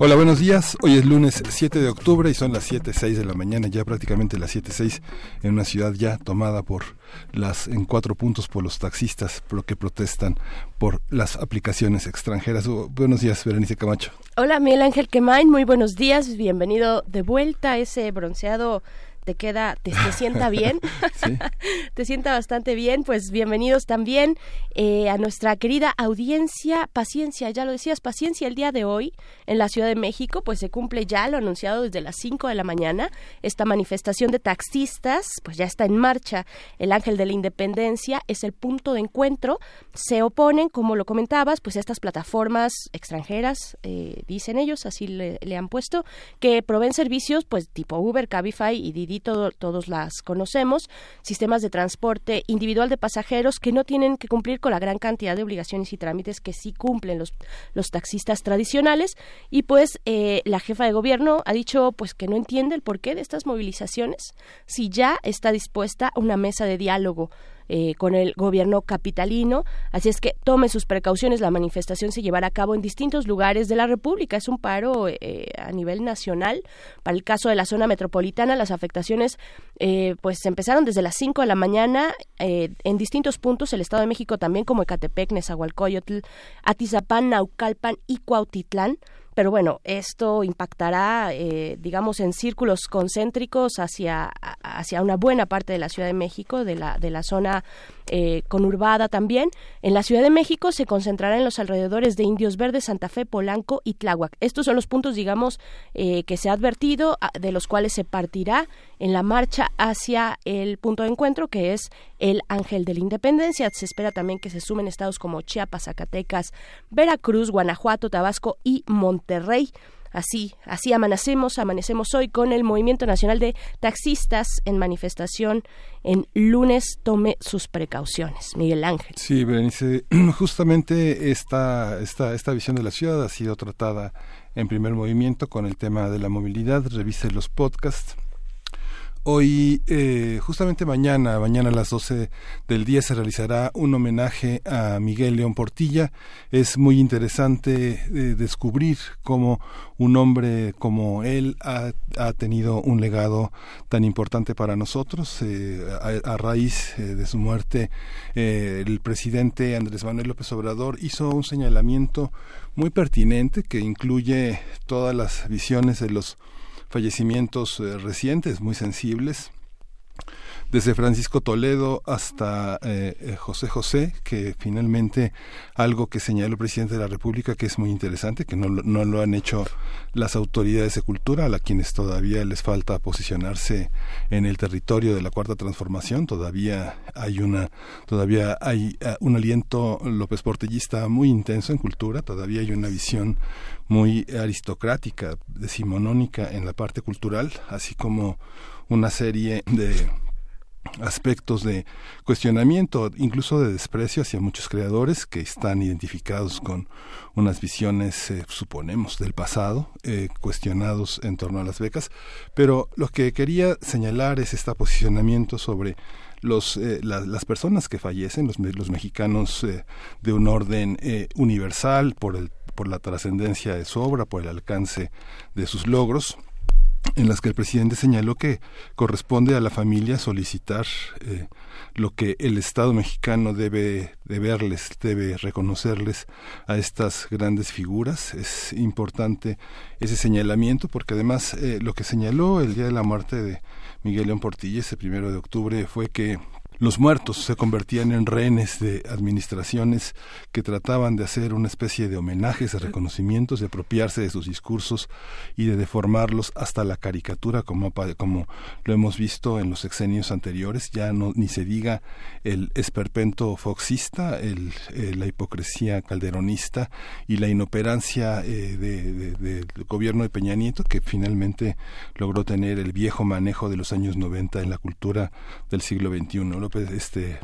Hola, buenos días. Hoy es lunes 7 de octubre y son las 7.06 de la mañana, ya prácticamente las 7.06 en una ciudad ya tomada por las en cuatro puntos por los taxistas que protestan por las aplicaciones extranjeras. Oh, buenos días, Berenice Camacho. Hola, Miguel Ángel Quemain, muy buenos días. Bienvenido de vuelta a ese bronceado te queda, te, sienta bien, te sienta bastante bien, pues bienvenidos también eh, a nuestra querida audiencia, paciencia, ya lo decías, paciencia el día de hoy en la Ciudad de México, pues se cumple ya lo anunciado desde las 5 de la mañana, esta manifestación de taxistas, pues ya está en marcha, el Ángel de la Independencia es el punto de encuentro, se oponen, como lo comentabas, pues a estas plataformas extranjeras, eh, dicen ellos, así le, le han puesto, que proveen servicios pues tipo Uber, Cabify y Didi todos las conocemos, sistemas de transporte individual de pasajeros que no tienen que cumplir con la gran cantidad de obligaciones y trámites que sí cumplen los, los taxistas tradicionales. Y pues eh, la jefa de gobierno ha dicho pues que no entiende el porqué de estas movilizaciones si ya está dispuesta una mesa de diálogo eh, con el gobierno capitalino. Así es que tome sus precauciones. La manifestación se llevará a cabo en distintos lugares de la República. Es un paro eh, a nivel nacional. Para el caso de la zona metropolitana, las afectaciones eh, pues empezaron desde las 5 de la mañana en distintos puntos. El Estado de México también como Ecatepec, Nezahualcóyotl, Atizapán, Naucalpan y Cuautitlán pero bueno, esto impactará, eh, digamos, en círculos concéntricos hacia, hacia una buena parte de la Ciudad de México, de la, de la zona eh, conurbada también. En la Ciudad de México se concentrará en los alrededores de Indios Verdes, Santa Fe, Polanco y Tláhuac. Estos son los puntos, digamos, eh, que se ha advertido, de los cuales se partirá en la marcha hacia el punto de encuentro, que es el Ángel de la Independencia. Se espera también que se sumen estados como Chiapas, Zacatecas, Veracruz, Guanajuato, Tabasco y Monterrey. Así, así amanecemos, amanecemos hoy con el Movimiento Nacional de Taxistas en manifestación en lunes. Tome sus precauciones. Miguel Ángel. Sí, Berenice, justamente esta, esta, esta visión de la ciudad ha sido tratada en primer movimiento con el tema de la movilidad. Revise los podcasts Hoy, eh, justamente mañana, mañana a las 12 del día se realizará un homenaje a Miguel León Portilla. Es muy interesante eh, descubrir cómo un hombre como él ha, tenido un legado tan importante para nosotros. Eh, a, raíz de su muerte, el presidente Andrés Manuel López Obrador hizo un señalamiento muy pertinente que incluye todas las visiones de los fallecimientos eh, recientes muy sensibles desde Francisco Toledo hasta eh, eh, José José, que finalmente algo que señaló el presidente de la República que es muy interesante, que no, no lo han hecho las autoridades de cultura, a quienes todavía les falta posicionarse en el territorio de la cuarta transformación, todavía hay una, todavía hay un aliento López Portellista muy intenso en cultura, todavía hay una visión muy aristocrática, decimonónica en la parte cultural, así como una serie de aspectos de cuestionamiento, incluso de desprecio hacia muchos creadores que están identificados con unas visiones, eh, suponemos, del pasado, eh, cuestionados en torno a las becas. Pero lo que quería señalar es este posicionamiento sobre los, eh, las personas que fallecen, los, los mexicanos de un orden universal por, el, por la trascendencia de su obra, por el alcance de sus logros en las que el presidente señaló que corresponde a la familia solicitar eh, lo que el Estado mexicano debe verles, debe reconocerles a estas grandes figuras. Es importante ese señalamiento porque además eh, lo que señaló el día de la muerte de Miguel León Portilla, ese primero de octubre, fue que los muertos se convertían en rehenes de administraciones que trataban de hacer una especie de homenajes, de reconocimientos, de apropiarse de sus discursos y de deformarlos hasta la caricatura, como, como lo hemos visto en los sexenios anteriores. Ya no ni se diga el esperpento foxista, el, eh, la hipocresía calderonista y la inoperancia eh, del gobierno de Peña Nieto, que finalmente logró tener el viejo manejo de los años 90 en la cultura del siglo XXI este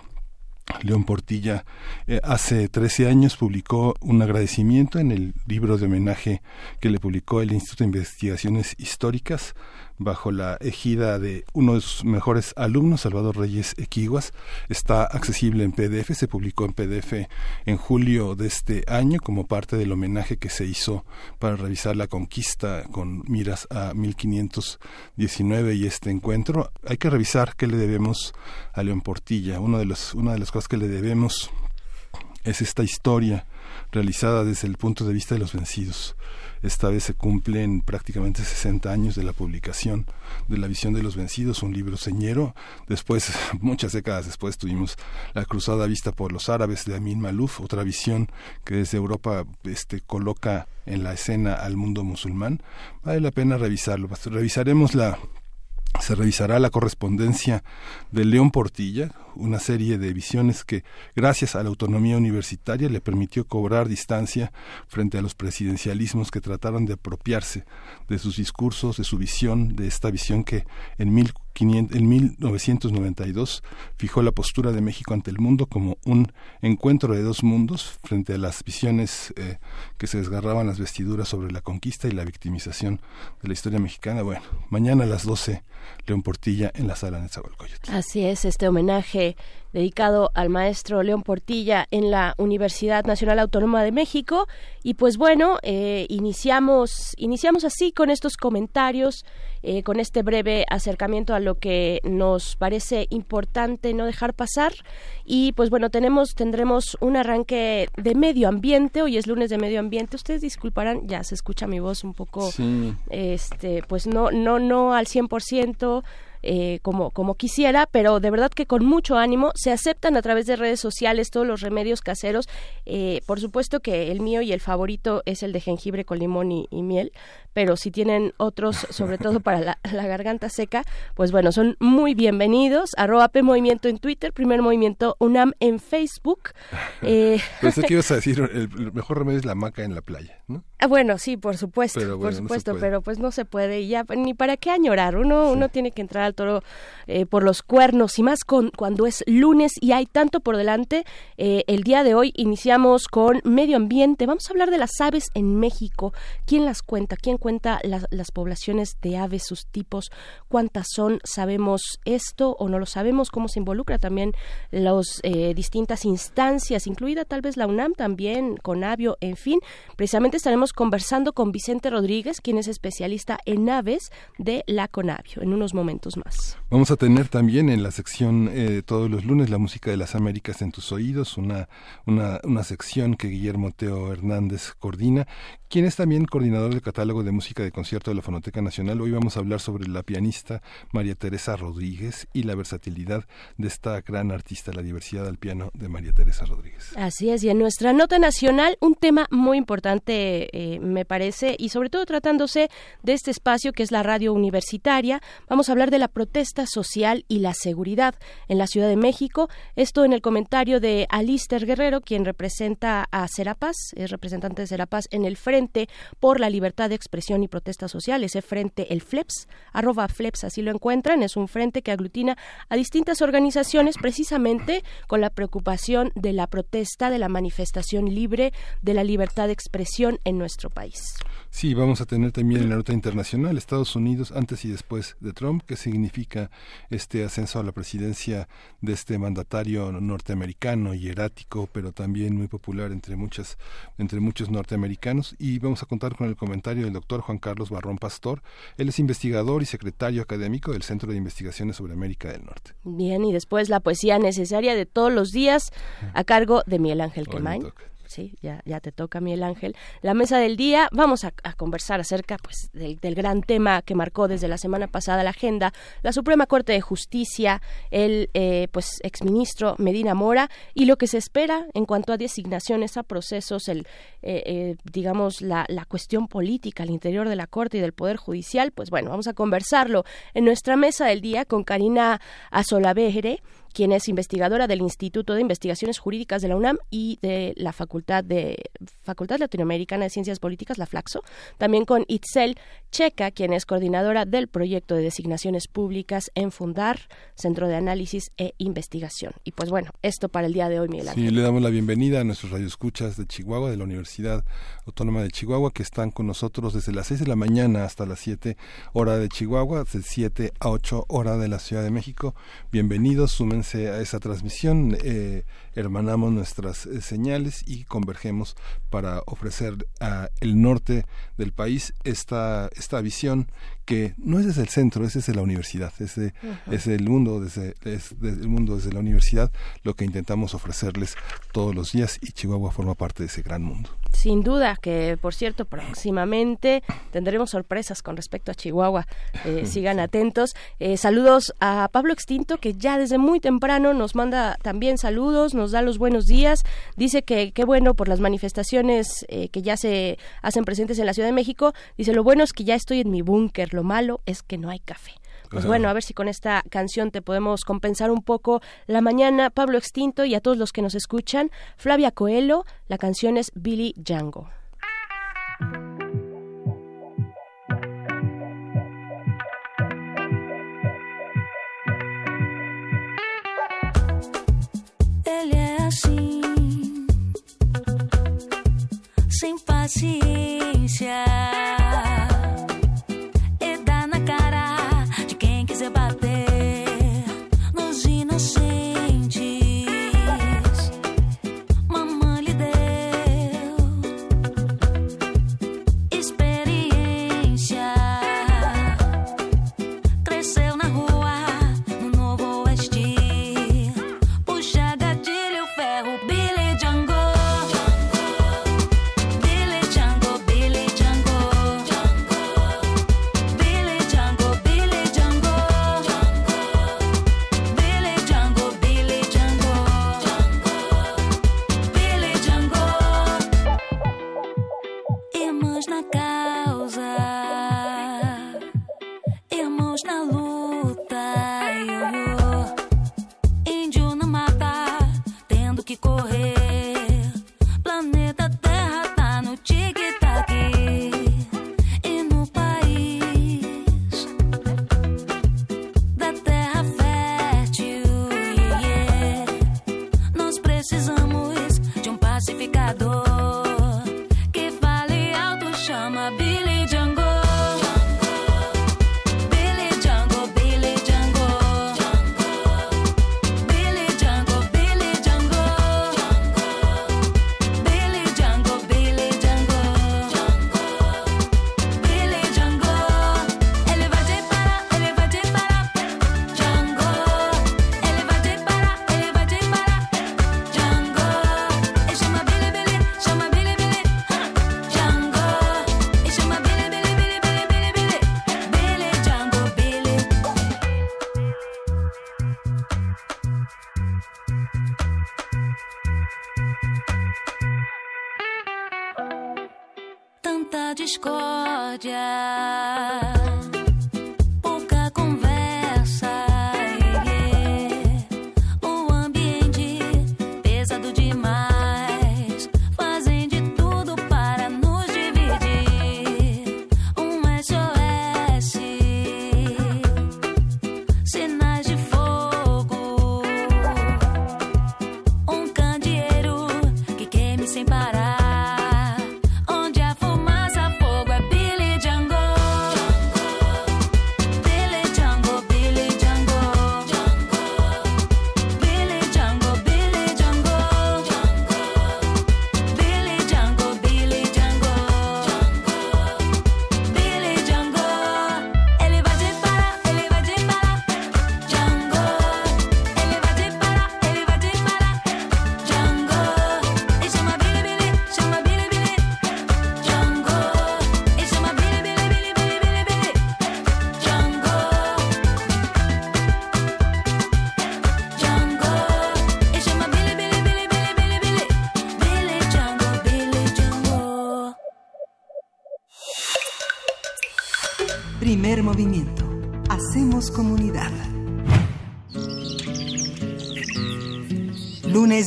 León Portilla eh, hace 13 años publicó un agradecimiento en el libro de homenaje que le publicó el Instituto de Investigaciones Históricas bajo la ejida de uno de sus mejores alumnos, Salvador Reyes Equiguas. Está accesible en PDF, se publicó en PDF en julio de este año como parte del homenaje que se hizo para revisar la conquista con miras a 1519 y este encuentro. Hay que revisar qué le debemos a León Portilla. Uno de los, una de las cosas que le debemos es esta historia realizada desde el punto de vista de los vencidos esta vez se cumplen prácticamente 60 años de la publicación de La visión de los vencidos, un libro señero. Después, muchas décadas después, tuvimos La cruzada vista por los árabes de Amin Malouf, otra visión que desde Europa este, coloca en la escena al mundo musulmán. Vale la pena revisarlo. Revisaremos la se revisará la correspondencia de León Portilla, una serie de visiones que, gracias a la autonomía universitaria, le permitió cobrar distancia frente a los presidencialismos que trataron de apropiarse de sus discursos, de su visión, de esta visión que en, mil, en 1992 fijó la postura de México ante el mundo como un encuentro de dos mundos frente a las visiones eh, que se desgarraban las vestiduras sobre la conquista y la victimización de la historia mexicana. Bueno, mañana a las 12, León Portilla en la sala de Nezahualcóyotl. Así es, este homenaje dedicado al maestro León Portilla en la Universidad Nacional Autónoma de México. Y pues bueno, eh, iniciamos, iniciamos así con estos comentarios, eh, con este breve acercamiento a lo que nos parece importante no dejar pasar. Y pues bueno, tenemos, tendremos un arranque de medio ambiente. Hoy es lunes de medio ambiente. Ustedes disculparán, ya se escucha mi voz un poco, este, pues no, no, no al 100%. Eh, como, como quisiera, pero de verdad que con mucho ánimo se aceptan a través de redes sociales todos los remedios caseros. Eh, por supuesto que el mío y el favorito es el de jengibre con limón y, miel, pero si tienen otros, sobre todo para la, garganta seca, pues bueno, son muy bienvenidos. Arroba P Movimiento en Twitter, Primer Movimiento UNAM en Facebook. Eh... Pensé que ibas a decir, el mejor remedio es la maca en la playa, ¿no? Ah, bueno, sí, por supuesto, por supuesto, pero pues no se puede y ya ni para qué añorar. Uno, uno tiene que entrar al toro eh, por los cuernos y más con cuando es lunes y hay tanto por delante. Eh, el día de hoy iniciamos con medio ambiente. Vamos a hablar de las aves en México. ¿Quién las cuenta? ¿Quién cuenta las, poblaciones de aves, sus tipos? ¿Cuántas son? ¿Sabemos esto o no lo sabemos? ¿Cómo se involucra también las eh, distintas instancias, incluida tal vez la UNAM también, con Avio, en fin? Precisamente estaremos conversando con Vicente Rodríguez, quien es especialista en aves de la Conavio, en unos momentos más. Vamos a tener también en la sección eh, todos los lunes la música de las Américas en tus oídos, una, una, una sección que Guillermo Teo Hernández coordina, quien es también coordinador del catálogo de música de concierto de la Fonoteca Nacional. Hoy vamos a hablar sobre la pianista María Teresa Rodríguez y la versatilidad de esta gran artista, la diversidad al piano de María Teresa Rodríguez. Así es, y en nuestra nota nacional, un tema muy importante eh, me parece, y sobre todo tratándose de este espacio que es la radio universitaria, vamos a hablar de la protesta social y la seguridad en la Ciudad de México. Esto en el comentario de Alister Guerrero, quien representa a Serapaz, es representante de Serapaz en el Frente por la Libertad de Expresión y Protesta Social, ese frente, el FLEPS, arroba FLEPS, así lo encuentran, es un frente que aglutina a distintas organizaciones precisamente con la preocupación de la protesta, de la manifestación libre, de la libertad de expresión en nuestro país. Sí, vamos a tener también en la nota internacional Estados Unidos antes y después de Trump, que significa este ascenso a la presidencia de este mandatario norteamericano y erático, pero también muy popular entre muchas entre muchos norteamericanos y vamos a contar con el comentario del doctor Juan Carlos Barrón Pastor. Él es investigador y secretario académico del Centro de Investigaciones sobre América del Norte. Bien, y después la poesía necesaria de todos los días a cargo de Miguel Ángel Quemain. Sí, ya, ya te toca, Miguel Ángel. La mesa del día, vamos a, conversar acerca pues, del, gran tema que marcó desde la semana pasada la agenda, la Suprema Corte de Justicia, el eh, pues exministro Medina Mora y lo que se espera en cuanto a designaciones a procesos, el eh, eh, digamos la, la cuestión política al interior de la Corte y del Poder Judicial, pues bueno, vamos a conversarlo en nuestra mesa del día con Karina Azolavere quien es investigadora del Instituto de Investigaciones Jurídicas de la UNAM y de la Facultad de Facultad Latinoamericana de Ciencias Políticas, la Flaxo, también con Itzel Checa, quien es coordinadora del proyecto de designaciones públicas en Fundar, Centro de Análisis e Investigación. Y pues bueno, esto para el día de hoy, Miguel Ángel. Sí, le damos la bienvenida a nuestros radioescuchas de Chihuahua, de la Universidad Autónoma de Chihuahua, que están con nosotros desde las 6 de la mañana hasta las 7 hora de Chihuahua, de 7 a 8 hora de la Ciudad de México. Bienvenidos, a esa transmisión. Eh, hermanamos nuestras eh, señales y convergemos para ofrecer al norte del país esta, esta visión que no es desde el centro, es desde la universidad, es, es el mundo desde, el mundo desde la universidad lo que intentamos ofrecerles todos los días y Chihuahua forma parte de ese gran mundo. Sin duda, que por cierto, próximamente tendremos sorpresas con respecto a Chihuahua. Eh, sigan atentos. Eh, saludos a Pablo Extinto, que ya desde muy temprano nos manda también saludos, nos da los buenos días. Dice que qué bueno por las manifestaciones eh, que ya se hacen presentes en la Ciudad de México. Dice, lo bueno es que ya estoy en mi búnker, lo malo es que no hay café. Pues bueno, a ver si con esta canción te podemos compensar un poco la mañana. Pablo Extinto y a todos los que nos escuchan, Flavia Coelho, la canción es Billy Django. Sem paciência.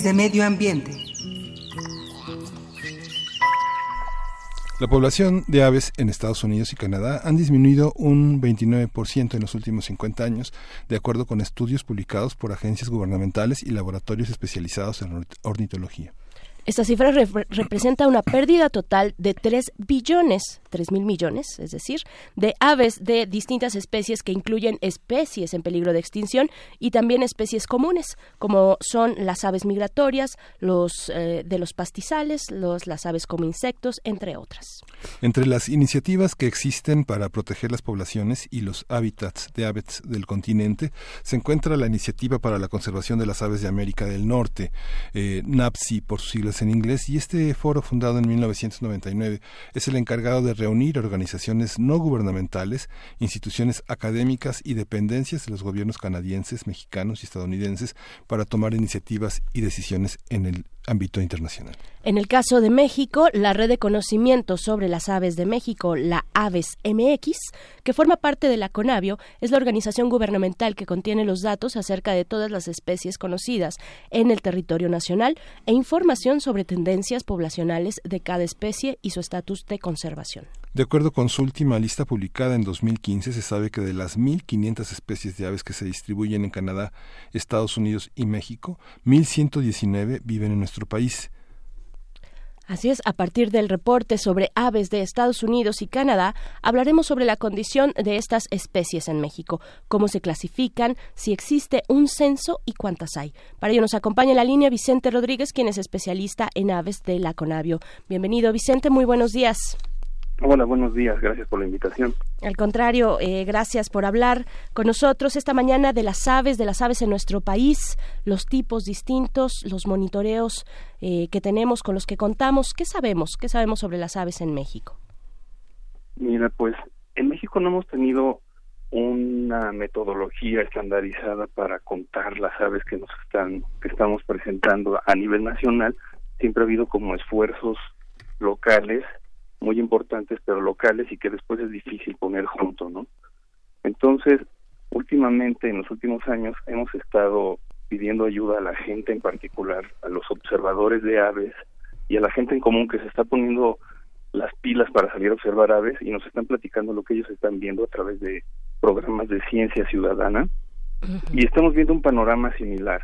De Medio Ambiente. La población de aves en Estados Unidos y Canadá han disminuido un 29% en los últimos 50 años, de acuerdo con estudios publicados por agencias gubernamentales y laboratorios especializados en ornitología. Esta cifra re- representa una pérdida total de 3 billones, 3 mil millones, es decir, de aves de distintas especies que incluyen especies en peligro de extinción y también especies comunes, como son las aves migratorias, los eh, de los pastizales, los, las aves como insectos, entre otras. Entre las iniciativas que existen para proteger las poblaciones y los hábitats de aves del continente se encuentra la Iniciativa para la Conservación de las Aves de América del Norte, eh, NAPSI por sus siglas en inglés, y este foro fundado en 1999 es el encargado de reunir organizaciones no gubernamentales, instituciones académicas y dependencias de los gobiernos canadienses, mexicanos y estadounidenses para tomar iniciativas y decisiones en el ámbito internacional. En el caso de México, la red de conocimiento sobre las aves de México, la Aves MX, que forma parte de la CONAVIO, es la organización gubernamental que contiene los datos acerca de todas las especies conocidas en el territorio nacional e información sobre tendencias poblacionales de cada especie y su estatus de conservación. De acuerdo con su última lista publicada en 2015, se sabe que de las 1.500 especies de aves que se distribuyen en Canadá, Estados Unidos y México, 1.119 viven en nuestro país. Así es, a partir del reporte sobre aves de Estados Unidos y Canadá, hablaremos sobre la condición de estas especies en México, cómo se clasifican, si existe un censo y cuántas hay. Para ello nos acompaña la línea Vicente Rodríguez, quien es especialista en aves de la Conavio. Bienvenido, Vicente, muy buenos días. Hola, buenos días. Gracias por la invitación. Al contrario, eh, gracias por hablar con nosotros esta mañana de las aves, de las aves en nuestro país, los tipos distintos, los monitoreos eh, que tenemos, con los que contamos. ¿Qué sabemos? ¿Qué sabemos sobre las aves en México? Mira, pues en México no hemos tenido una metodología estandarizada para contar las aves que nos están que estamos presentando a nivel nacional. Siempre ha habido como esfuerzos locales muy importantes pero locales y que después es difícil poner junto, ¿no? Entonces, últimamente en los últimos años hemos estado pidiendo ayuda a la gente en particular, a los observadores de aves y a la gente en común que se está poniendo las pilas para salir a observar aves y nos están platicando lo que ellos están viendo a través de programas de ciencia ciudadana y estamos viendo un panorama similar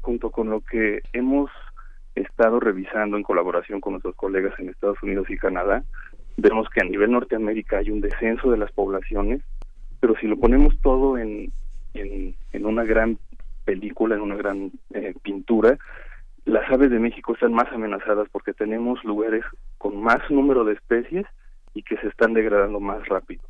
junto con lo que hemos estado revisando en colaboración con nuestros colegas en Estados Unidos y Canadá, vemos que a nivel Norteamérica hay un descenso de las poblaciones, pero si lo ponemos todo en, en, en una gran película, en una gran eh, pintura, las aves de México están más amenazadas porque tenemos lugares con más número de especies y que se están degradando más rápido.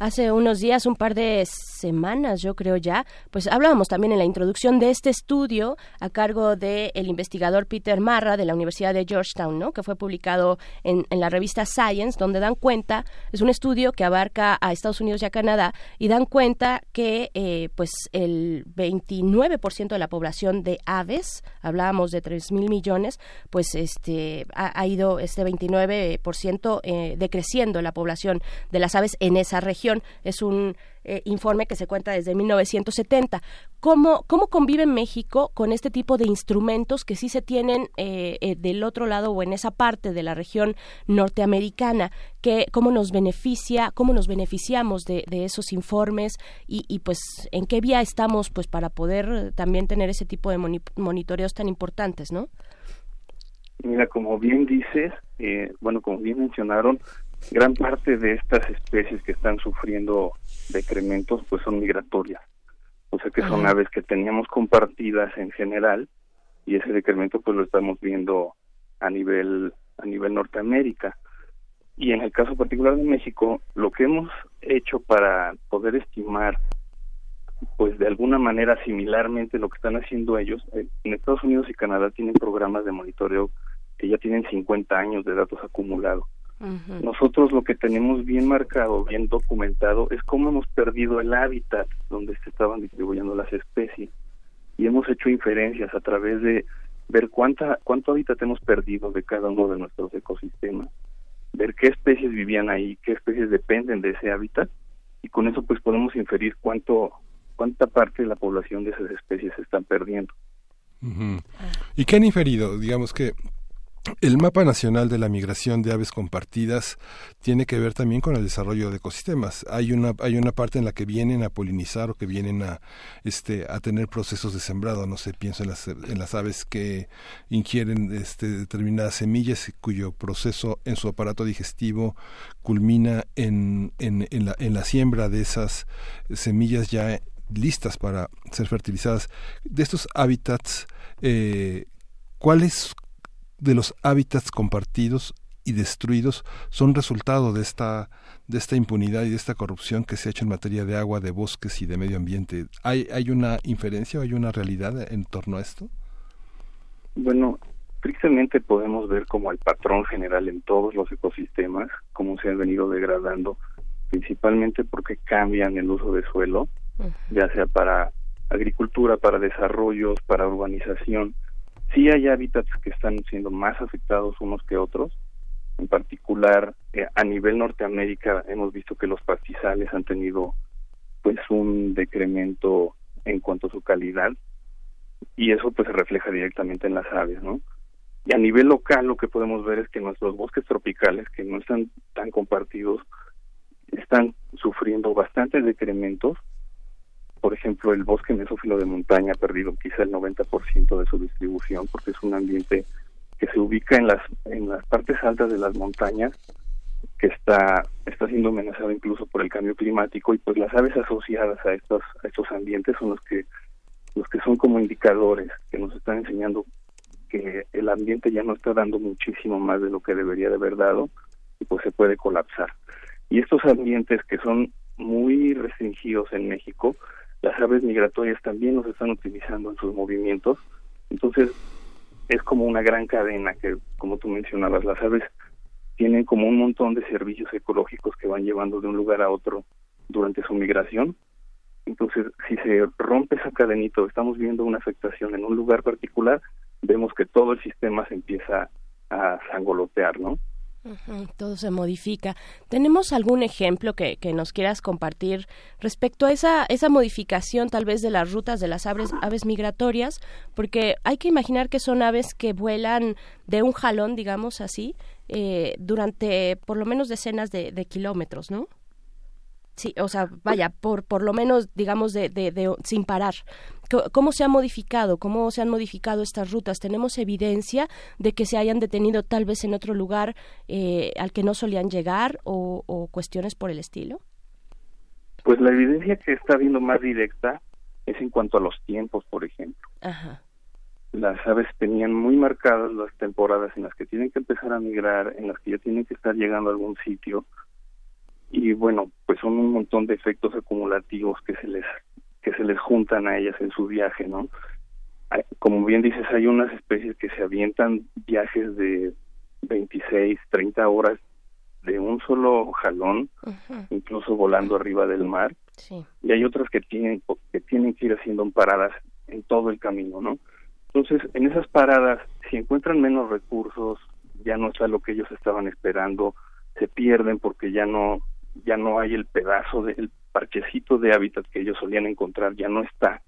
Hace unos días, un par de semanas, yo creo ya, pues hablábamos también en la introducción de este estudio a cargo del investigador Peter Marra de la Universidad de Georgetown, ¿no? Que fue publicado en, en la revista Science, donde dan cuenta, es un estudio que abarca a Estados Unidos y a Canadá, y dan cuenta que, eh, pues, el 29% de la población de aves, hablábamos de 3 mil millones, pues, este, ha, ha ido este 29% eh, decreciendo la población de las aves en esa región. Es un eh, informe que se cuenta desde 1970. ¿Cómo, ¿Cómo convive México con este tipo de instrumentos que sí se tienen eh, eh, del otro lado o en esa parte de la región norteamericana? Que, ¿Cómo nos beneficia, cómo nos beneficiamos de, de esos informes y, pues en qué vía estamos pues para poder también tener ese tipo de moni monitoreos tan importantes, ¿no? Mira, como bien dices, eh, bueno, como bien mencionaron, gran parte de estas especies que están sufriendo decrementos pues son migratorias. O sea que son aves que teníamos compartidas en general y ese decremento pues lo estamos viendo a nivel a nivel Norteamérica. Y en el caso particular de México lo que hemos hecho para poder estimar pues de alguna manera similarmente lo que están haciendo ellos eh, en Estados Unidos y Canadá tienen programas de monitoreo que ya tienen 50 años de datos acumulados nosotros lo que tenemos bien marcado, bien documentado, es cómo hemos perdido el hábitat donde se estaban distribuyendo las especies. Y hemos hecho inferencias a través de ver cuánta, cuánto hábitat hemos perdido de cada uno de nuestros ecosistemas. ver qué especies vivían ahí, qué especies dependen de ese hábitat y con eso pues podemos inferir cuánto cuánta parte de la población de esas especies se están perdiendo. ¿Y qué han inferido? Digamos que el mapa nacional de la migración de aves compartidas tiene que ver también con el desarrollo de ecosistemas. Hay una hay una parte en la que vienen a polinizar o que vienen a este a tener procesos de sembrado. No sé, pienso en las en las aves que ingieren este determinadas semillas cuyo proceso en su aparato digestivo culmina en en, en la en la siembra de esas semillas ya listas para ser fertilizadas. De estos hábitats, eh, ¿cuáles de los hábitats compartidos y destruidos son resultado de esta de esta impunidad y de esta corrupción que se ha hecho en materia de agua, de bosques y de medio ambiente. ¿Hay, hay una inferencia o hay una realidad en torno a esto? Bueno, tristemente podemos ver como el patrón general en todos los ecosistemas, cómo se han venido degradando, principalmente porque cambian el uso de suelo, ya sea para agricultura, para desarrollos, para urbanización. Sí hay hábitats que están siendo más afectados unos que otros. En particular, eh, a nivel Norteamérica hemos visto que los pastizales han tenido pues un decremento en cuanto a su calidad y eso pues se refleja directamente en las aves, ¿no? Y a nivel local lo que podemos ver es que nuestros bosques tropicales, que no están tan compartidos, están sufriendo bastantes decrementos. Por ejemplo, el bosque mesófilo de montaña ha perdido quizá el 90% de su distribución porque es un ambiente que se ubica en las en las partes altas de las montañas que está está siendo amenazado incluso por el cambio climático y pues las aves asociadas a estos a estos ambientes son los que los que son como indicadores que nos están enseñando que el ambiente ya no está dando muchísimo más de lo que debería de haber dado y pues se puede colapsar. Y estos ambientes que son muy restringidos en México, las aves migratorias también los están utilizando en sus movimientos. Entonces, es como una gran cadena que, como tú mencionabas, las aves tienen como un montón de servicios ecológicos que van llevando de un lugar a otro durante su migración. Entonces, si se rompe esa cadenita estamos viendo una afectación en un lugar particular, vemos que todo el sistema se empieza a sangolotear, ¿no? Todo se modifica. ¿Tenemos algún ejemplo que, que nos quieras compartir respecto a esa, esa modificación tal vez de las rutas de las aves, aves migratorias? Porque hay que imaginar que son aves que vuelan de un jalón, digamos así, eh, durante por lo menos decenas de, de kilómetros, ¿no? Sí, o sea, vaya, por, por lo menos, digamos, de, de, de- sin parar. ¿Cómo se ha modificado? ¿Cómo se han modificado estas rutas? ¿Tenemos evidencia de que se hayan detenido tal vez en otro lugar eh, al que no solían llegar o, o cuestiones por el estilo? Pues la evidencia que está viendo más directa es en cuanto a los tiempos, por ejemplo. Ajá. Las aves tenían muy marcadas las temporadas en las que tienen que empezar a migrar, en las que ya tienen que estar llegando a algún sitio. Y bueno, pues son un montón de efectos acumulativos que se les que se les juntan a ellas en su viaje, ¿no? Como bien dices, hay unas especies que se avientan viajes de 26, 30 horas de un solo jalón, incluso volando arriba del mar Sí. y hay otras que tienen que tienen que ir haciendo paradas en todo el camino, ¿no? Entonces, en esas paradas, si encuentran menos recursos, ya no está lo que ellos estaban esperando, se pierden porque ya no ya no hay el pedazo del parchecito de hábitat que ellos solían encontrar, ya no está.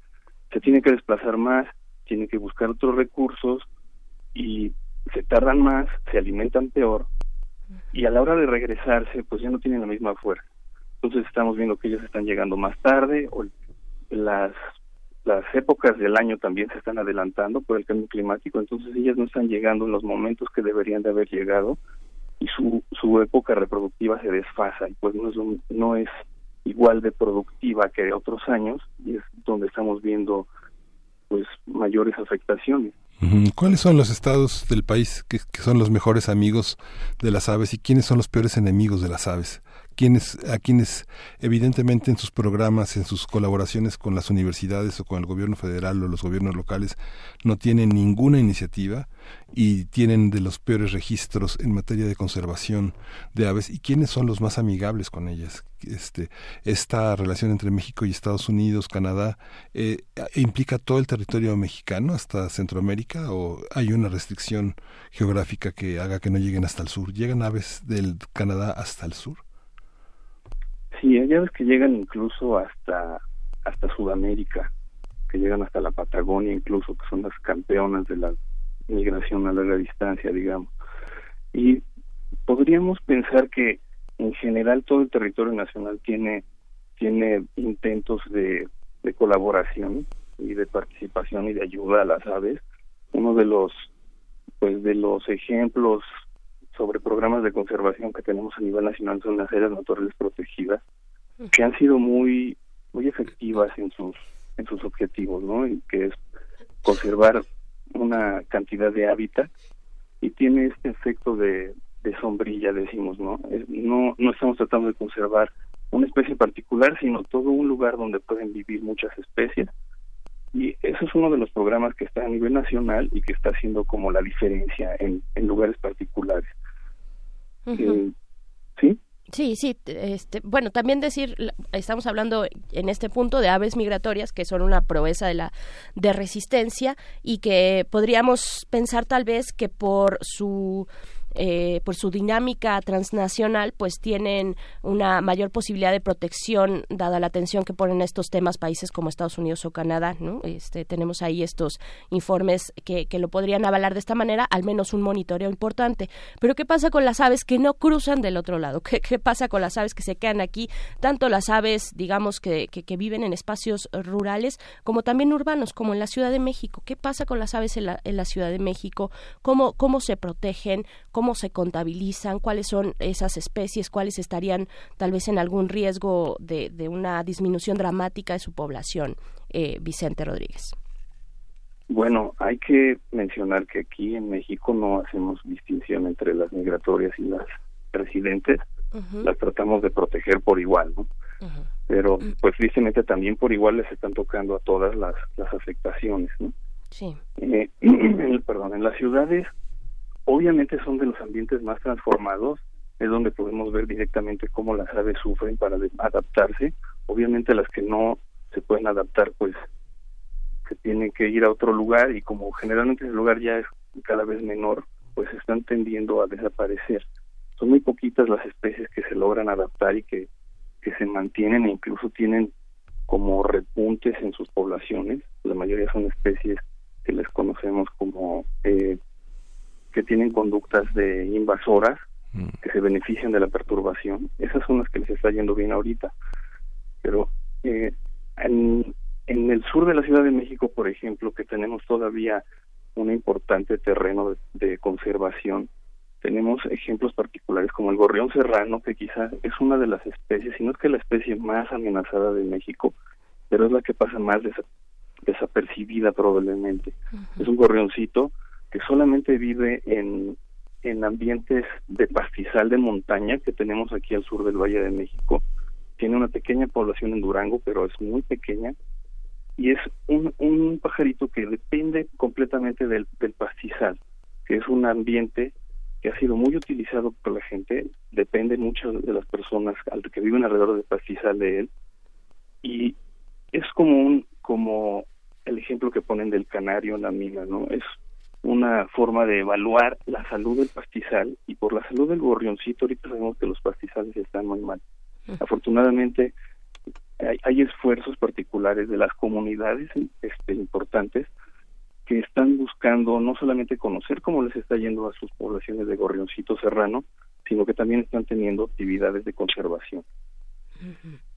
Se tienen que desplazar más, tienen que buscar otros recursos y se tardan más, se alimentan peor y a la hora de regresarse, pues ya no tienen la misma fuerza. Entonces estamos viendo que ellos están llegando más tarde o las las épocas del año también se están adelantando por el cambio climático, entonces ellas no están llegando en los momentos que deberían de haber llegado y su su época reproductiva se desfasa y pues no es un- no es igual de productiva que otros años y es donde estamos viendo pues mayores afectaciones. ¿Cuáles son los estados del país que son los mejores amigos de las aves y quiénes son los peores enemigos de las aves? Quienes, a quienes evidentemente en sus programas, en sus colaboraciones con las universidades o con el gobierno federal o los gobiernos locales no tienen ninguna iniciativa y tienen de los peores registros en materia de conservación de aves y quiénes son los más amigables con ellas. Este, esta relación entre México y Estados Unidos, Canadá, eh, implica todo el territorio mexicano hasta Centroamérica o hay una restricción geográfica que haga que no lleguen hasta el sur. ¿Llegan aves del Canadá hasta el sur? Sí, hay aves que llegan incluso hasta hasta Sudamérica, que llegan hasta la Patagonia incluso, que son las campeonas de la migración a larga distancia, digamos. Y podríamos pensar que en general todo el territorio nacional tiene tiene intentos de, de colaboración y de participación y de ayuda a las aves. Uno de los pues de los ejemplos sobre programas de conservación que tenemos a nivel nacional son las áreas naturales protegidas que han sido muy muy efectivas en sus en sus objetivos, ¿no? Y que es conservar una cantidad de hábitat y tiene este efecto de, de sombrilla, decimos, ¿no? No no estamos tratando de conservar una especie particular, sino todo un lugar donde pueden vivir muchas especies. Y eso es uno de los programas que está a nivel nacional y que está haciendo como la diferencia en, en lugares particulares. Eh, ¿Sí? Sí, sí, este, bueno, también decir, estamos hablando en este punto de aves migratorias que son una proeza de la de resistencia y que podríamos pensar tal vez que por su eh, por su dinámica transnacional, pues tienen una mayor posibilidad de protección dada la atención que ponen estos temas países como Estados Unidos o Canadá, ¿no? Este, tenemos ahí estos informes que, que lo podrían avalar de esta manera, al menos un monitoreo importante. Pero ¿qué pasa con las aves que no cruzan del otro lado? ¿Qué, qué pasa con las aves que se quedan aquí? Tanto las aves, digamos, que, que, que viven en espacios rurales, como también urbanos, como en la Ciudad de México. ¿Qué pasa con las aves en la, en la Ciudad de México? ¿Cómo, ¿Cómo se protegen? ¿Cómo se contabilizan? ¿Cuáles son esas especies? ¿Cuáles estarían tal vez en algún riesgo de, de una disminución dramática de su población? Eh, Vicente Rodríguez. Bueno, hay que mencionar que aquí en México no hacemos distinción entre las migratorias y las residentes, las tratamos de proteger por igual, ¿no? Pero pues tristemente también por igual les están tocando a todas las, las afectaciones, ¿no? Sí. Eh, en- perdón, en las ciudades obviamente son de los ambientes más transformados, es donde podemos ver directamente cómo las aves sufren para adaptarse. Obviamente las que no se pueden adaptar, pues se tienen que ir a otro lugar y como generalmente el lugar ya es cada vez menor, pues están tendiendo a desaparecer. Son muy poquitas las especies que se logran adaptar y que, que se mantienen e incluso tienen como repuntes en sus poblaciones. La mayoría son especies que les conocemos como eh, que tienen conductas de invasoras Mm. que se benefician de la perturbación. Esas son las que les está yendo bien ahorita. Pero eh, en, en el sur de la Ciudad de México, por ejemplo, que tenemos todavía un importante terreno de, de conservación, tenemos ejemplos particulares como el gorrión serrano, que quizá es una de las especies, si no es que la especie más amenazada de México, pero es la que pasa más desa- desapercibida probablemente. Es un gorrioncito que solamente vive en, en ambientes de pastizal de montaña que tenemos aquí al sur del Valle de México. Tiene una pequeña población en Durango, pero es muy pequeña. Y es un, un pajarito que depende completamente del, del pastizal, que es un ambiente que ha sido muy utilizado por la gente, depende mucho de las personas que viven alrededor del pastizal de él. Y es como un, como el ejemplo que ponen del canario en la mina, ¿no? Es una forma de evaluar la salud del pastizal y por la salud del gorrioncito ahorita sabemos que los pastizales están muy mal. Afortunadamente hay, hay esfuerzos particulares de las comunidades este, importantes que están buscando no solamente conocer cómo les está yendo a sus poblaciones de gorrioncito serrano, sino que también están teniendo actividades de conservación.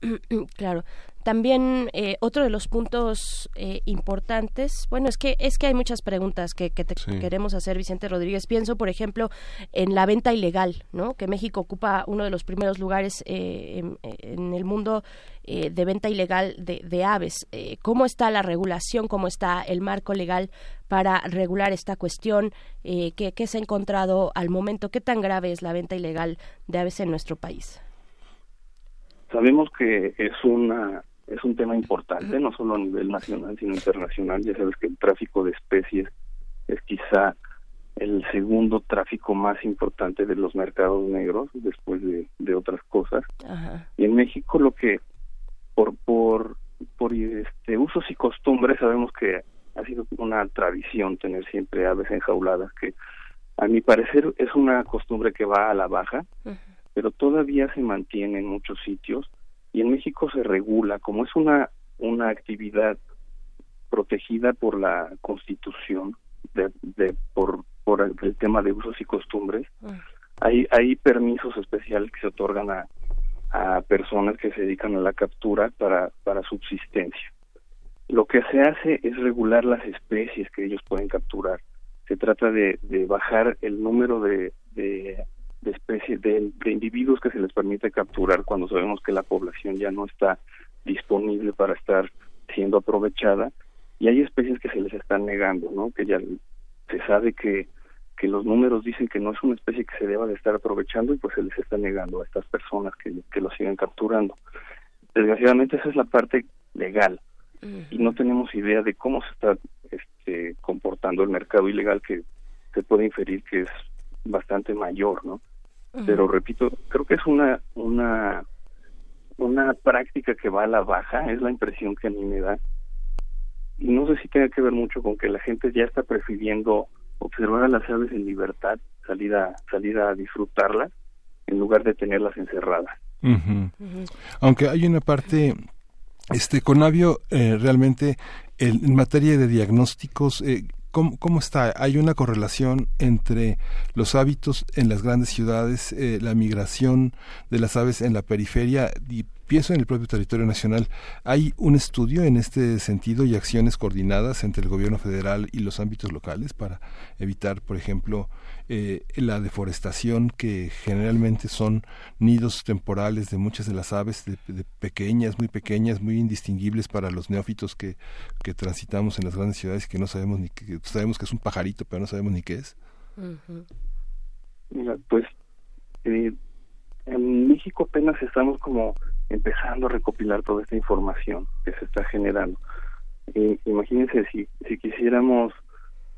Claro. También eh, otro de los puntos eh, importantes, bueno, es que es que hay muchas preguntas que, que te Sí. queremos hacer, Vicente Rodríguez. Pienso, por ejemplo, en la venta ilegal, ¿no? Que México ocupa uno de los primeros lugares eh, en, en el mundo de venta ilegal de, de aves. ¿Cómo está la regulación? ¿Cómo está el marco legal para regular esta cuestión? ¿qué, ¿Qué se ha encontrado al momento? ¿Qué tan grave es la venta ilegal de aves en nuestro país? Sabemos que es una es un tema importante, no solo a nivel nacional, sino internacional. Ya sabes que el tráfico de especies es quizá el segundo tráfico más importante de los mercados negros, después de, de otras cosas. Ajá. Y en México lo que, por, por, por este, usos y costumbres, sabemos que ha sido una tradición tener siempre aves enjauladas, que a mi parecer es una costumbre que va a la baja. Pero todavía se mantiene en muchos sitios y en México se regula. Como es una una actividad protegida por la Constitución de, de por por el, el tema de usos y costumbres Ujú. hay hay permisos especiales que se otorgan a a personas que se dedican a la captura para para subsistencia. Lo que se hace es regular las especies que ellos pueden capturar. Se trata de, de bajar el número de, de, de especies, de, de individuos que se les permite capturar cuando sabemos que la población ya no está disponible para estar siendo aprovechada y hay especies que se les están negando, ¿no? Que ya se sabe que, que los números dicen que no es una especie que se deba de estar aprovechando y pues se les está negando a estas personas que, que lo siguen capturando. Desgraciadamente esa es la parte legal y no tenemos idea de cómo se está este, comportando el mercado ilegal que se puede inferir que es bastante mayor, ¿no? Pero repito, creo que es una una una práctica que va a la baja, es la impresión que a mí me da. Y no sé si tenga que ver mucho con que la gente ya está prefiriendo observar a las aves en libertad, salir a salir a disfrutarlas en lugar de tenerlas encerradas. Ujú. Aunque hay una parte, este Conavio eh, realmente en, en materia de diagnósticos, eh, ¿cómo, cómo está? ¿Hay una correlación entre los hábitos en las grandes ciudades, eh, la migración de las aves en la periferia? Y pienso en el propio territorio nacional. ¿Hay un estudio en este sentido y acciones coordinadas entre el gobierno federal y los ámbitos locales para evitar, por ejemplo, eh, la deforestación que generalmente son nidos temporales de muchas de las aves, de, pequeñas, muy pequeñas, muy indistinguibles para los neófitos que, que transitamos en las grandes ciudades que no sabemos ni que sabemos que es un pajarito, pero no sabemos ni qué es. Mira, pues eh, en México apenas estamos como empezando a recopilar toda esta información que se está generando. Eh, imagínense si, si quisiéramos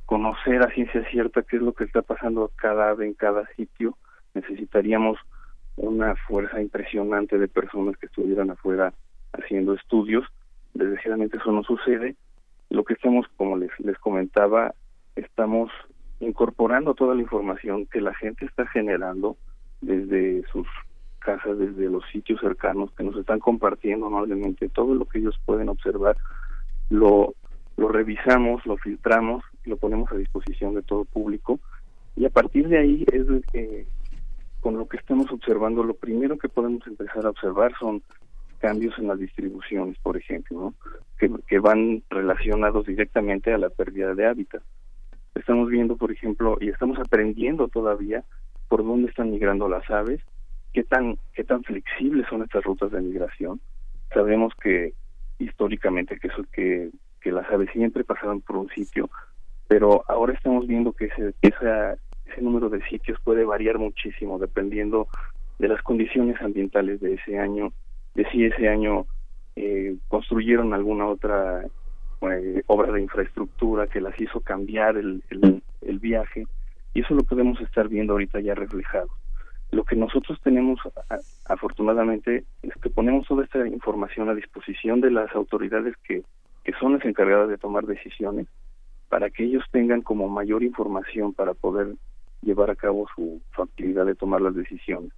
conocer a ciencia cierta qué es lo que está pasando cada ave en cada sitio, necesitaríamos una fuerza impresionante de personas que estuvieran afuera haciendo estudios. Desgraciadamente eso no sucede. Lo que estamos, como les, les comentaba, estamos incorporando toda la información que la gente está generando desde sus casas, desde los sitios cercanos que nos están compartiendo amablemente todo lo que ellos pueden observar, lo, lo revisamos, lo filtramos lo ponemos a disposición de todo público y a partir de ahí es que con lo que estamos observando, lo primero que podemos empezar a observar son cambios en las distribuciones, por ejemplo, que, que van relacionados directamente a la pérdida de hábitat. Estamos viendo, por ejemplo, y estamos aprendiendo todavía por dónde están migrando las aves, qué tan qué tan flexibles son estas rutas de migración. Sabemos que históricamente que eso que que las aves siempre pasaban por un sitio, pero ahora estamos viendo que ese esa, ese número de sitios puede variar muchísimo dependiendo de las condiciones ambientales de ese año, de si ese año eh, construyeron alguna otra eh, obra de infraestructura que las hizo cambiar el, el, viaje y eso lo podemos estar viendo ahorita ya reflejado. Lo que nosotros tenemos, afortunadamente, es que ponemos toda esta información a disposición de las autoridades que, que son las encargadas de tomar decisiones para que ellos tengan como mayor información para poder llevar a cabo su, su actividad de tomar las decisiones.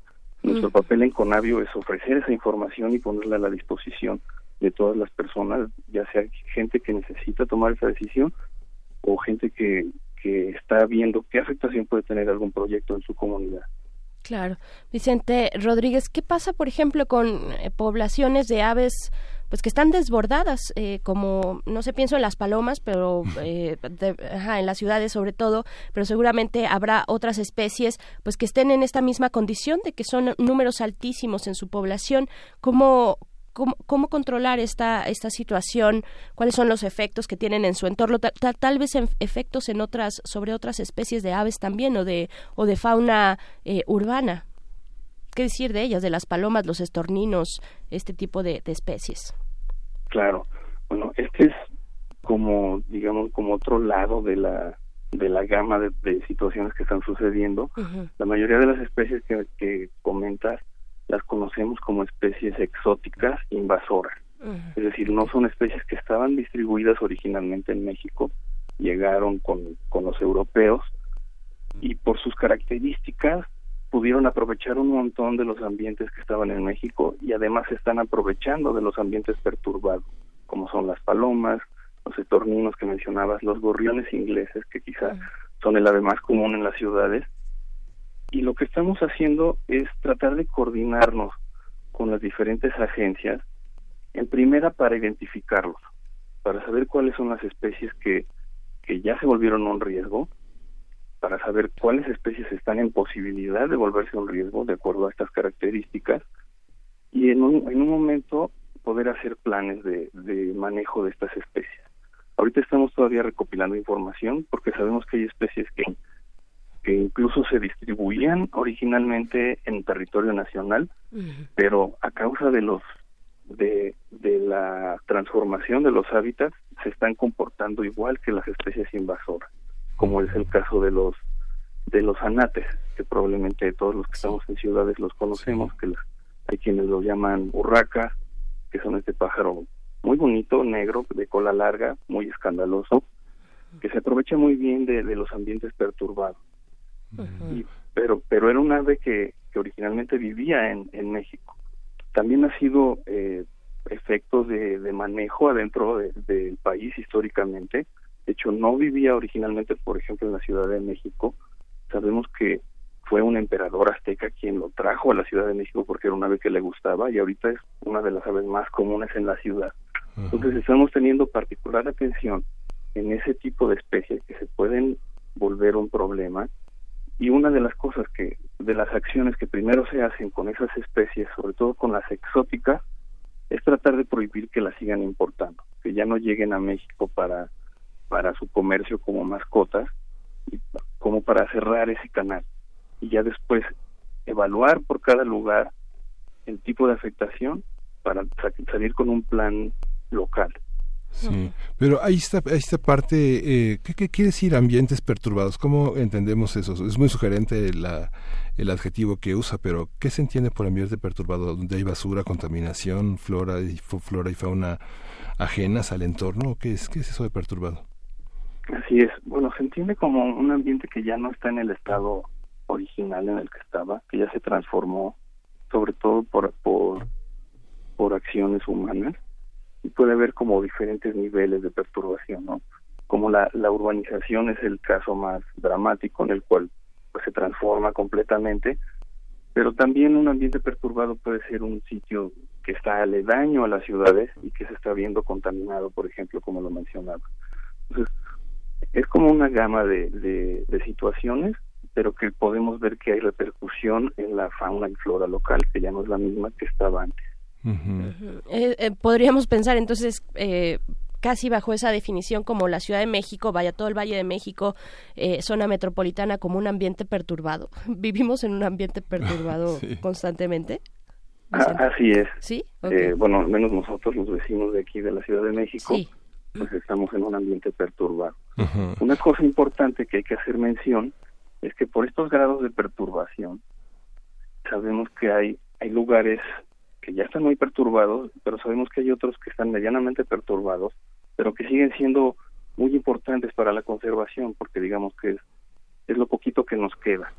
Nuestro papel en Conavio es ofrecer esa información y ponerla a la disposición de todas las personas, ya sea gente que necesita tomar esa decisión o gente que, que está viendo qué afectación puede tener algún proyecto en su comunidad. Claro. Vicente Rodríguez, ¿qué pasa, por ejemplo, con eh, poblaciones de aves pues que están desbordadas, eh, como, no sé, pienso en las palomas, pero eh, de- ajá, en las ciudades sobre todo, pero seguramente habrá otras especies pues que estén en esta misma condición de que son números altísimos en su población. ¿Cómo, cómo, cómo controlar esta, esta situación? ¿Cuáles son los efectos que tienen en su entorno? Ta- ta- tal vez en- efectos en otras, sobre otras especies de aves también o de, o de fauna eh, urbana. qué decir de ellas, de las palomas, los estorninos, este tipo de, de especies. Claro. Bueno, este es como, digamos, como otro lado de la de la gama de, de situaciones que están sucediendo. La mayoría de las especies que, que comentas las conocemos como especies exóticas invasoras. Es decir, no son especies que estaban distribuidas originalmente en México, llegaron con, con los europeos y por sus características pudieron aprovechar un montón de los ambientes que estaban en México y además se están aprovechando de los ambientes perturbados, como son las palomas, los estorninos que mencionabas, los gorriones ingleses, que quizá son el ave más común en las ciudades. Y lo que estamos haciendo es tratar de coordinarnos con las diferentes agencias, en primera para identificarlos, para saber cuáles son las especies que, que ya se volvieron un riesgo, para saber cuáles especies están en posibilidad de volverse un riesgo de acuerdo a estas características y en un, en un momento poder hacer planes de, de manejo de estas especies. Ahorita estamos todavía recopilando información porque sabemos que hay especies que, que incluso se distribuían originalmente en territorio nacional, pero a causa de los de, de la transformación de los hábitats se están comportando igual que las especies invasoras, como es el caso de los de los anates, que probablemente todos los que estamos en ciudades los conocemos, que hay quienes los llaman urracas, que son este pájaro muy bonito, negro, de cola larga, muy escandaloso, que se aprovecha muy bien de, de los ambientes perturbados. Y- pero pero era un ave que, que originalmente vivía en, en México. También ha sido eh, efectos de, de manejo adentro de- del país históricamente. De hecho, no vivía originalmente, por ejemplo, en la Ciudad de México. Sabemos que fue un emperador azteca quien lo trajo a la Ciudad de México porque era un ave que le gustaba y ahorita es una de las aves más comunes en la ciudad. Entonces estamos teniendo particular atención en ese tipo de especies que se pueden volver un problema y una de las cosas que de las acciones que primero se hacen con esas especies, sobre todo con las exóticas, es tratar de prohibir que las sigan importando, que ya no lleguen a México para para su comercio como mascotas y como para cerrar ese canal y ya después evaluar por cada lugar el tipo de afectación para sa- salir con un plan local. Sí, pero ahí está, ahí está parte, eh, ¿qué, ¿qué quiere decir ambientes perturbados? ¿Cómo entendemos eso? Es muy sugerente la, el adjetivo que usa, pero ¿qué se entiende por ambiente perturbado? ¿Donde hay basura, contaminación, flora y, flora y fauna ajenas al entorno? ¿Qué es, qué es eso de perturbado? Así es. Bueno, se entiende como un ambiente que ya no está en el estado original en el que estaba, que ya se transformó, sobre todo por por, acciones humanas, y puede haber como diferentes niveles de perturbación, ¿no? Como la, la urbanización es el caso más dramático en el cual pues se transforma completamente, pero también un ambiente perturbado puede ser un sitio que está aledaño a las ciudades y que se está viendo contaminado, por ejemplo, como lo mencionaba. Entonces, es como una gama de, de, de situaciones, pero que podemos ver que hay repercusión en la fauna y flora local, que ya no es la misma que estaba antes. Eh, eh, podríamos pensar entonces eh, casi bajo esa definición como la Ciudad de México, vaya todo el Valle de México, eh, zona metropolitana como un ambiente perturbado. Vivimos en un ambiente perturbado Sí. constantemente. Ah, así es. ¿Sí? Ok. Eh, bueno, al menos nosotros, los vecinos de aquí de la Ciudad de México, sí. Pues estamos en un ambiente perturbado. Una cosa importante que hay que hacer mención es que por estos grados de perturbación sabemos que hay hay lugares que ya están muy perturbados, pero sabemos que hay otros que están medianamente perturbados, pero que siguen siendo muy importantes para la conservación, porque digamos que es, es lo poquito que nos queda.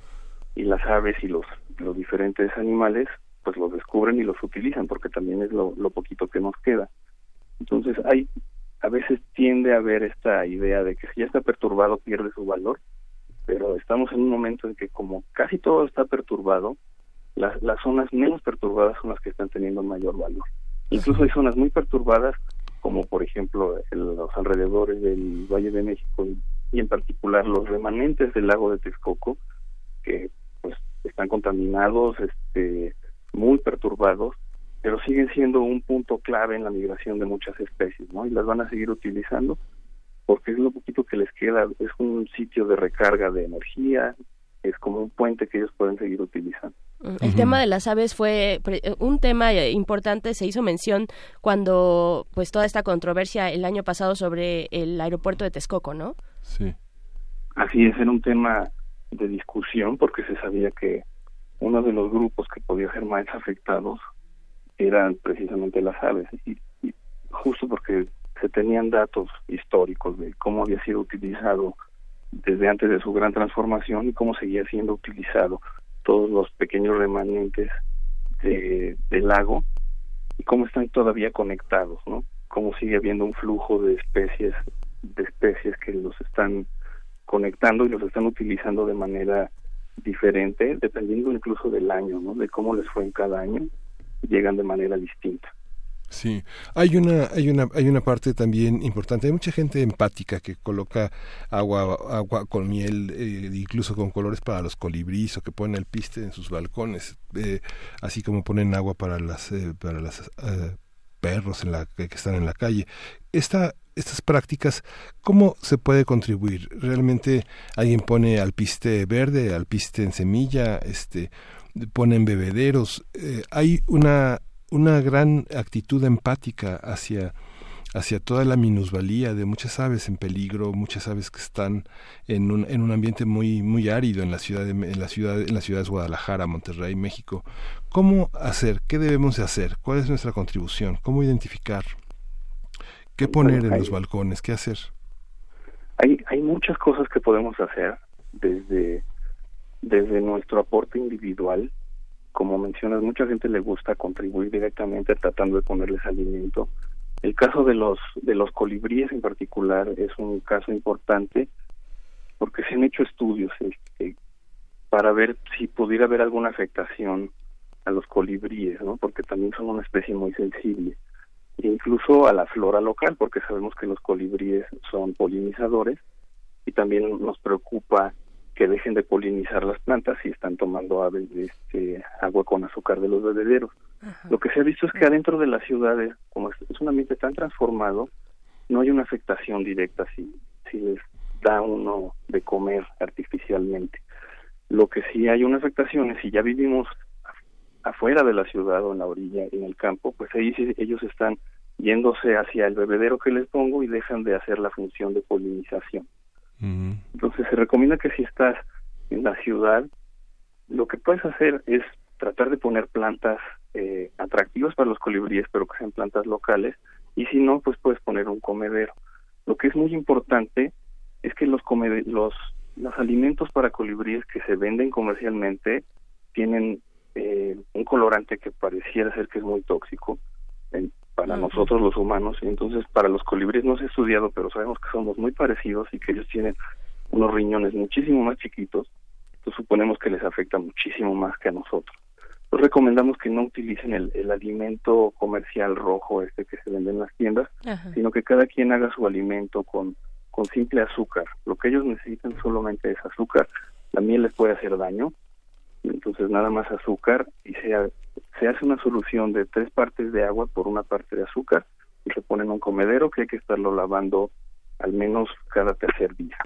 Y las aves y los, los diferentes animales pues los descubren y los utilizan, porque también es lo, lo poquito que nos queda. Entonces hay a veces tiende a haber esta idea de que si ya está perturbado pierde su valor, pero estamos en un momento en que como casi todo está perturbado, las, las zonas menos perturbadas son las que están teniendo mayor valor. Incluso hay zonas muy perturbadas, como por ejemplo el- los alrededores del Valle de México y, en particular los remanentes del lago de Texcoco, que pues están contaminados, este, muy perturbados, pero siguen siendo un punto clave en la migración de muchas especies, ¿no? Y las van a seguir utilizando porque es lo poquito que les queda, es un sitio de recarga de energía, es como un puente que ellos pueden seguir utilizando. El tema de las aves fue pre- un tema eh, importante, se hizo mención cuando pues toda esta controversia el año pasado sobre el aeropuerto de Texcoco, ¿no? Sí. Así es, era un tema de discusión porque se sabía que uno de los grupos que podía ser más afectados eran precisamente las aves y, justo porque se tenían datos históricos de cómo había sido utilizado desde antes de su gran transformación y cómo seguía siendo utilizado todos los pequeños remanentes de, del lago y cómo están todavía conectados, ¿no? Cómo sigue habiendo un flujo de especies de especies que los están conectando y los están utilizando de manera diferente, dependiendo incluso del año, ¿no? De cómo les fue en cada año, llegan de manera distinta. Sí, hay una, hay una, hay una parte también importante. Hay mucha gente empática que coloca agua, agua con miel, eh, incluso con colores para los colibríes o que ponen el piste en sus balcones, eh, así como ponen agua para las, eh, para las eh, perros en la, que, están en la calle. Esta, estas prácticas, ¿cómo se puede contribuir? Realmente alguien pone alpiste verde, alpiste en semilla, este, ponen bebederos. Eh, hay una una gran actitud empática hacia hacia toda la minusvalía de muchas aves en peligro, muchas aves que están en un, en un ambiente muy muy árido en la ciudad de, en la ciudad en las ciudades Guadalajara, Monterrey, México. ¿Cómo hacer? ¿Qué debemos de hacer? ¿Cuál es nuestra contribución? ¿Cómo identificar? ¿Qué poner Bueno, en hay- los balcones? ¿Qué hacer? Hay, hay muchas cosas que podemos hacer desde, desde nuestro aporte individual. Como mencionas, mucha gente le gusta contribuir directamente tratando de ponerles alimento. El caso de los de los colibríes en particular es un caso importante porque se han hecho estudios este, para ver si pudiera haber alguna afectación a los colibríes, ¿no? Porque también son una especie muy sensible e incluso a la flora local, porque sabemos que los colibríes son polinizadores y también nos preocupa que dejen de polinizar las plantas si están tomando aves de este agua con azúcar de los bebederos. Lo que se ha visto es que adentro de las ciudades, como es, es un ambiente tan transformado, no hay una afectación directa si, si les da uno de comer artificialmente. Lo que sí hay una afectación es si ya vivimos afuera de la ciudad o en la orilla, en el campo, pues ahí sí ellos están yéndose hacia el bebedero que les pongo y dejan de hacer la función de polinización. Entonces se recomienda que si estás en la ciudad, lo que puedes hacer es tratar de poner plantas eh, atractivas para los colibríes, pero que sean plantas locales, y si no, pues puedes poner un comedero. Lo que es muy importante es que los los los alimentos para colibríes que se venden comercialmente tienen eh, un colorante que pareciera ser que es muy tóxico en- para nosotros los humanos y entonces para los colibríes no se ha estudiado pero sabemos que somos muy parecidos y que ellos tienen unos riñones muchísimo más chiquitos entonces suponemos que les afecta muchísimo más que a nosotros pues recomendamos que no utilicen el, el alimento comercial rojo este que se vende en las tiendas sino que cada quien haga su alimento con, con simple azúcar. Lo que ellos necesitan solamente es azúcar. La miel les puede hacer daño, entonces nada más azúcar y se, se hace una solución de tres partes de agua por una parte de azúcar y se pone en un comedero que hay que estarlo lavando al menos cada tercer día.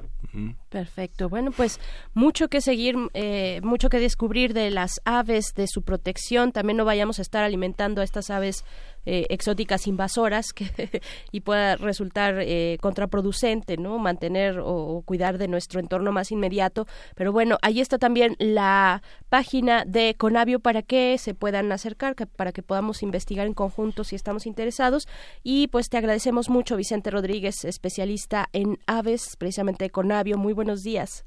Perfecto. Bueno, pues mucho que seguir, eh, mucho que descubrir de las aves, de su protección. También no vayamos a estar alimentando a estas aves eh, exóticas invasoras que, y pueda resultar eh, contraproducente, ¿no? Mantener o, cuidar de nuestro entorno más inmediato. Pero bueno, ahí está también la página de Conavio para que se puedan acercar, que- para que podamos investigar en conjunto si estamos interesados. Y pues te agradecemos mucho, Vicente Rodríguez, especialista en aves, precisamente Conavio. Muy buenos días.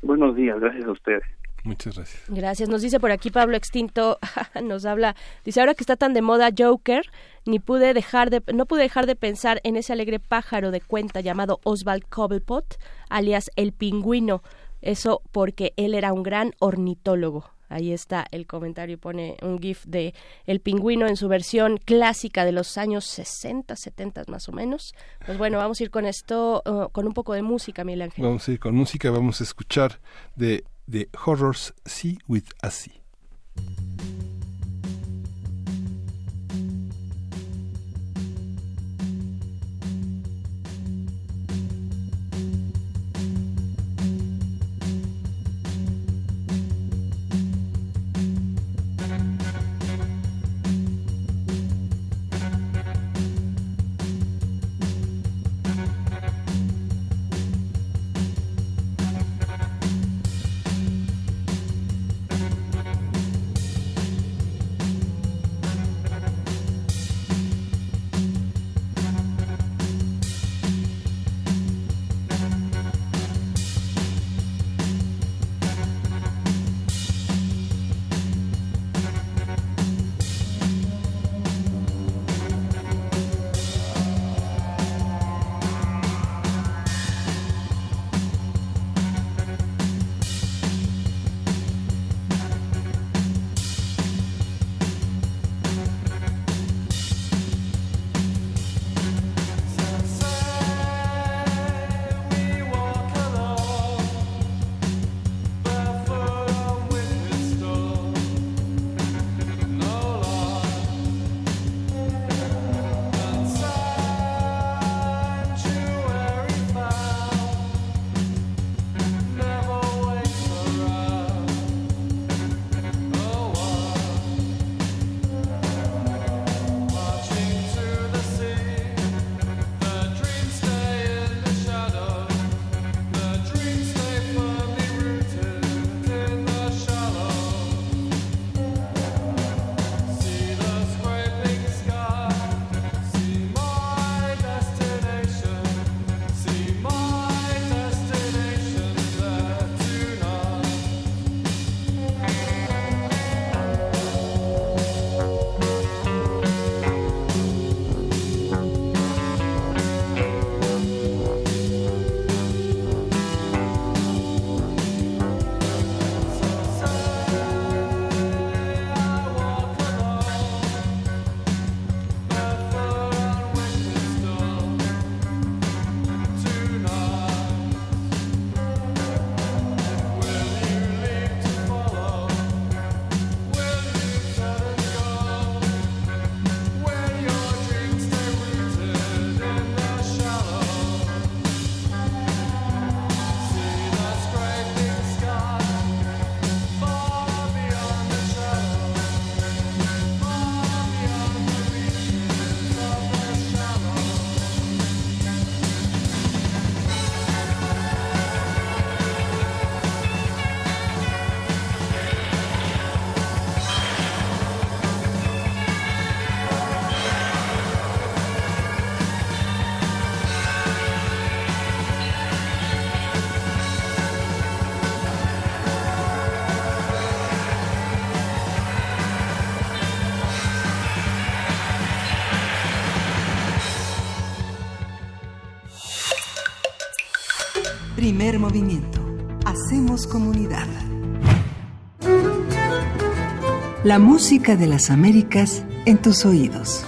Buenos días, gracias a ustedes. Muchas gracias. Gracias. Nos dice por aquí Pablo Extinto, nos habla, dice ahora que está tan de moda Joker, ni pude dejar de, no pude dejar de pensar en ese alegre pájaro de cuenta llamado Oswald Cobblepot, alias el pingüino. Eso porque él era un gran ornitólogo. Ahí está el comentario, pone un GIF de El Pingüino en su versión clásica de los años 60, 70 más o menos. Pues bueno, vamos a ir con esto, uh, con un poco de música, Miguel Ángel. Vamos a ir con música, vamos a escuchar de, de Horrors See with a Sea. Primer movimiento. Hacemos comunidad. La música de las Américas en tus oídos.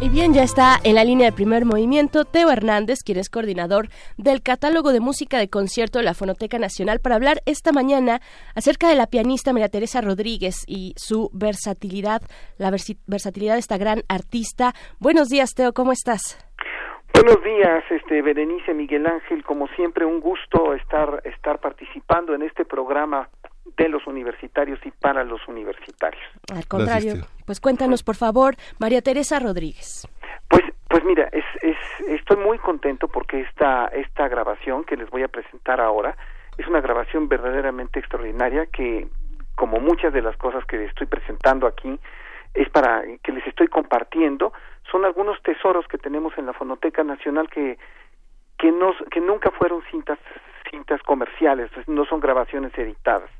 Y bien, ya está en la línea de primer movimiento Teo Hernández, quien es coordinador del catálogo de música de concierto de la Fonoteca Nacional, para hablar esta mañana acerca de la pianista María Teresa Rodríguez y su versatilidad, la versatilidad de esta gran artista. Buenos días, Teo, ¿cómo estás? Buenos días, este Berenice Miguel Ángel, como siempre un gusto estar estar participando en este programa de los universitarios y para los universitarios. Al contrario, pues cuéntanos, por favor, María Teresa Rodríguez. Pues pues mira, es, es estoy muy contento porque esta esta grabación que les voy a presentar ahora es una grabación verdaderamente extraordinaria que como muchas de las cosas que estoy presentando aquí es para que les estoy compartiendo son algunos tesoros que tenemos en la Fonoteca Nacional que que no que nunca fueron cintas cintas comerciales, no son grabaciones editadas.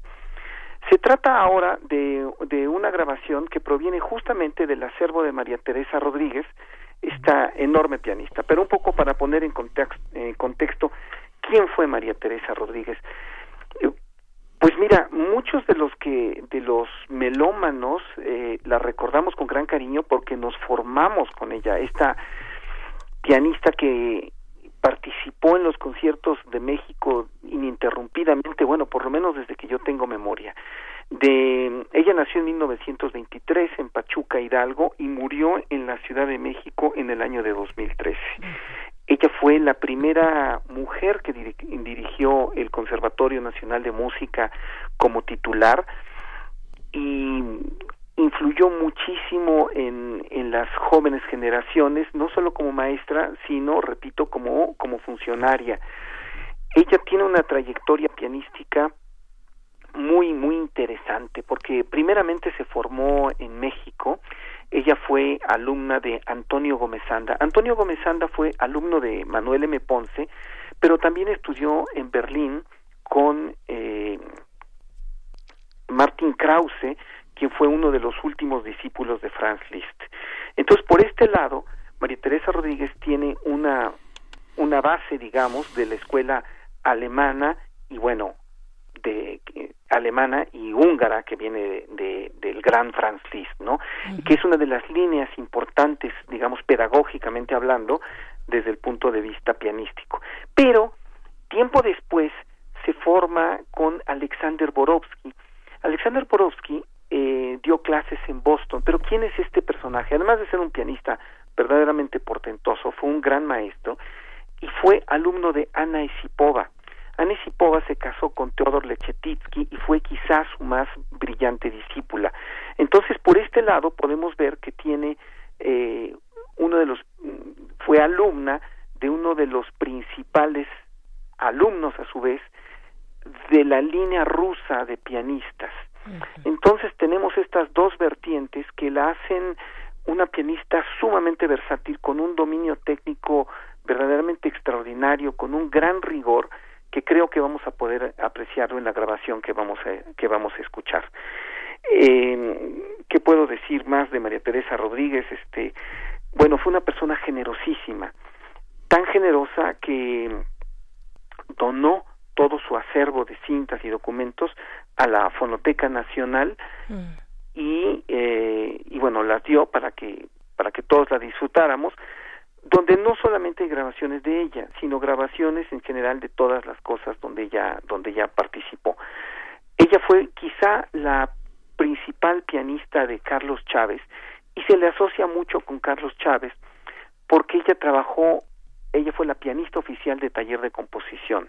Se trata ahora de, de una grabación que proviene justamente del acervo de María Teresa Rodríguez, esta enorme pianista. Pero un poco para poner en contexto, en contexto quién fue María Teresa Rodríguez. Pues mira, muchos de los que de los melómanos eh, la recordamos con gran cariño porque nos formamos con ella. Esta pianista que participó en los conciertos de México ininterrumpidamente, bueno, por lo menos desde que yo tengo memoria. De ella nació en 1923 en Pachuca, Hidalgo y murió en la Ciudad de México en el año de 2013. Ella fue la primera mujer que diri- dirigió el Conservatorio Nacional de Música como titular y influyó muchísimo en, en las jóvenes generaciones, no solo como maestra, sino, repito, como, como funcionaria. Ella tiene una trayectoria pianística muy, muy interesante, porque primeramente se formó en México, ella fue alumna de Antonio Gómezanda. Antonio Gómezanda fue alumno de Manuel M. Ponce, pero también estudió en Berlín con eh, Martin Krause, quien fue uno de los últimos discípulos de Franz Liszt. Entonces, por este lado, María Teresa Rodríguez tiene una, una base, digamos, de la escuela alemana y, bueno, de eh, alemana y húngara que viene de, de- del gran Franz Liszt, ¿no? Que es una de las líneas importantes, digamos, pedagógicamente hablando, desde el punto de vista pianístico. Pero, tiempo después, se forma con Alexander Borovsky. Alexander Borovsky eh, dio clases en Boston, pero ¿quién es este personaje? Además de ser un pianista verdaderamente portentoso, fue un gran maestro y fue alumno de Ana Esipova. Ana Esipova se casó con Teodor Lechetitsky y fue quizás su más brillante discípula. Entonces, por este lado podemos ver que tiene eh, uno de los fue alumna de uno de los principales alumnos a su vez de la línea rusa de pianistas. Entonces tenemos estas dos vertientes que la hacen una pianista sumamente versátil, con un dominio técnico verdaderamente extraordinario, con un gran rigor que creo que vamos a poder apreciarlo en la grabación que vamos a, que vamos a escuchar. Eh, ¿Qué puedo decir más de María Teresa Rodríguez? Este, bueno, fue una persona generosísima, tan generosa que donó todo su acervo de cintas y documentos a la Fonoteca Nacional y, eh, y bueno, las dio para que, para que todos la disfrutáramos, donde no solamente hay grabaciones de ella, sino grabaciones en general de todas las cosas donde ella, donde ella participó. Ella fue quizá la principal pianista de Carlos Chávez y se le asocia mucho con Carlos Chávez porque ella trabajó, ella fue la pianista oficial de taller de composición.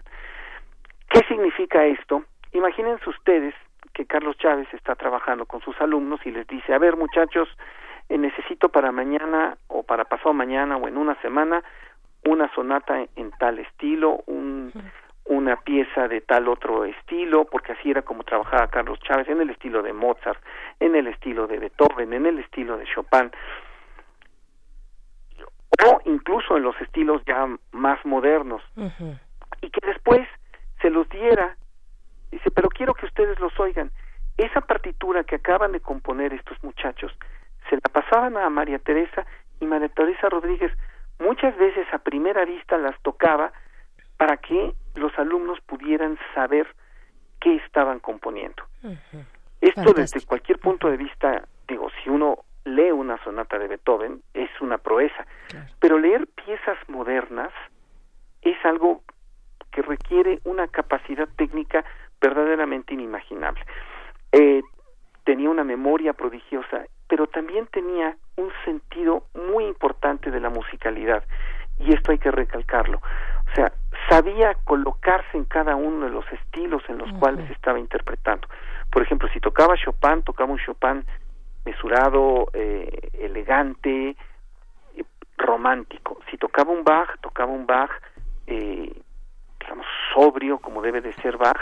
¿Qué significa esto? Imagínense ustedes que Carlos Chávez está trabajando con sus alumnos y les dice, a ver muchachos, eh, necesito para mañana o para pasado mañana o en una semana una sonata en, en tal estilo, un, una pieza de tal otro estilo, porque así era como trabajaba Carlos Chávez, en el estilo de Mozart, en el estilo de Beethoven, en el estilo de Chopin, o incluso en los estilos ya más modernos, y que después se los diera, dice, pero quiero que ustedes los oigan, esa partitura que acaban de componer estos muchachos, se la pasaban a María Teresa y María Teresa Rodríguez muchas veces a primera vista las tocaba para que los alumnos pudieran saber qué estaban componiendo. Esto Fantástico. desde cualquier punto de vista, digo, si uno lee una sonata de Beethoven es una proeza, pero leer piezas modernas es algo que requiere una capacidad técnica verdaderamente inimaginable. Eh, tenía una memoria prodigiosa, pero también tenía un sentido muy importante de la musicalidad, y esto hay que recalcarlo. O sea, sabía colocarse en cada uno de los estilos en los cuales estaba interpretando. Por ejemplo, si tocaba Chopin, tocaba un Chopin mesurado, eh, elegante, eh, romántico. Si tocaba un Bach, tocaba un Bach, eh, digamos, sobrio, como debe de ser Bach,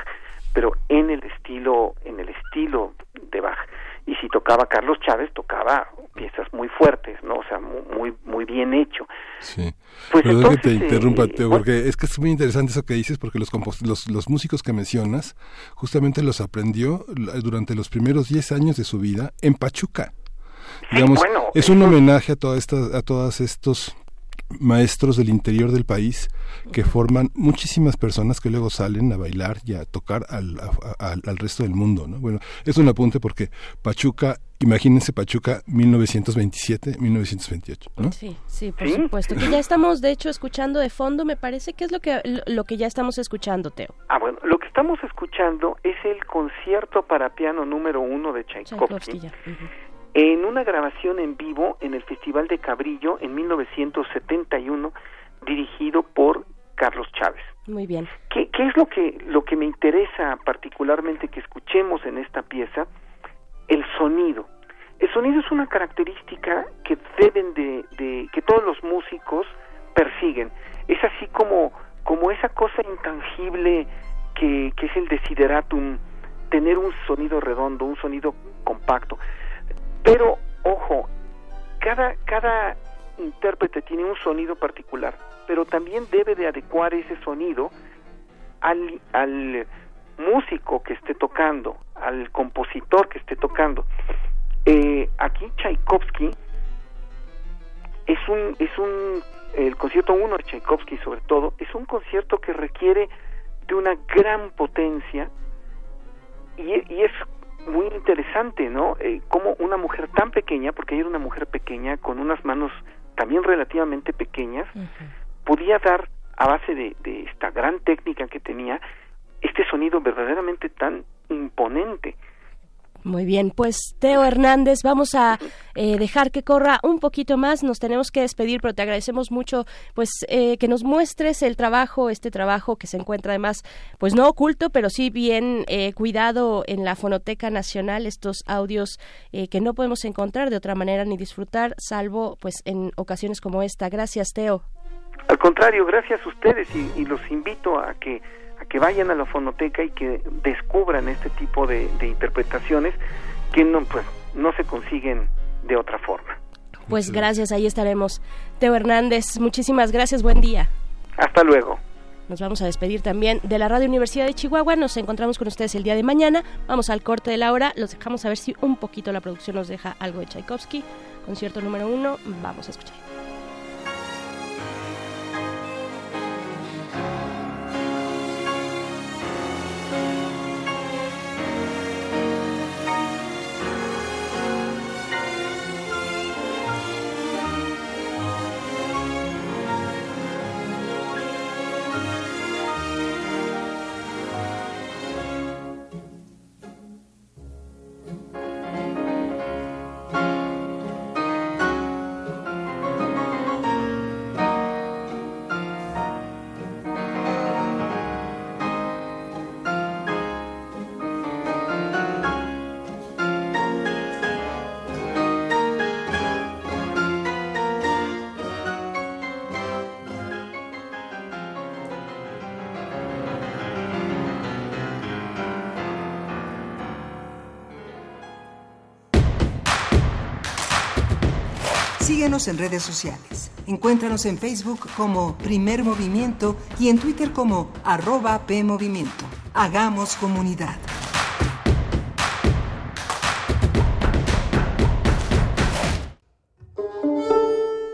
pero en el estilo, en el estilo de Bach. Y si tocaba Carlos Chávez, tocaba piezas muy fuertes, ¿no? O sea, mu- muy, muy bien hecho. Sí. Pues Perdón entonces, que te interrumpa, eh, Teo, bueno. porque es que es muy interesante eso que dices, porque los, compos- los, los músicos que mencionas, justamente los aprendió durante los primeros 10 años de su vida en Pachuca. Digamos, bueno, es un homenaje a todas estas, a todos estos maestros del interior del país que forman muchísimas personas que luego salen a bailar y a tocar al, a- a- al resto del mundo, ¿no? Bueno, es un apunte porque Pachuca, imagínense Pachuca 1927, 1928, ¿no? Sí, sí, por supuesto. Que ya estamos, de hecho, escuchando de fondo, me parece que es lo que, lo, que ya estamos escuchando, Teo. Ah, bueno, lo que estamos escuchando es el concierto para piano número uno de Tchaikovsky Tchaikovsky ya. Ujú. En una grabación en vivo en el Festival de Cabrillo en 1971, dirigido por Carlos Chávez. Muy bien. ¿Qué, qué es lo que, lo que me interesa particularmente que escuchemos en esta pieza? El sonido. El sonido es una característica que deben de, de- que todos los músicos persiguen. Es así como, como esa cosa intangible que, que es el desideratum, tener un sonido redondo, un sonido compacto. Pero, ojo, cada, cada intérprete tiene un sonido particular, pero también debe de adecuar ese sonido al, al músico que esté tocando, al compositor que esté tocando. Eh, aquí Tchaikovsky es un, es un, el concierto 1 de Tchaikovsky sobre todo, es un concierto que requiere de una gran potencia y, y es muy interesante, ¿no? Eh, como una mujer tan pequeña, porque ella era una mujer pequeña, con unas manos también relativamente pequeñas, podía dar, a base de, de esta gran técnica que tenía, este sonido verdaderamente tan imponente. Muy bien, pues Teo Hernández, vamos a eh, dejar que corra un poquito más, nos tenemos que despedir, pero te agradecemos mucho pues eh, que nos muestres el trabajo, este trabajo que se encuentra además pues no oculto, pero sí bien eh, cuidado en la Fonoteca Nacional, estos audios eh, que no podemos encontrar de otra manera ni disfrutar, salvo pues en ocasiones como esta. Gracias, Teo. Al contrario, gracias a ustedes y, y los invito a que a que vayan a la fonoteca y que descubran este tipo de, de interpretaciones que no pues no se consiguen de otra forma. Pues gracias, ahí estaremos. Teo Hernández, muchísimas gracias, buen día. Hasta luego. Nos vamos a despedir también de la Radio Universidad de Chihuahua. Nos encontramos con ustedes el día de mañana. Vamos al corte de la hora. Los dejamos a ver si un poquito la producción nos deja algo de Tchaikovsky. Concierto número uno. Vamos a escuchar. En redes sociales. Encuéntranos en Facebook como Primer Movimiento y en Twitter como arroba PMovimiento. Hagamos comunidad.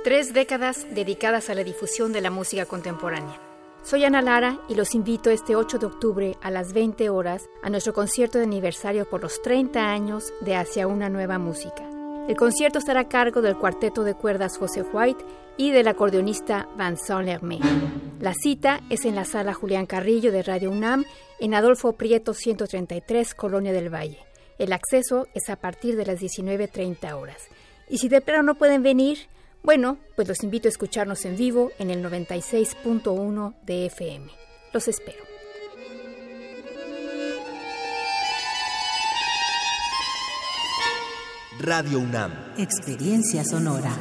Tres décadas dedicadas a la difusión de la música contemporánea. Soy Ana Lara y los invito este 8 de octubre a las 20 horas a nuestro concierto de aniversario por los 30 años de Hacia una nueva música. El concierto estará a cargo del cuarteto de cuerdas José White y del acordeonista Vincent Lermé. La cita es en la sala Julián Carrillo de Radio UNAM en Adolfo Prieto 133, Colonia del Valle. El acceso es a partir de las 19.30 horas. Y si de plano no pueden venir, bueno, pues los invito a escucharnos en vivo en el 96.1 de FM. Los espero. Radio UNAM. Experiencia sonora.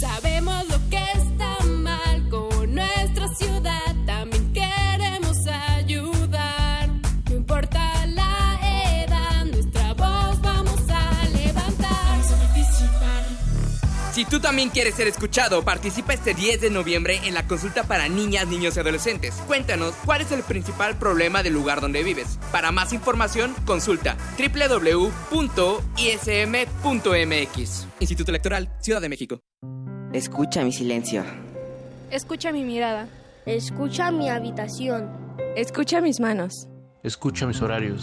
Sabemos lo que está mal con nuestra ciudad, Si tú también quieres ser escuchado, participa este 10 de noviembre en la consulta para niñas, niños y adolescentes. Cuéntanos cuál es el principal problema del lugar donde vives. Para más información, consulta www.ism.mx. Instituto Electoral, Ciudad de México. Escucha mi silencio. Escucha mi mirada. Escucha mi habitación. Escucha mis manos. Escucha mis horarios.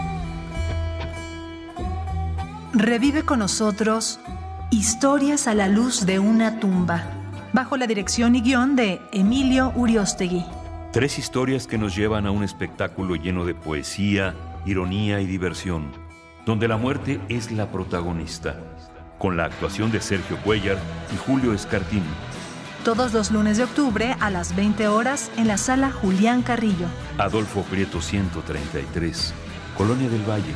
Revive con nosotros Historias a la luz de una tumba, bajo la dirección y guion de Emilio Uriostegui. Tres historias que nos llevan a un espectáculo lleno de poesía, ironía y diversión, donde la muerte es la protagonista, con la actuación de Sergio Cuellar y Julio Escartín. Todos los lunes de octubre a las 20 horas en la sala Julián Carrillo. Adolfo Prieto 133, Colonia del Valle,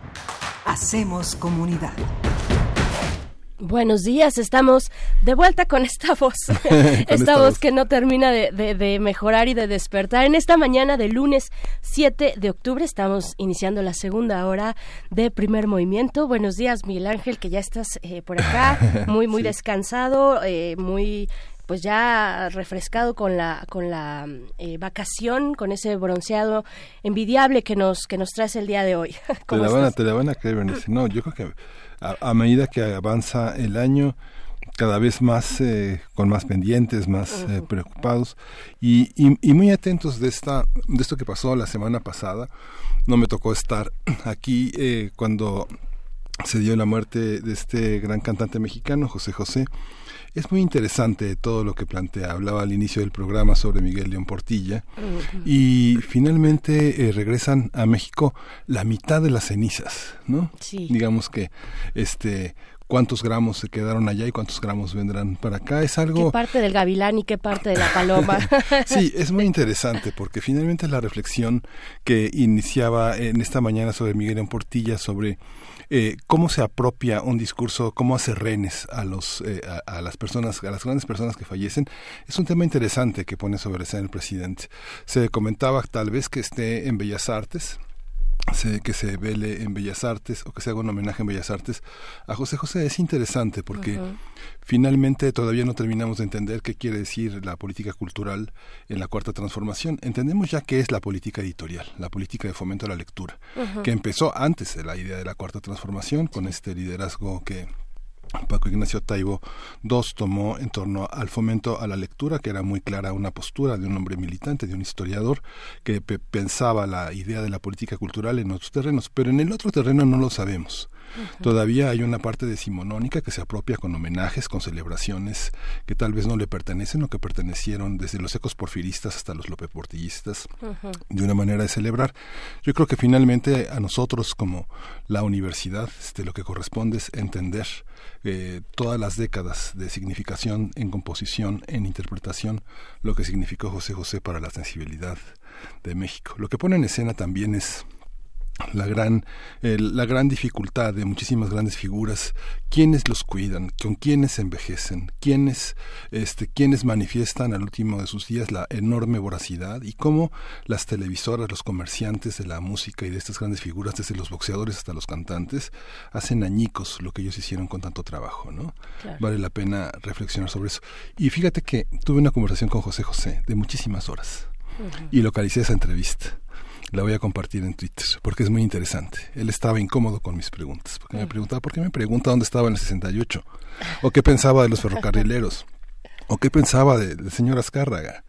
Hacemos comunidad. Buenos días, estamos de vuelta con esta voz, esta, esta voz voz. que no termina de, de- de mejorar y de despertar. En esta mañana de lunes 7 de octubre estamos iniciando la segunda hora de primer movimiento. Buenos días, Miguel Ángel, que ya estás eh, por acá, muy, muy Sí. descansado, eh, muy pues ya refrescado con la con la eh, vacación, con ese bronceado envidiable que nos que nos traes el día de hoy. Te ¿Cómo la, van a, te la van a creer, Berenice. No, yo creo que a, a medida que avanza el año, cada vez más eh, con más pendientes, más eh, preocupados y, y, y muy atentos de esta de esto que pasó la semana pasada. No me tocó estar aquí eh, cuando se dio la muerte de este gran cantante mexicano, José José. Es muy interesante todo lo que plantea. Hablaba al inicio del programa sobre Miguel León Portilla y finalmente eh, regresan a México la mitad de las cenizas, ¿no? Sí. Digamos que este cuántos gramos se quedaron allá y cuántos gramos vendrán para acá es algo ¿Qué parte del gavilán y qué parte de la paloma? Sí, es muy interesante porque finalmente la reflexión que iniciaba en esta mañana sobre Miguel en Portilla, sobre eh, cómo se apropia un discurso, cómo hace renes a, los, eh, a, las personas, a las grandes personas que fallecen, es un tema interesante que pone sobre escena el presidente. Se comentaba tal vez que esté en Bellas Artes, se- que se vele en Bellas Artes o que se haga un homenaje en Bellas Artes a José José. Es interesante porque finalmente todavía no terminamos de entender qué quiere decir la política cultural en la cuarta transformación. Entendemos ya qué es la política editorial, la política de fomento a la lectura, que empezó antes de la idea de la cuarta transformación con este liderazgo que Paco Ignacio Taibo II tomó en torno al fomento a la lectura, que era muy clara una postura de un hombre militante, de un historiador, que pe- pensaba la idea de la política cultural en otros terrenos, pero en el otro terreno no lo sabemos. Todavía hay una parte decimonónica que se apropia con homenajes, con celebraciones que tal vez no le pertenecen o que pertenecieron desde los ecos porfiristas hasta los lopeportillistas, Ujú. de una manera de celebrar. Yo creo que finalmente a nosotros como la universidad este, lo que corresponde es entender eh, todas las décadas de significación en composición, en interpretación, lo que significó José José para la sensibilidad de México. Lo que pone en escena también es la gran eh, la gran dificultad de muchísimas grandes figuras. Quiénes los cuidan con quiénes envejecen quiénes este quiénes manifiestan al último de sus días la enorme voracidad y cómo las televisoras los comerciantes de la música y de estas grandes figuras desde los boxeadores hasta los cantantes hacen añicos lo que ellos hicieron con tanto trabajo no Claro. vale la pena reflexionar sobre eso. Y fíjate que tuve una conversación con José José de muchísimas horas y localicé esa entrevista. La voy a compartir en Twitter porque es muy interesante. Él estaba incómodo con mis preguntas porque me preguntaba, ¿por qué me pregunta dónde estaba en el 68? ¿O qué pensaba de los ferrocarrileros? ¿O qué pensaba de- del señor Azcárraga?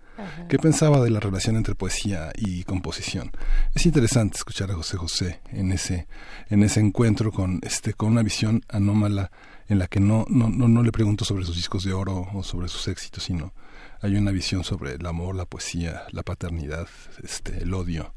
¿Qué pensaba de la relación entre poesía y composición? Es interesante escuchar a José José en ese, en ese encuentro con, este, con una visión anómala en la que no, no, no, no le pregunto sobre sus discos de oro o sobre sus éxitos, sino hay una visión sobre el amor, la poesía, la paternidad, este, el odio,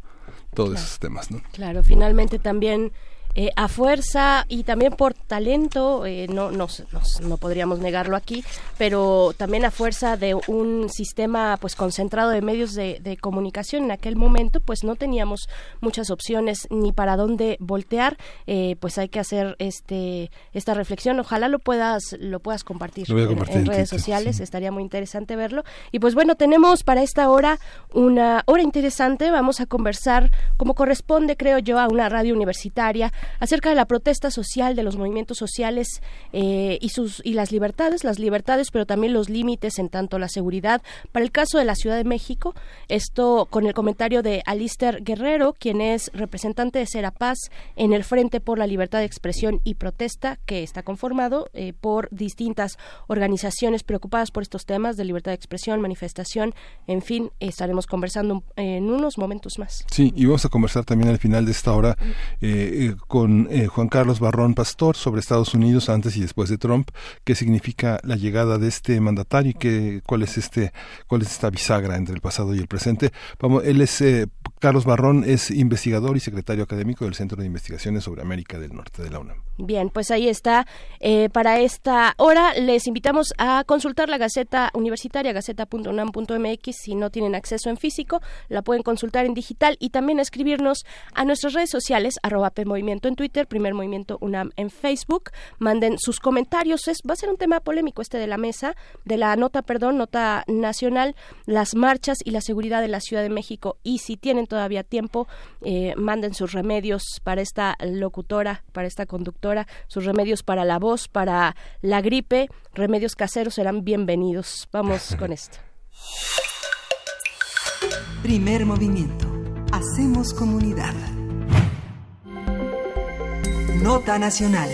todos Claro. esos temas, ¿no? Claro, finalmente también eh, a fuerza y también por talento, eh, no, no, no no podríamos negarlo aquí, pero también a fuerza de un sistema pues concentrado de medios de, de comunicación en aquel momento, pues no teníamos muchas opciones ni para dónde voltear, eh, pues hay que hacer este esta reflexión. Ojalá lo puedas lo puedas compartir, Lo en- compartir en, en redes sociales, sí. estaría muy interesante verlo. Y pues bueno, tenemos para esta hora una hora interesante. Vamos a conversar, como corresponde, creo yo, a una radio universitaria acerca de la protesta social, de los movimientos sociales eh, y sus y las libertades, las libertades, pero también los límites en tanto la seguridad. Para el caso de la Ciudad de México, esto con el comentario de Alister Guerrero, quien es representante de Serapaz en el Frente por la Libertad de Expresión y Protesta, que está conformado eh, por distintas organizaciones preocupadas por estos temas de libertad de expresión, manifestación, en fin, estaremos conversando en unos momentos más. Sí, y vamos a conversar también al final de esta hora eh, eh, con eh, Juan Carlos Barrón Pastor sobre Estados Unidos antes y después de Trump, qué significa la llegada de este mandatario y qué, cuál es este, cuál es esta bisagra entre el pasado y el presente. Vamos, él es eh, Carlos Barrón es investigador y secretario académico del Centro de Investigaciones sobre América del Norte de la UNAM. Bien, pues ahí está. Eh, para esta hora les invitamos a consultar la Gaceta Universitaria, gaceta.unam.mx. Si no tienen acceso en físico, la pueden consultar en digital y también escribirnos a nuestras redes sociales, arroba PMovimiento en Twitter, Primer Movimiento UNAM en Facebook. Manden sus comentarios. Es, va a ser un tema polémico este de la mesa, de la nota, perdón, nota nacional, las marchas y la seguridad de la Ciudad de México. Y si tienen todavía tiempo, eh, manden sus remedios para esta locutora, para esta conductora, sus remedios para la voz, para la gripe, remedios caseros serán bienvenidos. Vamos con esto. Primer movimiento. Hacemos comunidad. Nota nacional.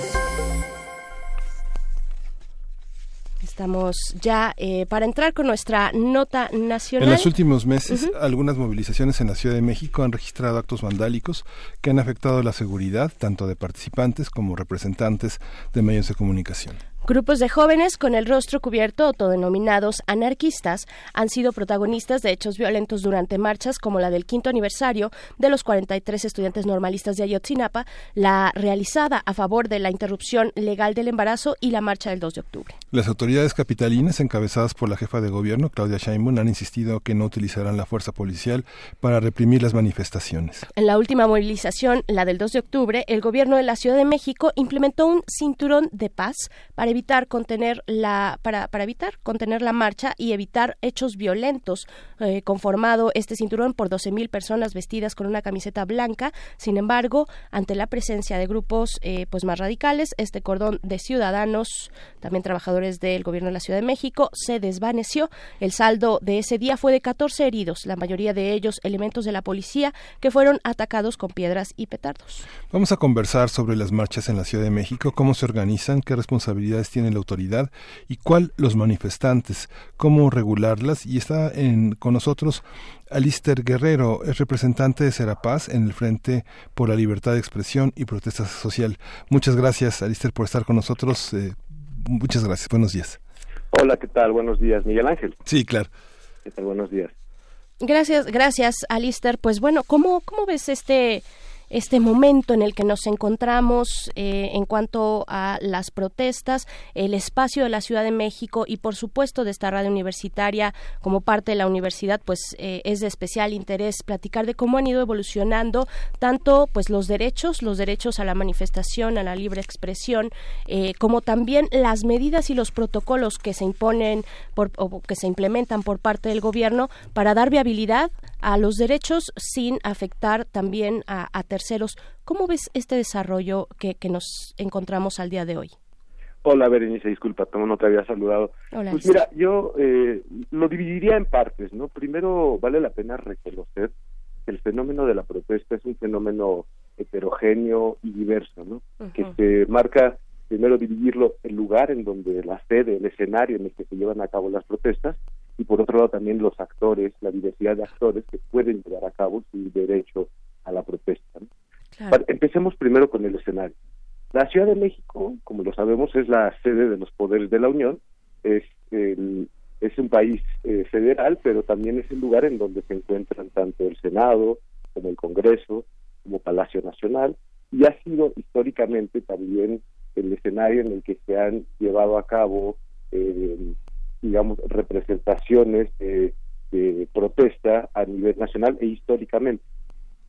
Estamos ya eh, para entrar con nuestra nota nacional. En los últimos meses, algunas movilizaciones en la Ciudad de México han registrado actos vandálicos que han afectado la seguridad tanto de participantes como representantes de medios de comunicación. Grupos de jóvenes con el rostro cubierto, autodenominados anarquistas, han sido protagonistas de hechos violentos durante marchas como la del quinto aniversario de los 43 estudiantes normalistas de Ayotzinapa, la realizada a favor de la interrupción legal del embarazo y la marcha del 2 de octubre. Las autoridades capitalinas, encabezadas por la jefa de gobierno, Claudia Sheinbaum, han insistido que no utilizarán la fuerza policial para reprimir las manifestaciones. En la última movilización, la del 2 de octubre, el gobierno de la Ciudad de México implementó un cinturón de paz para evitar contener la para, para evitar contener la marcha y evitar hechos violentos. Eh, conformado este cinturón por 12.000 personas vestidas con una camiseta blanca. Sin embargo, ante la presencia de grupos eh, pues más radicales, este cordón de ciudadanos, también trabajadores del gobierno de la Ciudad de México, se desvaneció. El saldo de ese día fue de 14 heridos, la mayoría de ellos elementos de la policía que fueron atacados con piedras y petardos. Vamos a conversar sobre las marchas en la Ciudad de México, cómo se organizan, qué responsabilidades autoridades tienen la autoridad y cuál los manifestantes, cómo regularlas. Y está en, con nosotros Alister Guerrero, es representante de Serapaz en el Frente por la Libertad de Expresión y Protesta Social. Muchas gracias, Alister, por estar con nosotros. Eh, muchas gracias. Buenos días. Hola, ¿qué tal? Buenos días, Miguel Ángel. Sí, claro. ¿Qué tal? Buenos días. Gracias, gracias, Alister. Pues bueno, ¿cómo, cómo ves este este momento en el que nos encontramos eh, en cuanto a las protestas, el espacio de la Ciudad de México y por supuesto de esta radio universitaria como parte de la universidad, pues eh, es de especial interés platicar de cómo han ido evolucionando tanto pues los derechos, los derechos a la manifestación, a la libre expresión, eh, como también las medidas y los protocolos que se imponen por, o que se implementan por parte del gobierno para dar viabilidad a los derechos sin afectar también a, a terceros. ¿Cómo ves este desarrollo que, que, nos encontramos al día de hoy? Hola, Berenice, disculpa, no te había saludado. Hola, pues mira, yo eh, lo dividiría en partes, ¿no? Primero, vale la pena reconocer que el fenómeno de la protesta es un fenómeno heterogéneo y diverso, ¿no? Uh -huh. Que se marca, primero, dividirlo el lugar en donde la sede, el escenario en el que se llevan a cabo las protestas, y por otro lado también los actores, la diversidad de actores que pueden llevar a cabo su derecho a la protesta. ¿no? Claro. Empecemos primero con el escenario. La Ciudad de México, como lo sabemos, es la sede de los poderes de la Unión, es, el, es un país eh, federal, pero también es el lugar en donde se encuentran tanto el Senado como el Congreso, como Palacio Nacional, y ha sido históricamente también el escenario en el que se han llevado a cabo eh, digamos, representaciones de, de, protesta a nivel nacional e históricamente.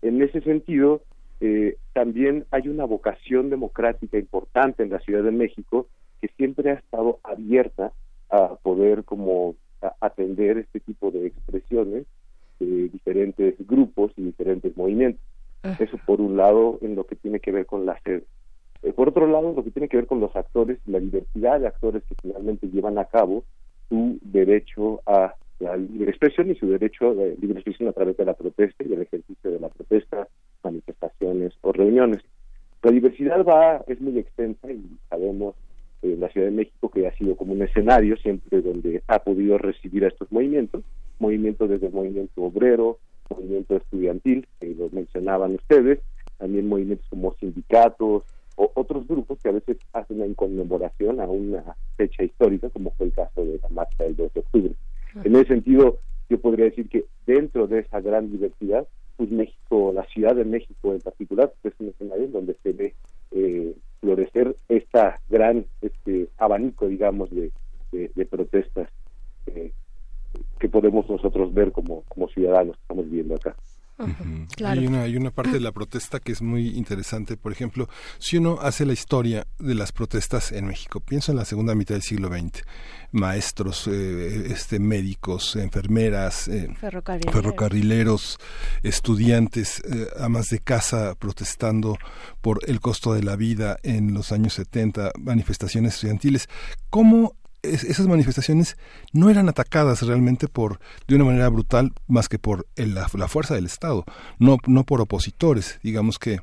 En ese sentido, eh, también hay una vocación democrática importante en la Ciudad de México que siempre ha estado abierta a poder como a atender este tipo de expresiones de diferentes grupos y diferentes movimientos. Eso por un lado en lo que tiene que ver con la sede. Eh, por otro lado, lo que tiene que ver con los actores y la diversidad de actores que finalmente llevan a cabo su derecho a la libre expresión y su derecho de libre expresión a través de la protesta y del ejercicio de la protesta, manifestaciones o reuniones. La diversidad va es muy extensa y sabemos en la Ciudad de México que ha sido como un escenario siempre donde ha podido recibir a estos movimientos, movimientos desde el movimiento obrero, movimiento estudiantil, que lo mencionaban ustedes, también movimientos como sindicatos, o otros grupos que a veces hacen en conmemoración a una fecha histórica, como fue el caso de la marcha del 2 de octubre. En ese sentido, yo podría decir que dentro de esa gran diversidad, pues México, la Ciudad de México en particular, pues es un escenario en donde se ve eh, florecer esta gran este abanico, digamos, de, de, de protestas eh, que podemos nosotros ver como, como ciudadanos que estamos viviendo acá. Uh -huh. claro. hay, una, hay una parte de la protesta que es muy interesante. Por ejemplo, si uno hace la historia de las protestas en México, pienso en la segunda mitad del siglo XX, maestros, eh, este, médicos, enfermeras, eh, ferrocarrileros. ferrocarrileros. estudiantes, eh, amas de casa protestando por el costo de la vida en los años 70, manifestaciones estudiantiles. ¿Cómo es, esas manifestaciones no eran atacadas realmente por de una manera brutal más que por el, la, la, fuerza del Estado, no, no por opositores. Digamos que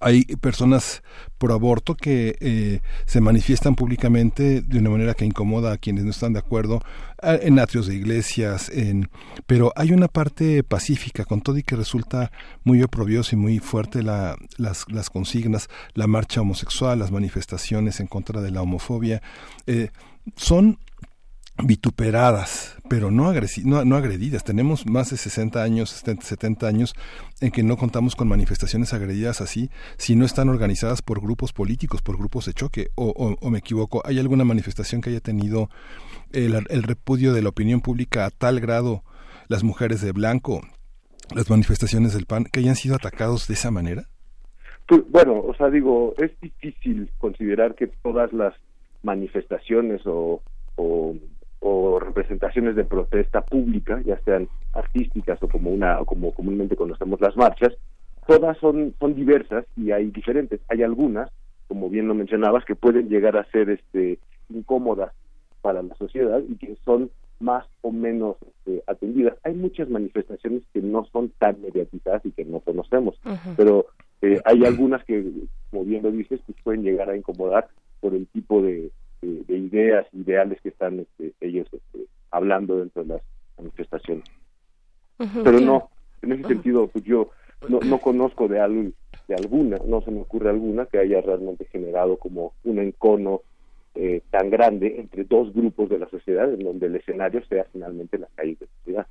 hay personas pro aborto que eh, se manifiestan públicamente de una manera que incomoda a quienes no están de acuerdo en atrios de iglesias, en, pero hay una parte pacífica con todo y que resulta muy oprobioso y muy fuerte la, las, las consignas, la marcha homosexual, las manifestaciones en contra de la homofobia. Eh, son vituperadas, pero no, no, no, agredidas. Tenemos más de 60 años, 70 años en que no contamos con manifestaciones agredidas así, si no están organizadas por grupos políticos, por grupos de choque, o, o, o me equivoco, ¿hay alguna manifestación que haya tenido el, el, repudio de la opinión pública a tal grado las mujeres de blanco, las manifestaciones del PAN, que hayan sido atacados de esa manera? Pues, bueno, o sea, digo, es difícil considerar que todas las manifestaciones o, o, o, representaciones de protesta pública, ya sean artísticas o como una como comúnmente conocemos las marchas, todas son son diversas y hay diferentes. Hay algunas, como bien lo mencionabas, que pueden llegar a ser este incómodas para la sociedad y que son más o menos este, atendidas. Hay muchas manifestaciones que no son tan mediatizadas y que no conocemos, uh -huh. pero eh, hay algunas que, como bien lo dices, pues pueden llegar a incomodar por el tipo de, de, de ideas, ideales que están este, ellos este, hablando dentro de las manifestaciones. Pero no, en ese sentido, pues yo no, no conozco de, algo, de alguna, no se me ocurre alguna que haya realmente generado como un encono eh, tan grande entre dos grupos de la sociedad, en donde el escenario sea finalmente las calles de la ciudad.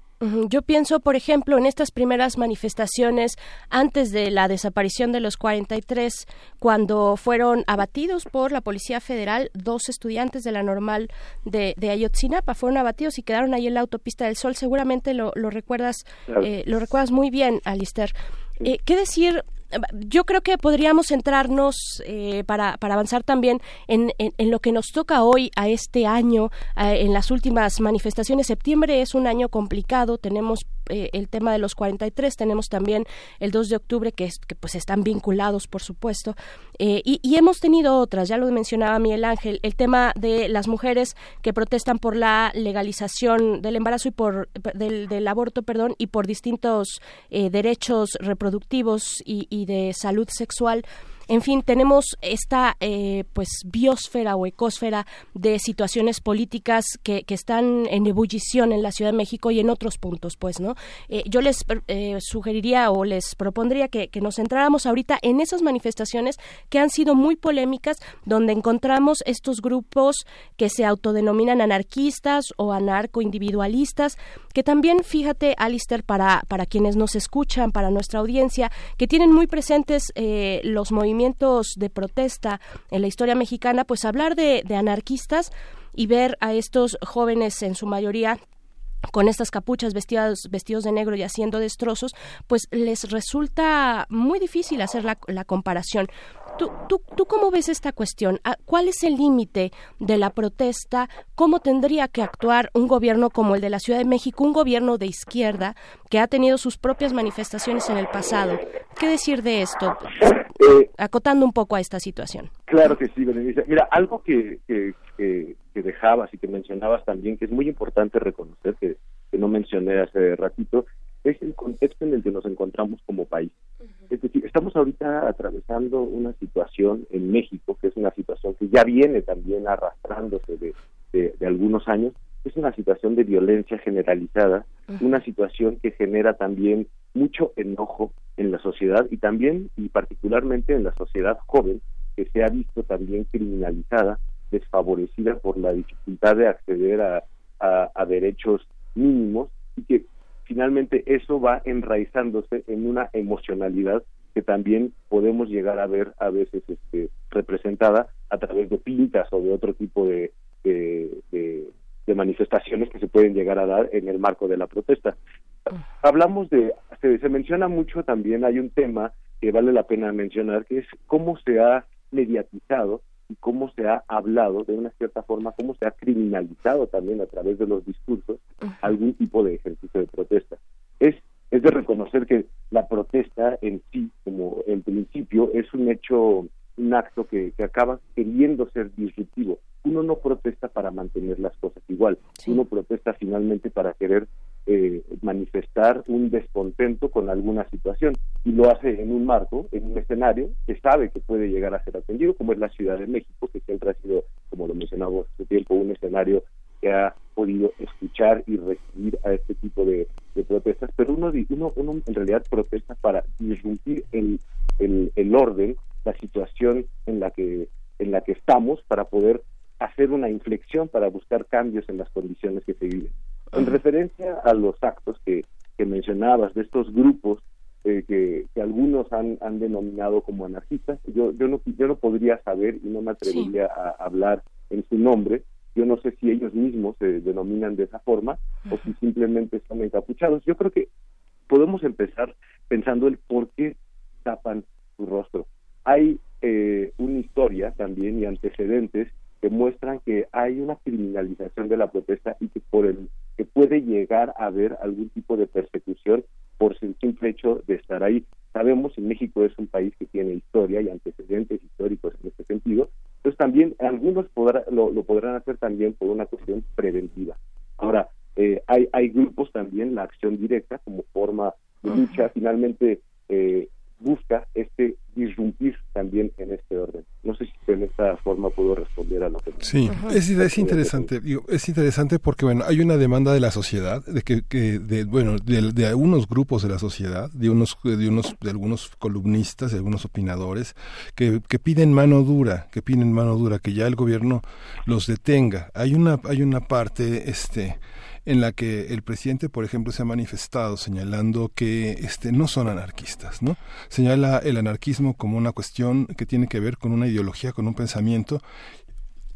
Yo pienso, por ejemplo, en estas primeras manifestaciones antes de la desaparición de los 43, cuando fueron abatidos por la Policía Federal dos estudiantes de la normal de, de Ayotzinapa, fueron abatidos y quedaron ahí en la autopista del Sol. Seguramente lo, lo recuerdas, Claro. eh, lo recuerdas muy bien, Alister. Eh, ¿Qué decir? Yo creo que podríamos centrarnos eh, para, para avanzar también en, en- lo que nos toca hoy a este año, a- en las últimas manifestaciones. Septiembre es un año complicado, tenemos eh, el tema de los 43, tenemos también el 2 de octubre que, es- que pues están vinculados, por supuesto, Eh, y, y hemos tenido otras, ya lo mencionaba Miguel Ángel, el tema de las mujeres que protestan por la legalización del embarazo y por del, del aborto, perdón, y por distintos eh, derechos reproductivos y, y de salud sexual. En fin, tenemos esta eh, pues biosfera o ecosfera de situaciones políticas que, que están en ebullición en la Ciudad de México y en otros puntos, pues, ¿no? Eh, yo les eh, sugeriría o les propondría que, que nos centráramos ahorita en esas manifestaciones que han sido muy polémicas, donde encontramos estos grupos que se autodenominan anarquistas o anarcoindividualistas, que también, fíjate, Alister, para, para quienes nos escuchan, para nuestra audiencia, que tienen muy presentes eh, los movimientos de protesta en la historia mexicana, pues hablar de, anarquistas y ver a estos jóvenes en su mayoría con estas capuchas vestidos, vestidos de negro y haciendo destrozos, pues les resulta muy difícil hacer la comparación. ¿Tú, tú, ¿Tú cómo ves esta cuestión? Ah, ¿Cuál es el límite de la protesta? ¿Cómo tendría que actuar un gobierno como el de la Ciudad de México, un gobierno de izquierda que ha tenido sus propias manifestaciones en el pasado? ¿Qué decir de esto? Acotando un poco a esta situación. Claro que sí, Berenice. Mira, algo que, que, que, que dejabas y que mencionabas también, que es muy importante reconocer, que, que no mencioné hace ratito, es el contexto en el que nos encontramos como país. Es decir, estamos ahorita atravesando una situación en México, que es una situación que ya viene también arrastrándose de, de, de algunos años, es una situación de violencia generalizada, una situación que genera también mucho enojo en la sociedad y también y particularmente en la sociedad joven que se ha visto también criminalizada, desfavorecida por la dificultad de acceder a, a, a derechos mínimos y que finalmente eso va enraizándose en una emocionalidad que también podemos llegar a ver a veces este, representada a través de pintas o de otro tipo de, de, manifestaciones que se pueden llegar a dar en el marco de la protesta. Hablamos de, se, se menciona mucho también, hay un tema que vale la pena mencionar, que es cómo se ha mediatizado y cómo se ha hablado de una cierta forma, cómo se ha criminalizado también a través de los discursos algún tipo de ejercicio de protesta. Es, es de reconocer que la protesta en sí, como en principio, es un hecho, un acto que, que acaba queriendo ser disruptivo. Uno no protesta para mantener las cosas igual, uno protesta finalmente para querer eh, manifestar un descontento con alguna situación y lo hace en un marco, en un escenario que sabe que puede llegar a ser atendido, como es la Ciudad de México, que siempre ha sido, como lo mencionamos hace tiempo, un escenario que ha podido escuchar y recibir a este tipo de, protestas, pero uno, uno, uno en realidad protesta para disrumpir el, el, el orden, la situación en la que en la que estamos para poder hacer una inflexión para buscar cambios en las condiciones que se viven. En referencia a los actos que, que mencionabas de estos grupos eh, que, que algunos han, han denominado como anarquistas, yo, yo, no, yo no podría saber y no me atrevería a hablar en su nombre. Yo no sé si ellos mismos se denominan de esa forma o si simplemente están encapuchados. Yo creo que podemos empezar pensando el por qué tapan su rostro. Hay eh, una historia también y antecedentes que muestran que hay una criminalización de la protesta y que por el que puede llegar a haber algún tipo de persecución por el simple hecho de estar ahí. Sabemos que México es un país que tiene historia y antecedentes históricos en este sentido, entonces también algunos podrá, lo, lo podrán hacer también por una cuestión preventiva. Ahora, eh, hay, hay grupos también, la acción directa como forma de lucha, finalmente eh, busca este disrumpir también en este orden. No sé si en esta forma puedo responder a lo que Sí, es, es interesante, digo, es interesante porque bueno, hay una demanda de la sociedad, de que, que de, bueno, de, de algunos grupos de la sociedad, de unos, de unos, de algunos columnistas, de algunos opinadores, que, que piden mano dura, que piden mano dura, que ya el gobierno los detenga. Hay una, hay una parte, este, en la que el presidente, por ejemplo, se ha manifestado señalando que este no son anarquistas, ¿no? Señala el anarquismo como una cuestión que tiene que ver con una ideología, con un pensamiento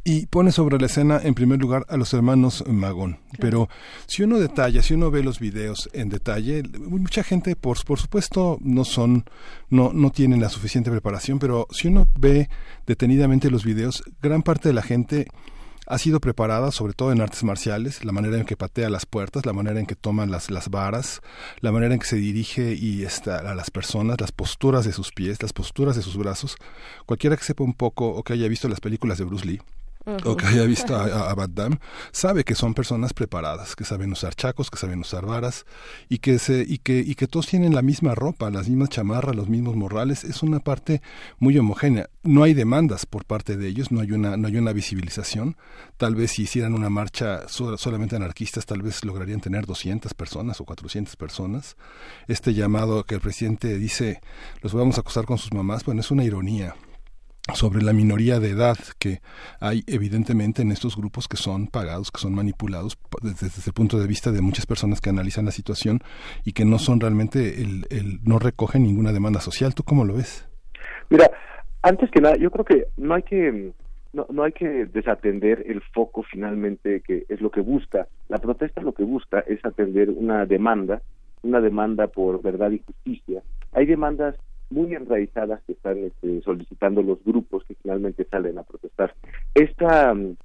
y pone sobre la escena en primer lugar a los hermanos Magón. Pero si uno detalla, si uno ve los videos en detalle, mucha gente por, por supuesto no son, no, no tienen la suficiente preparación, pero si uno ve detenidamente los videos, gran parte de la gente ha sido preparada sobre todo en artes marciales, la manera en que patea las puertas, la manera en que toma las, las varas, la manera en que se dirige y está a las personas, las posturas de sus pies, las posturas de sus brazos. Cualquiera que sepa un poco o que haya visto las películas de Bruce Lee, o que haya visto a, a, Damme, sabe que son personas preparadas, que saben usar chacos, que saben usar varas y que se y que y que todos tienen la misma ropa, las mismas chamarras, los mismos morrales, es una parte muy homogénea. No hay demandas por parte de ellos, no hay una no hay una visibilización. Tal vez si hicieran una marcha so- solamente anarquistas, tal vez lograrían tener 200 personas o 400 personas. Este llamado que el presidente dice, los vamos a acusar con sus mamás, bueno, es una ironía sobre la minoría de edad que hay evidentemente en estos grupos que son pagados, que son manipulados desde, desde el punto de vista de muchas personas que analizan la situación y que no son realmente el, el no recogen ninguna demanda social. ¿Tú cómo lo ves? Mira, antes que nada, yo creo que no hay que no, no hay que desatender el foco finalmente que es lo que busca. La protesta lo que busca es atender una demanda, una demanda por verdad y justicia. Hay demandas muy enraizadas que están este, solicitando los grupos que finalmente salen a protestar. Esta mm,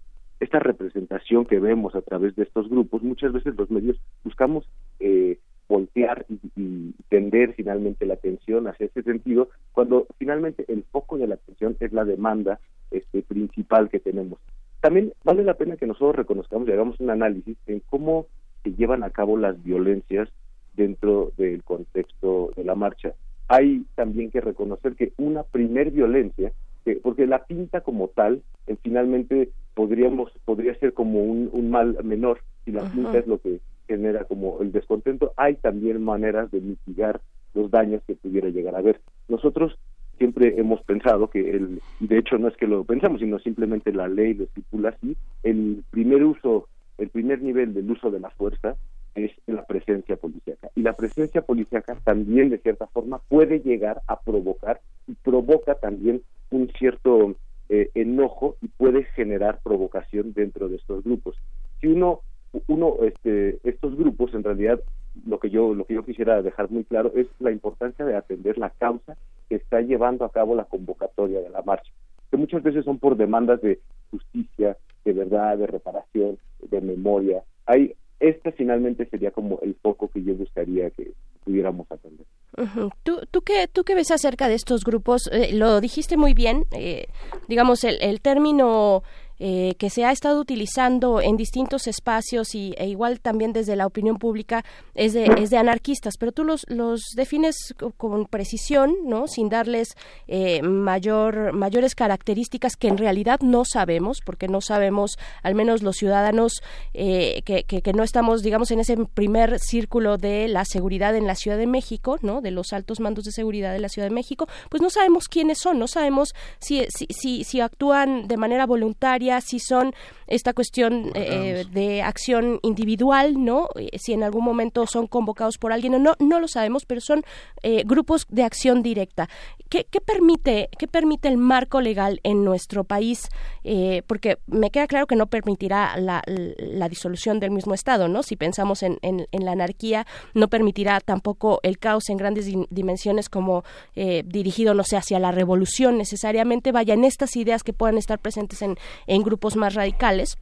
esta representación que vemos a través de estos grupos, muchas veces los medios buscamos eh, voltear y, tender finalmente la atención hacia ese sentido, cuando finalmente el foco de la atención es la demanda este, principal que tenemos. También vale la pena que nosotros reconozcamos y hagamos un análisis en cómo se llevan a cabo las violencias dentro del contexto de la marcha. Hay también que reconocer que una primer violencia, que- porque la pinta como tal, eh, finalmente podríamos podría ser como un, un mal menor si la Ajá. pinta es lo que genera como el descontento. Hay también maneras de mitigar los daños que pudiera llegar a haber. Nosotros siempre hemos pensado que el y de hecho no es que lo pensamos sino simplemente la ley lo estipula así el primer uso el primer nivel del uso de la fuerza es la presencia policíaca. Y la presencia policíaca también de cierta forma puede llegar a provocar y provoca también un cierto eh, enojo y puede generar provocación dentro de estos grupos. Si uno uno este estos grupos en realidad lo que yo lo que yo quisiera dejar muy claro es la importancia de atender la causa que está llevando a cabo la convocatoria de la marcha que muchas veces son por demandas de justicia de verdad de reparación de memoria. Hay este finalmente sería como el foco que yo buscaría que pudiéramos atender Ujú. ¿Tú, tú, qué, ¿Tú qué ves acerca de estos grupos? Eh, lo dijiste muy bien, eh, digamos, el, el término eh, que se ha estado utilizando en distintos espacios y, e igual también desde la opinión pública es de, es de anarquistas, pero tú los, los defines co- con precisión, ¿no? Sin darles eh, mayor, mayores características que en realidad no sabemos, porque no sabemos, al menos los ciudadanos eh, que, que, que no estamos, digamos, en ese primer círculo de la seguridad en la Ciudad de México, ¿no? De los altos mandos de seguridad de la Ciudad de México, pues no sabemos quiénes son, no sabemos si, si, si, si actúan de manera voluntaria, si son esta cuestión eh, de acción individual, ¿no? Eh, Si en algún momento son convocados por alguien o no, no lo sabemos, pero son eh, grupos de acción directa. ¿Qué, qué permite, qué permite el marco legal en nuestro país? Eh, porque me queda claro que no permitirá la, la disolución del mismo Estado, ¿no? Si pensamos en, en, en la anarquía, no permitirá tampoco el caos en grandes dim- dimensiones como eh, dirigido, no sé, hacia la revolución necesariamente, vaya en estas ideas que puedan estar presentes en, en grupos más radicales.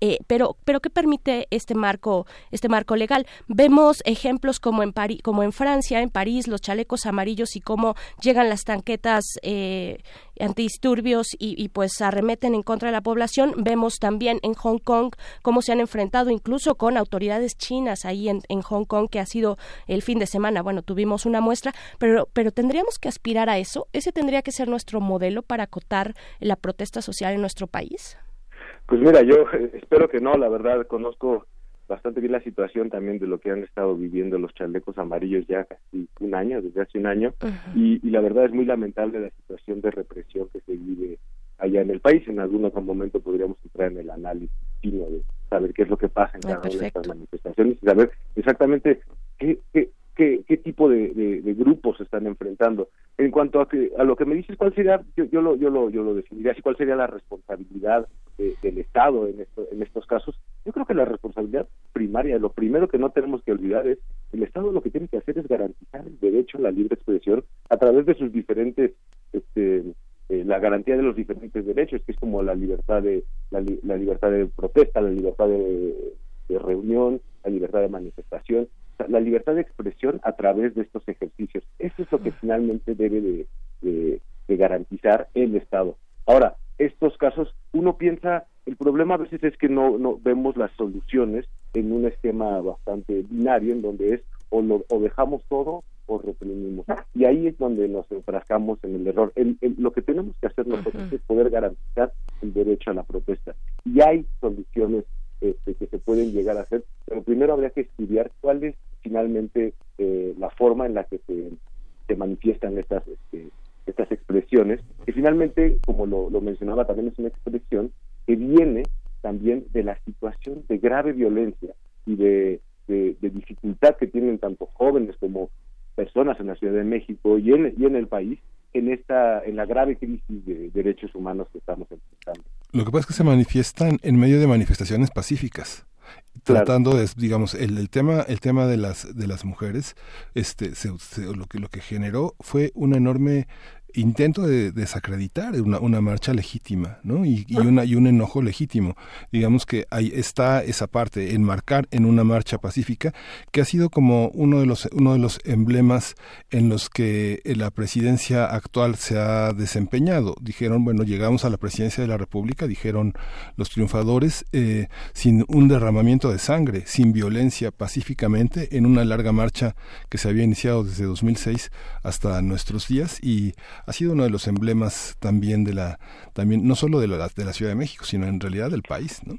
Eh, pero, pero ¿qué permite este marco, este marco legal? Vemos ejemplos como en Pari- como en Francia, en París, los chalecos amarillos y cómo llegan las tanquetas eh, antidisturbios y, y, pues arremeten en contra de la población. Vemos también en Hong Kong cómo se han enfrentado incluso con autoridades chinas ahí en, en Hong Kong, que ha sido el fin de semana. Bueno, tuvimos una muestra, pero, pero tendríamos que aspirar a eso. Ese tendría que ser nuestro modelo para acotar la protesta social en nuestro país. Pues mira, yo espero que no, la verdad conozco bastante bien la situación también de lo que han estado viviendo los chalecos amarillos ya casi un año, desde hace un año, y, y la verdad es muy lamentable la situación de represión que se vive allá en el país. En algún otro momento podríamos entrar en el análisis fino de saber qué es lo que pasa en cada una de estas manifestaciones y saber exactamente qué, qué, qué, qué tipo de, de- grupos se están enfrentando. En cuanto a, que, a lo que me dices, ¿cuál sería? Yo, yo lo, yo lo, yo lo definiría así, ¿cuál sería la responsabilidad de- del Estado en, esto- en estos casos? Yo creo que la responsabilidad primaria, lo primero que no tenemos que olvidar es el Estado lo que tiene que hacer es garantizar el derecho a la libre expresión a través de sus diferentes este, eh, la garantía de los diferentes derechos, que es como la libertad de la, li- la libertad de protesta, la libertad de, reunión, la libertad de manifestación, la libertad de expresión a través de estos ejercicios. Eso es lo que finalmente debe de, de- de garantizar el Estado. Ahora, estos casos, uno piensa, el problema a veces es que no, no vemos las soluciones en un esquema bastante binario, en donde es o, lo, o dejamos todo o reprimimos. Y ahí es donde nos enfrascamos en el error. El- el- lo que tenemos que hacer nosotros es poder garantizar el derecho a la protesta. Y hay soluciones este, que se pueden llegar a hacer, pero primero habría que estudiar cuál es finalmente eh, la forma en la que se, se manifiestan estas este, estas expresiones, que finalmente, como lo, mencionaba, también es una expresión que viene también de la situación de grave violencia y de, de- de dificultad que tienen tanto jóvenes como personas en la Ciudad de México y en, y en el país en esta en la grave crisis de derechos humanos que estamos enfrentando. Lo que pasa es que se manifiestan en medio de manifestaciones pacíficas tratando de digamos el, el tema el tema de las de las mujeres este se- se- lo que lo que generó fue un enorme intento de desacreditar una, una marcha legítima no y, y una y un enojo legítimo. Digamos que ahí está esa parte enmarcar en una marcha pacífica que ha sido como uno de los uno de los emblemas en los que la presidencia actual se ha desempeñado. Dijeron bueno llegamos a la presidencia de la república dijeron los triunfadores eh, sin un derramamiento de sangre sin violencia pacíficamente en una larga marcha que se había iniciado desde 2006 hasta nuestros días. Y ha sido uno de los emblemas también de la también no solo de la, de la Ciudad de México sino en realidad del país no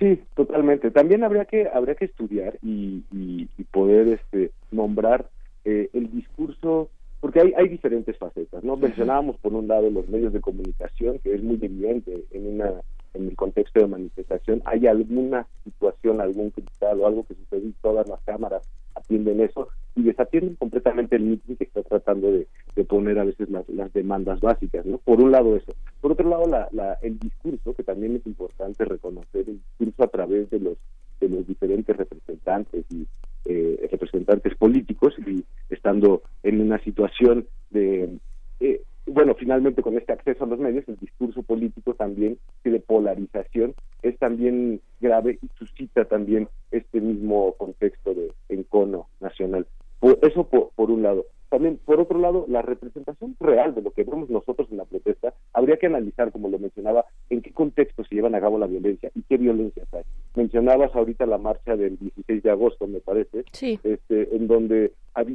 Sí, totalmente. También habría que habría que estudiar y, y- y poder este nombrar eh, el discurso porque hay, hay diferentes facetas, ¿no? Mencionábamos por un lado los medios de comunicación, que es muy evidente en una en el contexto de manifestación, hay alguna situación, algún cristal o algo que sucede y todas las cámaras atienden eso y desatienden completamente el mitin que está tratando de, de poner a veces las, las demandas básicas, ¿no? Por un lado eso. Por otro lado, la, la, el discurso, que también es importante reconocer, el discurso a través de los de los diferentes representantes y eh, representantes políticos y estando en una situación de eh, bueno finalmente con este acceso a los medios el discurso político también y de polarización es también grave y suscita también este mismo contexto de encono nacional. Por, eso por, por un lado. También por otro lado la representación real de lo que vemos nosotros en la protesta habría que analizar como lo mencionaba en qué contexto se llevan a cabo la violencia y qué violencias hay. Mencionabas ahorita la marcha del 16 de agosto me parece Sí. este, en donde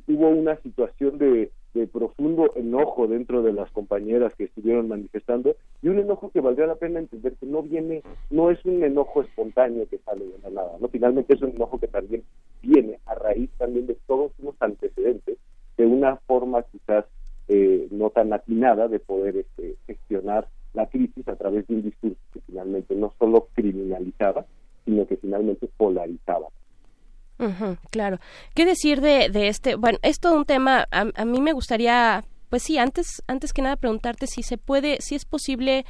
hubo una situación de, de profundo enojo dentro de las compañeras que estuvieron manifestando y un enojo que valdría la pena entender que no viene, no es un enojo espontáneo que sale de la nada, no finalmente es un enojo que también viene a raíz también de todos unos antecedentes de una forma quizás eh, no tan atinada de poder este, gestionar la crisis a través de un discurso que finalmente no solo criminalizaba, sino que finalmente polarizaba. Claro. ¿Qué decir de, de este? Bueno, es todo un tema. A, mí me gustaría, pues sí, antes, antes que nada preguntarte si se puede, si es posible,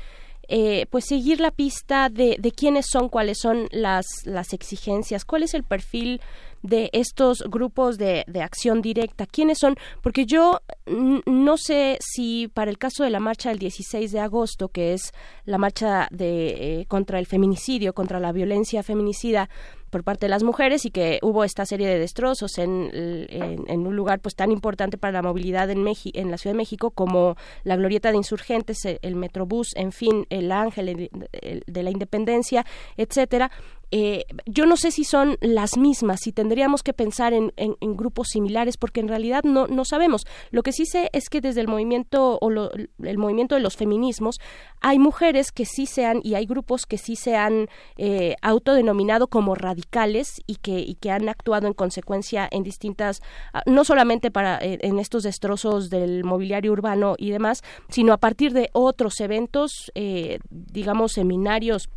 eh, pues seguir la pista de, de quiénes son, cuáles son las, las exigencias, cuál es el perfil de estos grupos de, de acción directa. ¿Quiénes son? Porque yo no sé si para el caso de la marcha del 16 de agosto, que es la marcha de, eh, contra el feminicidio, contra la violencia feminicida, por parte de las mujeres y que hubo esta serie de destrozos en, en, un lugar pues tan importante para la movilidad en, Meji, en la Ciudad de México como la Glorieta de Insurgentes, el, el Metrobús, en fin, el Ángel el, el, de la Independencia, etcétera. Eh, yo no sé si son las mismas, si tendríamos que pensar en, en, en, grupos similares, porque en realidad no, no sabemos. Lo que sí sé es que desde el movimiento o lo, el movimiento de los feminismos hay mujeres que sí se han y hay grupos que sí se han eh, autodenominado como radicales y que, y que han actuado en consecuencia en distintas, ah, no solamente para eh, en estos destrozos del mobiliario urbano y demás, sino a partir de otros eventos, eh, digamos seminarios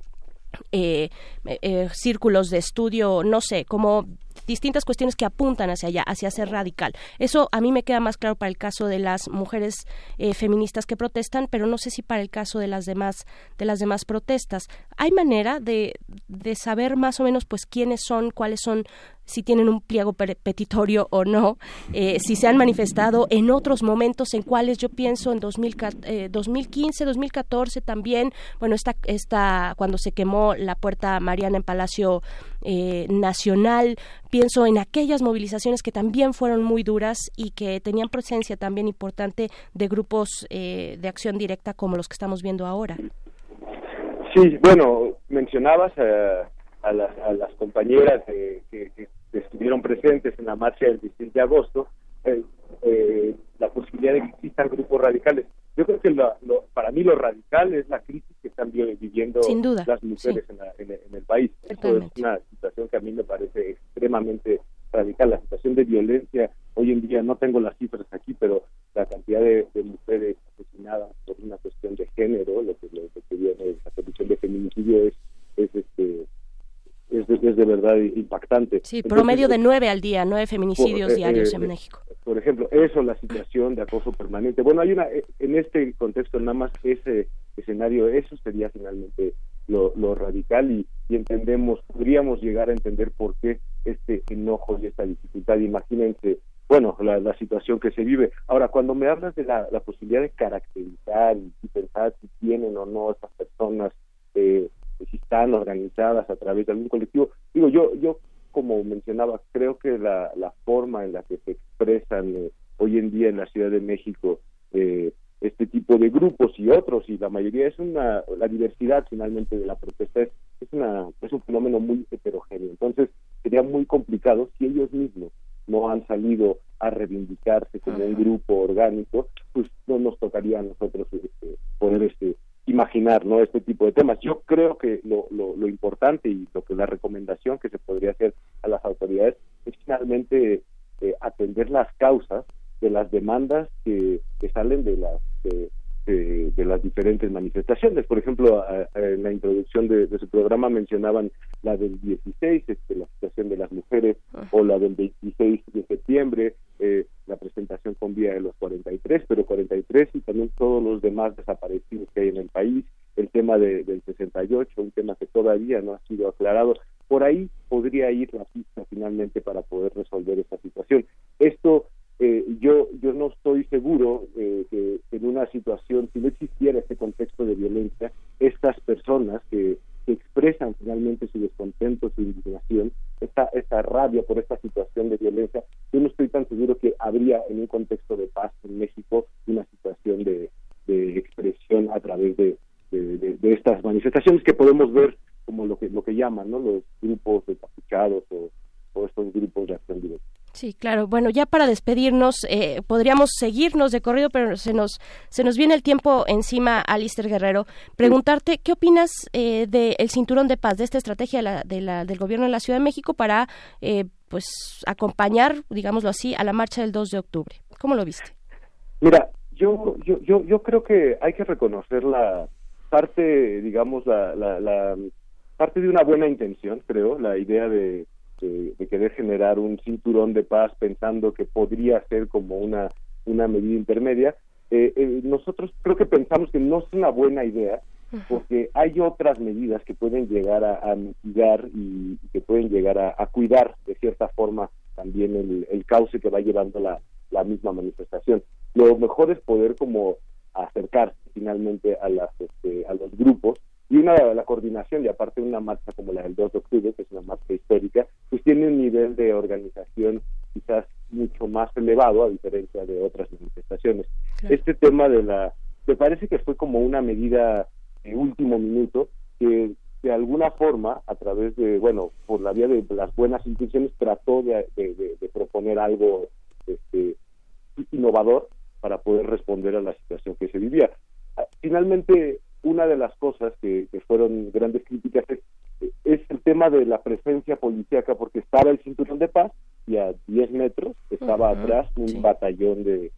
eh, eh, círculos de estudio, no sé, como distintas cuestiones que apuntan hacia allá, hacia ser radical. Eso a mí me queda más claro para el caso de las mujeres eh, feministas que protestan, pero no sé si para el caso de las demás de las demás protestas. ¿Hay manera de, de saber más o menos pues quiénes son, cuáles son si tienen un pliego petitorio o no, eh, si se han manifestado en otros momentos en cuales yo pienso en 2000, eh, 2015, 2014 también, bueno, esta, esta, cuando se quemó la puerta Mariana en Palacio eh, Nacional, pienso en aquellas movilizaciones que también fueron muy duras y que tenían presencia también importante de grupos eh, de acción directa como los que estamos viendo ahora. Sí, bueno, mencionabas a, a, las, a las compañeras que, que, estuvieron presentes en la marcha del 16 de agosto, eh, eh, la posibilidad de que existan grupos radicales. Yo creo que lo, lo, para mí lo radical es la crisis que están viviendo las mujeres sí. en, la, en, en, el país. Eso es una situación que a mí me parece extremadamente radical. La situación de violencia, hoy en día no tengo las cifras aquí, pero la cantidad de, de mujeres asesinadas por una cuestión de género, lo que, lo que viene la condición de feminicidio es, es este es de, es de, verdad impactante. Sí, Entonces, promedio de nueve al día, nueve feminicidios por, eh, diarios eh, en México. Por ejemplo, eso, la situación de acoso permanente. Bueno, hay una, eh, en este contexto nada más ese escenario, eso sería finalmente lo, lo radical y, y, entendemos, podríamos llegar a entender por qué este enojo y esta dificultad. Imagínense, bueno, la, la situación que se vive. Ahora, cuando me hablas de la, la posibilidad de caracterizar y, y pensar si tienen o no estas personas eh, si están organizadas a través de algún colectivo. Digo, yo, yo como mencionaba, creo que la, la forma en la que se expresan eh, hoy en día en la Ciudad de México eh, este tipo de grupos y otros, y la mayoría es una, la diversidad finalmente de la protesta es, es, una, es un fenómeno muy heterogéneo. Entonces, sería muy complicado si ellos mismos no han salido a reivindicarse como un grupo orgánico, pues no nos tocaría a nosotros este, poder este, imaginar no este tipo de temas. Yo creo que lo, lo, lo, importante y lo que la recomendación que se podría hacer a las autoridades es finalmente eh, atender las causas de las demandas que, salen de las de, de, de, las diferentes manifestaciones por ejemplo en la introducción de, su programa mencionaban la del 16 este, la situación de las mujeres o la del 26 de septiembre eh, la presentación con vía de los 43, pero 43 y también todos los demás desaparecidos que hay en el país, el tema de, del 68, un tema que todavía no ha sido aclarado. Por ahí podría ir la pista finalmente para poder resolver esta situación. Esto eh, yo yo no estoy seguro eh, que en una situación, si no existiera este contexto de violencia, estas personas que que expresan finalmente su descontento, su indignación, esta, esta rabia por esta situación de violencia, yo no estoy tan seguro que habría en un contexto de paz en México una situación de, de expresión a través de, de, estas manifestaciones que podemos ver como lo que lo que llaman ¿no? los grupos de o, o estos grupos de acción directa. Sí, claro. Bueno, ya para despedirnos, eh, podríamos seguirnos de corrido, pero se nos, se nos viene el tiempo encima, Alister Guerrero. Preguntarte, ¿qué opinas eh, del cinturón de paz, de esta estrategia de la, de la, del gobierno de la Ciudad de México para eh, pues acompañar, digámoslo así, a la marcha del 2 de octubre? ¿Cómo lo viste? Mira, yo, yo, yo, yo creo que hay que reconocer la parte, digamos, la, la, la parte de una buena intención, creo, la idea de de, de, querer generar un cinturón de paz pensando que podría ser como una, una medida intermedia. Eh, eh, nosotros creo que pensamos que no es una buena idea porque hay otras medidas que pueden llegar a, a mitigar y, y que pueden llegar a, a cuidar de cierta forma también el, el cauce que va llevando la, la misma manifestación. Lo mejor es poder como acercarse finalmente a las este, a los grupos y una la coordinación y aparte una marcha como la del 2 de octubre que es una marcha histórica pues tiene un nivel de organización quizás mucho más elevado a diferencia de otras manifestaciones este tema de la me parece que fue como una medida de último minuto que de alguna forma a través de bueno por la vía de las buenas intenciones trató de, de- de- de proponer algo este, innovador para poder responder a la situación que se vivía. Ah, Finalmente, una de las cosas que, que fueron grandes críticas es, es el tema de la presencia policíaca, porque estaba el cinturón de paz y a 10 metros estaba atrás un batallón de,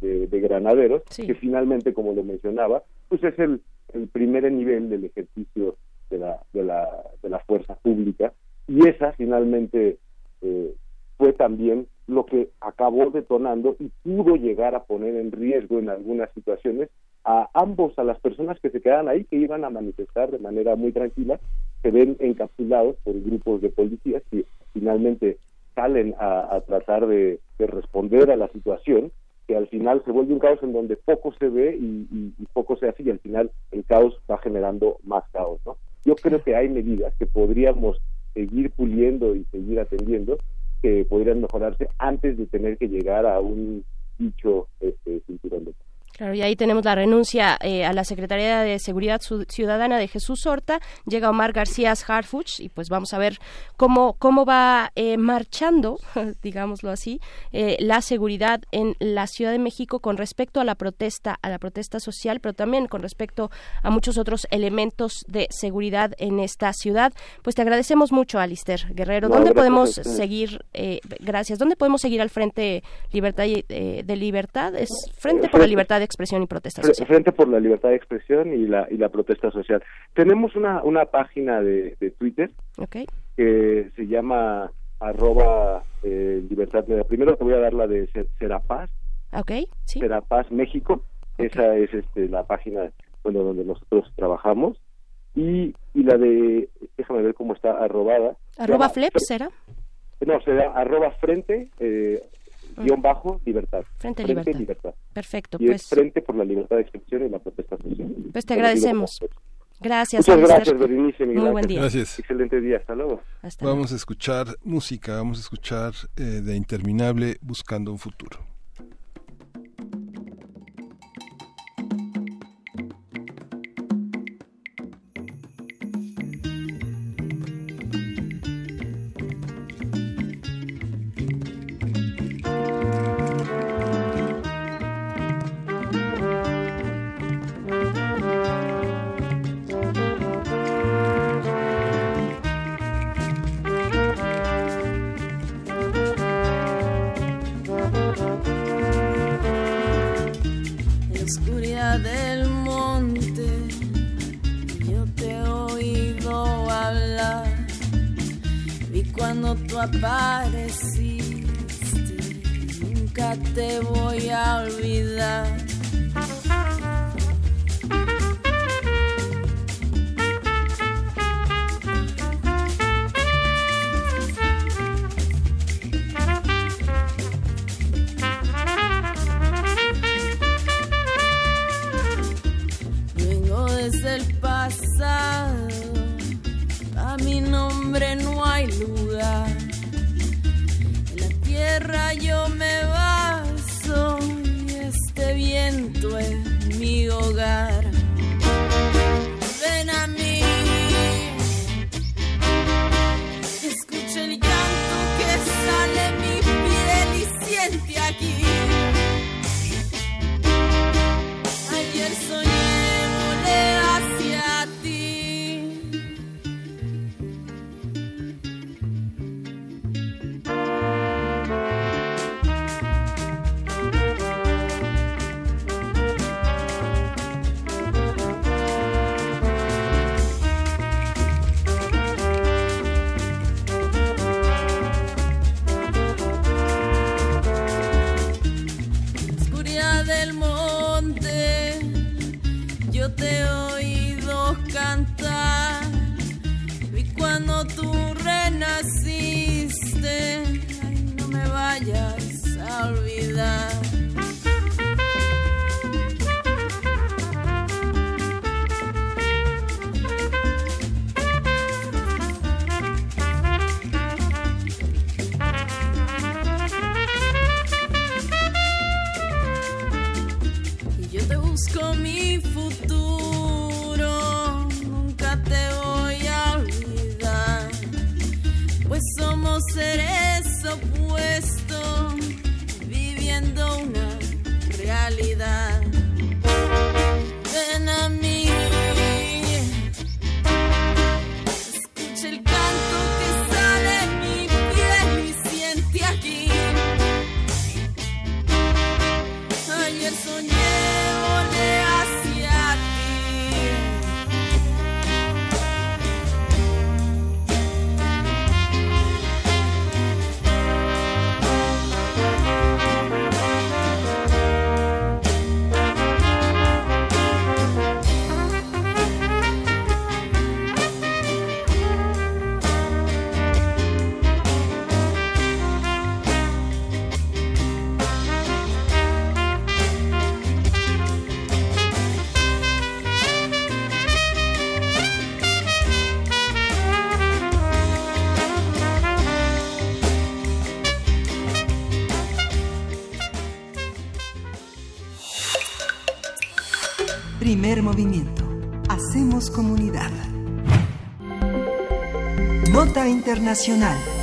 de, de granaderos, Sí. que finalmente, como lo mencionaba, pues es el, el primer nivel del ejercicio de la, de la, de la fuerza pública, y esa finalmente eh, fue también lo que acabó detonando y pudo llegar a poner en riesgo en algunas situaciones a ambos, a las personas que se quedaban ahí, que iban a manifestar de manera muy tranquila, se ven encapsulados por grupos de policías que finalmente salen a, tratar de, de responder a la situación, que al final se vuelve un caos en donde poco se ve y poco se hace y al final el caos va generando más caos, ¿no? Yo creo que hay medidas que podríamos seguir puliendo y seguir atendiendo que podrían mejorarse antes de tener que llegar a un dicho este, cinturón de paz. Claro, y ahí tenemos la renuncia eh, a la Secretaría de Seguridad Ciudadana de Jesús Horta. Llega Omar García Harfuch y pues vamos a ver cómo, cómo va eh, marchando, digámoslo así, eh, la seguridad en la Ciudad de México con respecto a la protesta, a la protesta social, pero también con respecto a muchos otros elementos de seguridad en esta ciudad. Pues te agradecemos mucho, Alister Guerrero. ¿Dónde podemos seguir? eh, gracias. ¿Dónde podemos seguir al Frente Libertad de Libertad? Es Frente por la Libertad de Expresión y Protesta Social. Frente por la libertad de expresión y la, y la protesta social. Tenemos una, una página de, de Twitter Ok. que se llama arroba eh, libertad. Primero te voy a dar la de Ser- Serapaz, Ok, sí. Serapaz México. Esa es este, la página bueno, donde nosotros trabajamos. Y, y la de, déjame ver cómo está arrobada. Arroba Fleps, ¿será? No, se llama arroba frente, eh, guion bajo, libertad. Frente Libertad. Perfecto, Y pues, es frente por la libertad de expresión y la protesta social. pues te agradecemos. Gracias, Muchas gracias, Berenice. Muy buen día. Gracias. Excelente día, hasta luego. Vamos a escuchar música, vamos a escuchar eh, de Interminable Buscando un Futuro. Apareciste nunca te voy a olvidar. Internacional.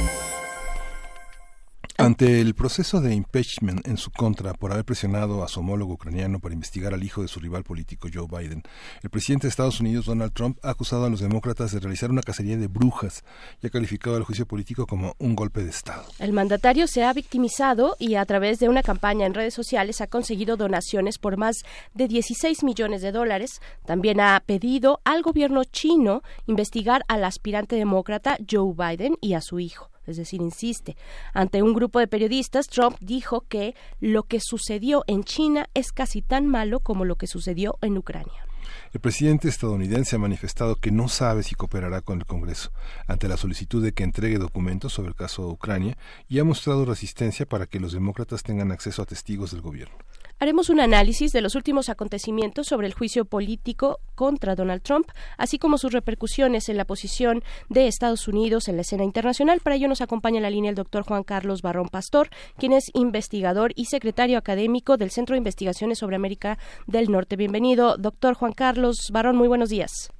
El proceso de impeachment en su contra por haber presionado a su homólogo ucraniano para investigar al hijo de su rival político Joe Biden, el presidente de Estados Unidos Donald Trump ha acusado a los demócratas de realizar una cacería de brujas y ha calificado el juicio político como un golpe de Estado. El mandatario se ha victimizado y a través de una campaña en redes sociales ha conseguido donaciones por más de 16 millones de dólares. También ha pedido al gobierno chino investigar al aspirante demócrata Joe Biden y a su hijo. Es decir, insiste. Ante un grupo de periodistas, Trump dijo que lo que sucedió en China es casi tan malo como lo que sucedió en Ucrania. El presidente estadounidense ha manifestado que no sabe si cooperará con el Congreso ante la solicitud de que entregue documentos sobre el caso de Ucrania y ha mostrado resistencia para que los demócratas tengan acceso a testigos del gobierno. Haremos un análisis de los últimos acontecimientos sobre el juicio político contra Donald Trump, así como sus repercusiones en la posición de Estados Unidos en la escena internacional. Para ello nos acompaña en la línea el doctor Juan Carlos Barrón Pastor, quien es investigador y secretario académico del Centro de Investigaciones sobre América del Norte. Bienvenido, doctor Juan Carlos Barrón. Muy buenos días.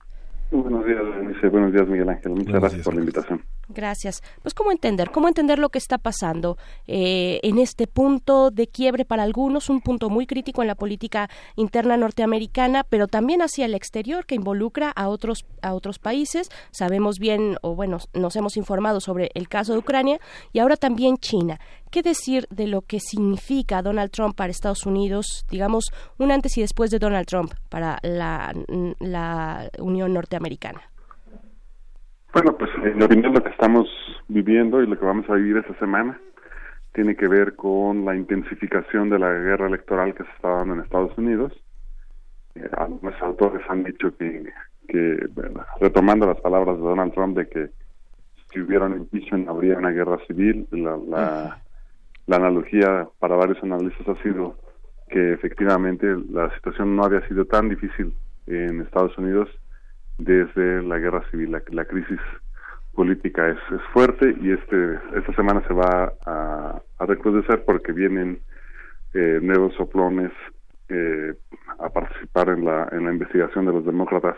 Buenos días, Berenice. Buenos días, Miguel Ángel. Muchas Buenos gracias días, por la invitación. Gracias. Pues cómo entender, cómo entender lo que está pasando eh, en este punto de quiebre para algunos, un punto muy crítico en la política interna norteamericana, pero también hacia el exterior que involucra a otros a otros países. Sabemos bien, o bueno, nos hemos informado sobre el caso de Ucrania y ahora también China. ¿Qué decir de lo que significa Donald Trump para Estados Unidos, digamos, un antes y después de Donald Trump para la, la Unión Norteamericana? Bueno, pues en mi opinión lo que estamos viviendo y lo que vamos a vivir esta semana tiene que ver con la intensificación de la guerra electoral que se está dando en Estados Unidos. Eh, algunos autores han dicho que, retomando las palabras de Donald Trump de que si hubiera un impeachment habría una guerra civil, la, la, la analogía para varios analistas ha sido que efectivamente la situación no había sido tan difícil en Estados Unidos desde la guerra civil. La, la crisis política es, es, fuerte y este esta semana se va a, a recrudecer porque vienen eh, nuevos soplones eh, a participar en la, en la investigación de los demócratas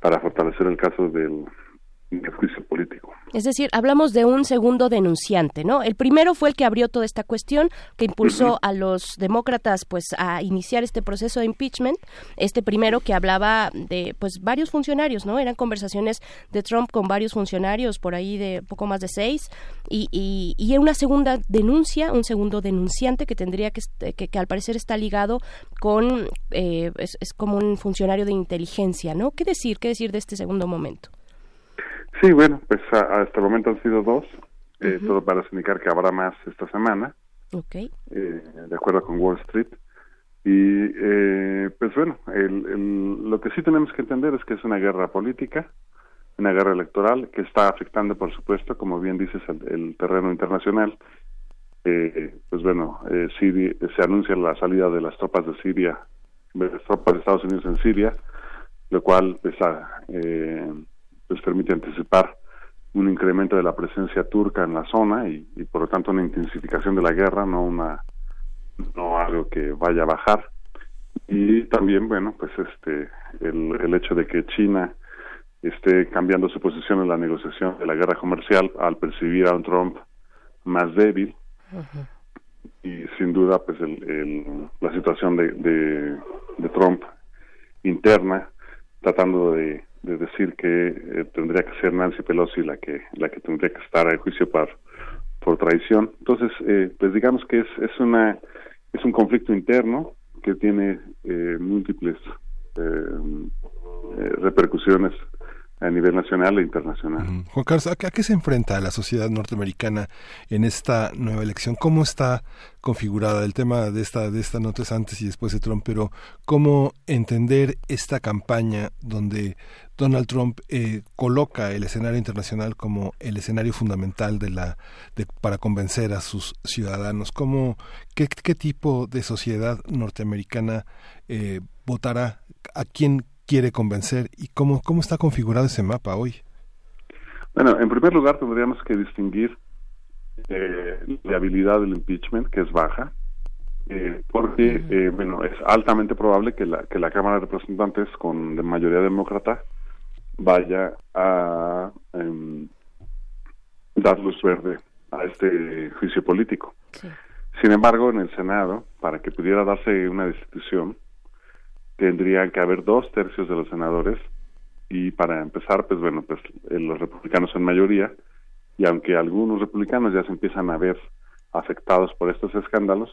para fortalecer el caso del, del juicio político. Es decir, hablamos de un segundo denunciante, ¿no? El primero fue el que abrió toda esta cuestión, que impulsó a los demócratas, pues, a iniciar este proceso de impeachment. Este primero que hablaba de, pues, varios funcionarios, ¿no? Eran conversaciones de Trump con varios funcionarios, por ahí de poco más de seis, y, y, y una segunda denuncia, un segundo denunciante que tendría que, que, que al parecer está ligado con, eh, es, es como un funcionario de inteligencia, ¿no? ¿Qué decir? ¿Qué decir de este segundo momento? Sí, bueno, pues a, hasta el momento han sido dos. Eh, uh -huh. Todo parece indicar que habrá más esta semana. Okay. Eh, de acuerdo con Wall Street. Y eh, pues bueno, el, el, lo que sí tenemos que entender es que es una guerra política, una guerra electoral que está afectando, por supuesto, como bien dices, el, el terreno internacional. Eh, pues bueno, eh, Siria- se anuncia la salida de las tropas de Siria, de las tropas de Estados Unidos en Siria, lo cual pues, ah, eh, pues permite anticipar un incremento de la presencia turca en la zona y, y por lo tanto una intensificación de la guerra, no una no algo que vaya a bajar. Y también bueno pues este el, el hecho de que China esté cambiando su posición en la negociación de la guerra comercial al percibir a un Trump más débil. Y sin duda pues el, el- la situación de, de, de Trump interna tratando de, de decir que eh, tendría que ser Nancy Pelosi la que la que tendría que estar en juicio por por traición entonces eh, pues digamos que es es una es un conflicto interno que tiene eh, múltiples eh, eh, repercusiones a nivel nacional e internacional. Juan Carlos, ¿a qué, se enfrenta la sociedad norteamericana en esta nueva elección? ¿Cómo está configurada el tema de esta de esta notas antes y después de Trump? Pero cómo entender esta campaña donde Donald Trump eh, coloca el escenario internacional como el escenario fundamental de la de- para convencer a sus ciudadanos. ¿Cómo qué, qué tipo de sociedad norteamericana eh, votará? ¿A quién quiere convencer y cómo cómo está configurado ese mapa hoy? Bueno, en primer lugar tendríamos que distinguir eh, la habilidad del impeachment, que es baja, eh, porque eh, bueno es altamente probable que la que la Cámara de Representantes con de mayoría demócrata vaya a em, dar luz verde a este juicio político. Sin embargo, en el Senado, para que pudiera darse una destitución, tendrían que haber dos tercios de los senadores y para empezar, pues bueno, pues eh, los republicanos son mayoría y aunque algunos republicanos ya se empiezan a ver afectados por estos escándalos,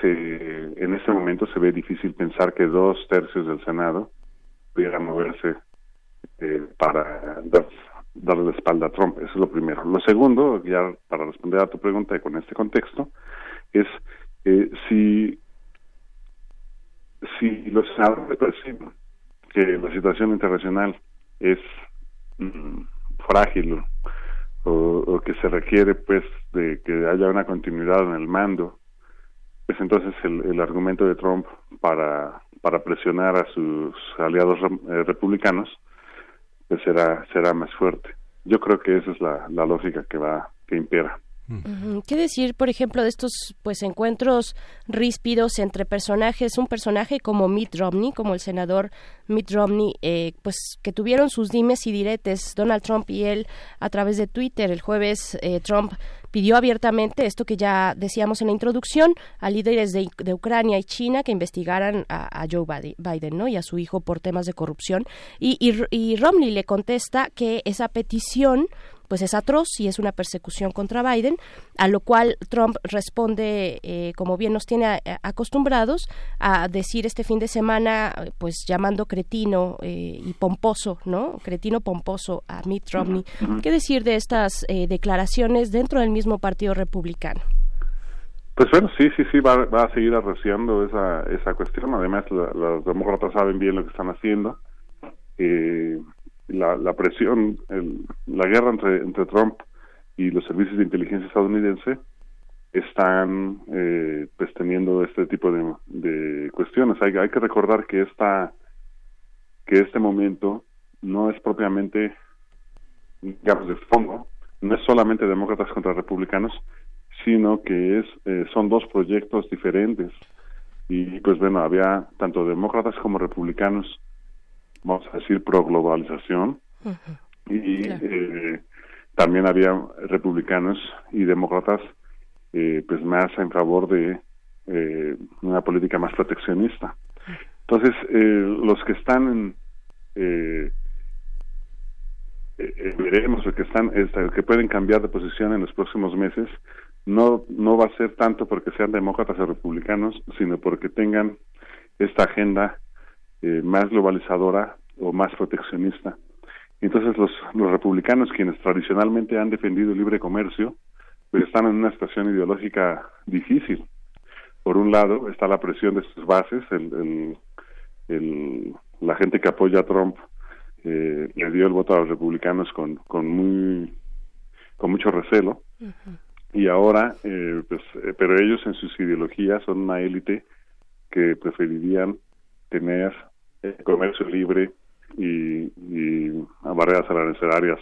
se, en este momento se ve difícil pensar que dos tercios del Senado pudieran moverse eh, para dar, darle la espalda a Trump. Eso es lo primero. Lo segundo, ya para responder a tu pregunta y con este contexto, es eh, si si los senadores que la situación internacional es mm, frágil o, o que se requiere pues de que haya una continuidad en el mando pues entonces el, el argumento de Trump para para presionar a sus aliados eh, republicanos pues será será más fuerte yo creo que esa es la, la lógica que va que impera. ¿Qué decir, por ejemplo, de estos pues encuentros ríspidos entre personajes, un personaje como Mitt Romney, como el senador Mitt Romney, eh, pues que tuvieron sus dimes y diretes, Donald Trump y él a través de Twitter. El jueves eh, Trump pidió abiertamente esto que ya decíamos en la introducción a líderes de, Ucrania y China que investigaran a, Joe Biden, ¿no? y a su hijo por temas de corrupción. Y Romney le contesta que esa petición pues es atroz y es una persecución contra Biden, a lo cual Trump responde, eh, como bien nos tiene a- acostumbrados, a decir este fin de semana, pues llamando cretino eh, y pomposo, ¿no? Cretino pomposo a Mitt Romney. ¿Qué decir de estas eh, declaraciones dentro del mismo Partido Republicano? Pues bueno, sí, sí, sí, va, va a seguir arreciando esa, esa cuestión. Además, la- los demócratas saben bien lo que están haciendo. Eh, la, la presión, el- la guerra entre, entre Trump y los servicios de inteligencia estadounidense están eh, pues teniendo este tipo de, cuestiones. Hay, hay que recordar que esta que este momento no es propiamente digamos de fondo, no es solamente demócratas contra republicanos, sino que es eh, son dos proyectos diferentes y pues bueno había tanto demócratas como republicanos vamos a decir pro globalización y eh, también había republicanos y demócratas eh, pues más en favor de eh, una política más proteccionista. Entonces eh, los que están en eh, eh, veremos los que están este, que pueden cambiar de posición en los próximos meses no no va a ser tanto porque sean demócratas o republicanos sino porque tengan esta agenda eh, más globalizadora o más proteccionista. Entonces los los republicanos quienes tradicionalmente han defendido el libre comercio pues están en una situación ideológica difícil. Por un lado está la presión de sus bases el, el, el- la gente que apoya a Trump eh, le dio el voto a los republicanos con, con muy con mucho recelo. Y ahora eh, pues eh, pero ellos en sus ideologías son una élite que preferirían tener eh, comercio libre y, y barreras arancelarias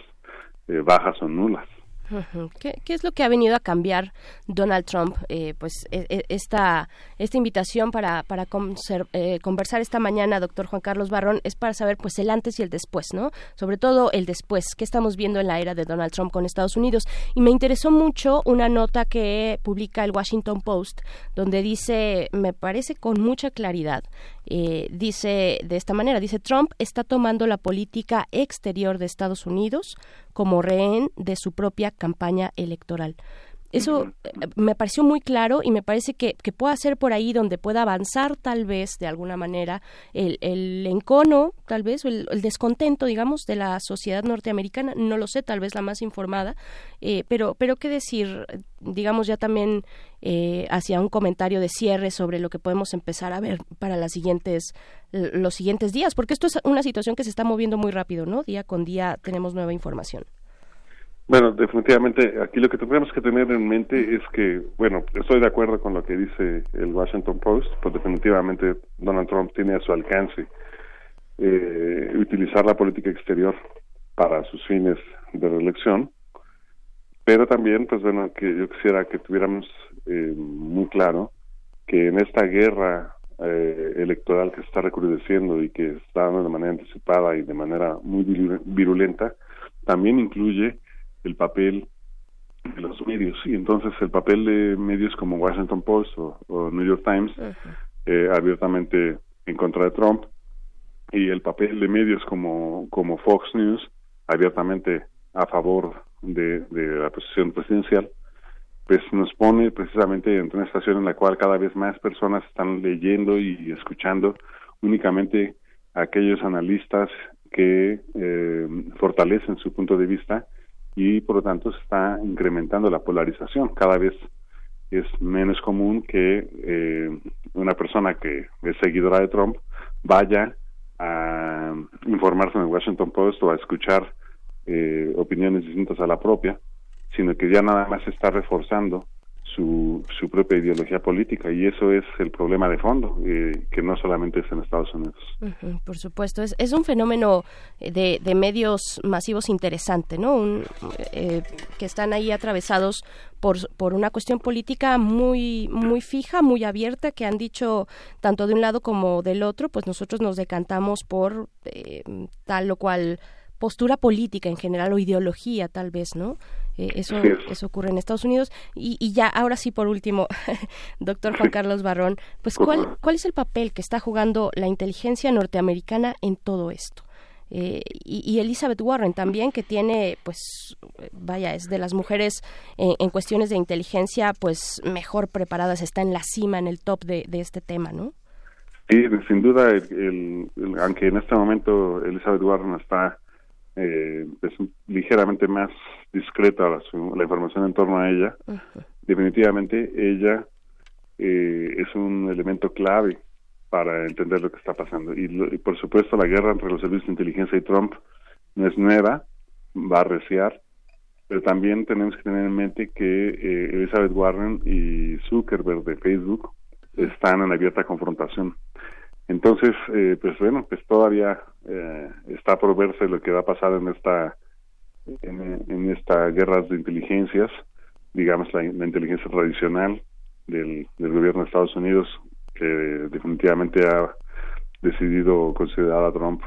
eh, bajas o nulas. ¿Qué, qué es lo que ha venido a cambiar Donald Trump? Eh, pues e- e- esta, esta invitación para, para conser- eh, conversar esta mañana, doctor Juan Carlos Barrón, es para saber pues el antes y el después, ¿no? Sobre todo el después, ¿qué estamos viendo en la era de Donald Trump con Estados Unidos? Y me interesó mucho una nota que publica el Washington Post, donde dice, me parece con mucha claridad, eh, dice de esta manera, dice Trump está tomando la política exterior de Estados Unidos como rehén de su propia campaña electoral. Eso eh, me pareció muy claro y me parece que, que pueda ser por ahí donde pueda avanzar tal vez de alguna manera el, el encono, tal vez, o el, el descontento, digamos, de la sociedad norteamericana, no lo sé, tal vez la más informada, eh, pero, pero qué decir, digamos ya también eh, hacia un comentario de cierre sobre lo que podemos empezar a ver para las siguientes, los siguientes días, porque esto es una situación que se está moviendo muy rápido, ¿no? Día con día tenemos nueva información. Bueno, definitivamente aquí lo que tendríamos que tener en mente es que, bueno, estoy de acuerdo con lo que dice el Washington Post, pues definitivamente Donald Trump tiene a su alcance eh, utilizar la política exterior para sus fines de reelección, pero también, pues bueno, que yo quisiera que tuviéramos eh, muy claro que en esta guerra eh, electoral que se está recrudeciendo y que está dando de manera anticipada y de manera muy viru- virulenta, también incluye el papel de los medios y entonces el papel de medios como Washington Post o, o New York Times eh, abiertamente en contra de Trump. Y el papel de medios como como Fox News abiertamente a favor de, de la posición presidencial pues nos pone precisamente en una situación en la cual cada vez más personas están leyendo y escuchando únicamente a aquellos analistas que eh, fortalecen su punto de vista y por lo tanto se está incrementando la polarización. Cada vez es menos común que eh, una persona que es seguidora de Trump vaya a informarse en el Washington Post o a escuchar eh, opiniones distintas a la propia, sino que ya nada más está reforzando su, su propia ideología política y eso es el problema de fondo, eh, que no solamente es en Estados Unidos. Por supuesto, es, es un fenómeno eh, de, de medios masivos interesante, ¿no? Un, eh, que están ahí atravesados por, por una cuestión política muy, muy fija, muy abierta, que han dicho tanto de un lado como del otro, pues nosotros nos decantamos por eh, tal o cual postura política en general o ideología tal vez, ¿no? Eh, eso, es. eso ocurre en Estados Unidos. Y, y ya, ahora sí, por último, doctor Juan Carlos Barrón, pues ¿cuál, ¿cuál es el papel que está jugando la inteligencia norteamericana en todo esto? Eh, y, y Elizabeth Warren también, que tiene, pues, vaya, es de las mujeres en, en cuestiones de inteligencia, pues, mejor preparadas, está en la cima, en el top de, de este tema, ¿no? Sí, sin duda, el- el- el- aunque en este momento Elizabeth Warren está eh, es ligeramente más discreta la, su- la información en torno a ella, definitivamente ella eh, es un elemento clave para entender lo que está pasando. Y, lo- y por supuesto la guerra entre los servicios de inteligencia y Trump no es nueva, va a arreciar, pero también tenemos que tener en mente que eh, Elizabeth Warren y Zuckerberg de Facebook están en abierta confrontación. Entonces, eh, pues bueno, pues todavía eh, está por verse lo que va a pasar en esta en, esta guerra de inteligencias, digamos la, la inteligencia tradicional del, del gobierno de Estados Unidos, que definitivamente ha decidido considerar a Trump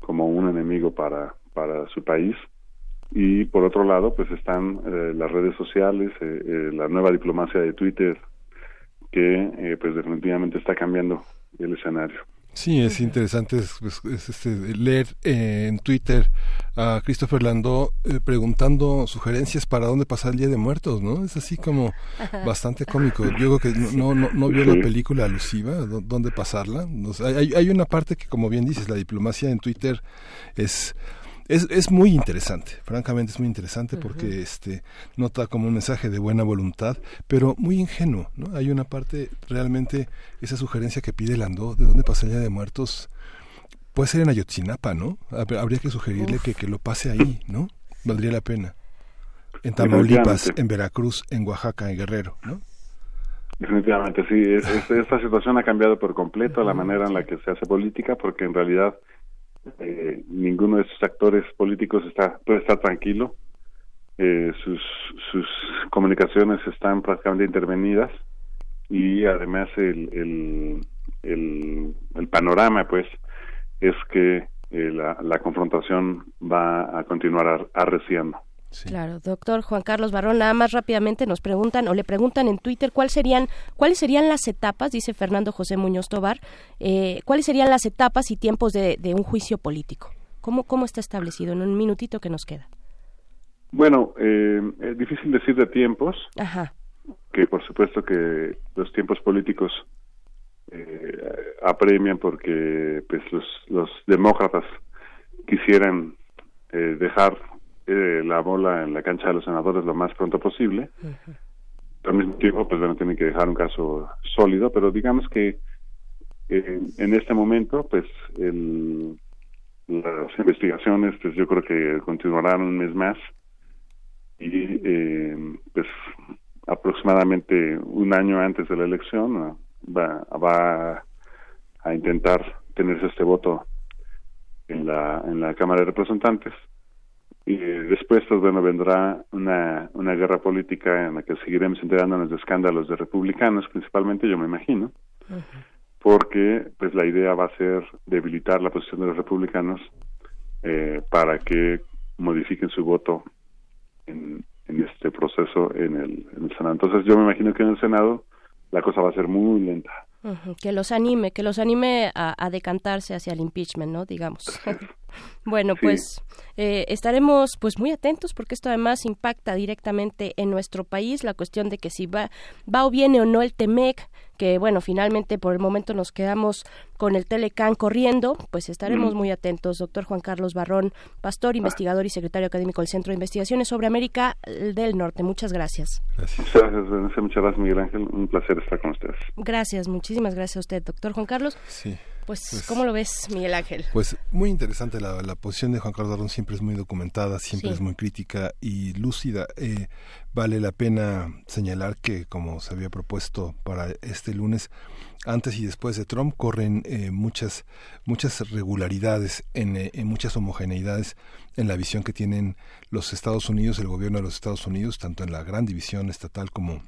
como un enemigo para, para su país. Y por otro lado, pues están eh, las redes sociales, eh, eh, la nueva diplomacia de Twitter, que eh, pues definitivamente está cambiando el escenario. Sí, es interesante es, es- es, este, leer eh, en Twitter a Christopher Landau eh, preguntando sugerencias para dónde pasar el Día de Muertos, ¿no? Es así como bastante cómico. Yo creo que no, no, vio Sí. la película alusiva, ¿dó- ¿dónde pasarla? O sea, hay, hay una parte que, como bien dices, la diplomacia en Twitter es... Es, es muy interesante, francamente es muy interesante porque este nota como un mensaje de buena voluntad, pero muy ingenuo, ¿no? Hay una parte realmente esa sugerencia que pide Landó de dónde pasa el Día de Muertos puede ser en Ayotzinapa, ¿no? Hab- Habría que sugerirle que, que lo pase ahí, ¿no? Valdría la pena. En Tamaulipas, Definitivamente. en Veracruz, en Oaxaca, en Guerrero, ¿no? Definitivamente, sí. Es- es- esta situación ha cambiado por completo la manera en la que se hace política, porque en realidad eh, ninguno de esos actores políticos está puede estar tranquilo. Eh, sus, sus comunicaciones están prácticamente intervenidas y además el, el, el, panorama, pues, es que eh, la, la confrontación va a continuar ar- Claro, doctor Juan Carlos Barrón, nada más rápidamente nos preguntan o le preguntan en Twitter cuáles serían cuáles serían las etapas, dice Fernando José Muñoz Tobar, eh, cuáles serían las etapas y tiempos de, de un juicio político. ¿Cómo, ¿Cómo está establecido en un minutito que nos queda? Bueno, eh, es difícil decir de tiempos, Ajá. que por supuesto que los tiempos políticos eh, apremian porque pues los, los demócratas quisieran eh, dejar eh, la bola en la cancha de los senadores lo más pronto posible. Al mismo tiempo, pues bueno, tienen que dejar un caso sólido, pero digamos que eh, en este momento, pues el, las investigaciones, pues yo creo que continuarán un mes más y eh, pues aproximadamente un año antes de la elección va, va a intentar tenerse este voto en la en la Cámara de Representantes y después pues bueno vendrá una una guerra política en la que seguiremos enterándonos de escándalos de republicanos principalmente yo me imagino porque pues la idea va a ser debilitar la posición de los republicanos eh, para que modifiquen su voto en, en este proceso en el, en el Senado. Entonces yo me imagino que en el Senado la cosa va a ser muy lenta. Que los anime, que los anime a, a decantarse hacia el impeachment, ¿no? Digamos. Bueno, Sí. pues eh, estaremos pues muy atentos porque esto además impacta directamente en nuestro país la cuestión de que si va, va o viene o no el TEMEC, que bueno, finalmente por el momento nos quedamos con el Telecán corriendo, pues estaremos Mm. muy atentos. Doctor Juan Carlos Barrón, pastor, investigador y secretario académico del Centro de Investigaciones sobre América del Norte. Muchas gracias. Gracias, muchas gracias Miguel Ángel, un placer estar con ustedes. Gracias, muchísimas gracias a usted, doctor Juan Carlos. Sí. Pues, Pues- ¿cómo lo ves, Miguel Ángel? Pues muy interesante, la, la posición de Juan Carlos siempre es muy documentada, siempre Sí. es muy crítica y lúcida. Eh, vale la pena señalar que, como se había propuesto para este lunes, antes y después de Trump corren eh, muchas, muchas regularidades, en, eh, en muchas homogeneidades en la visión que tienen los Estados Unidos, el gobierno de los Estados Unidos, tanto en la gran división estatal como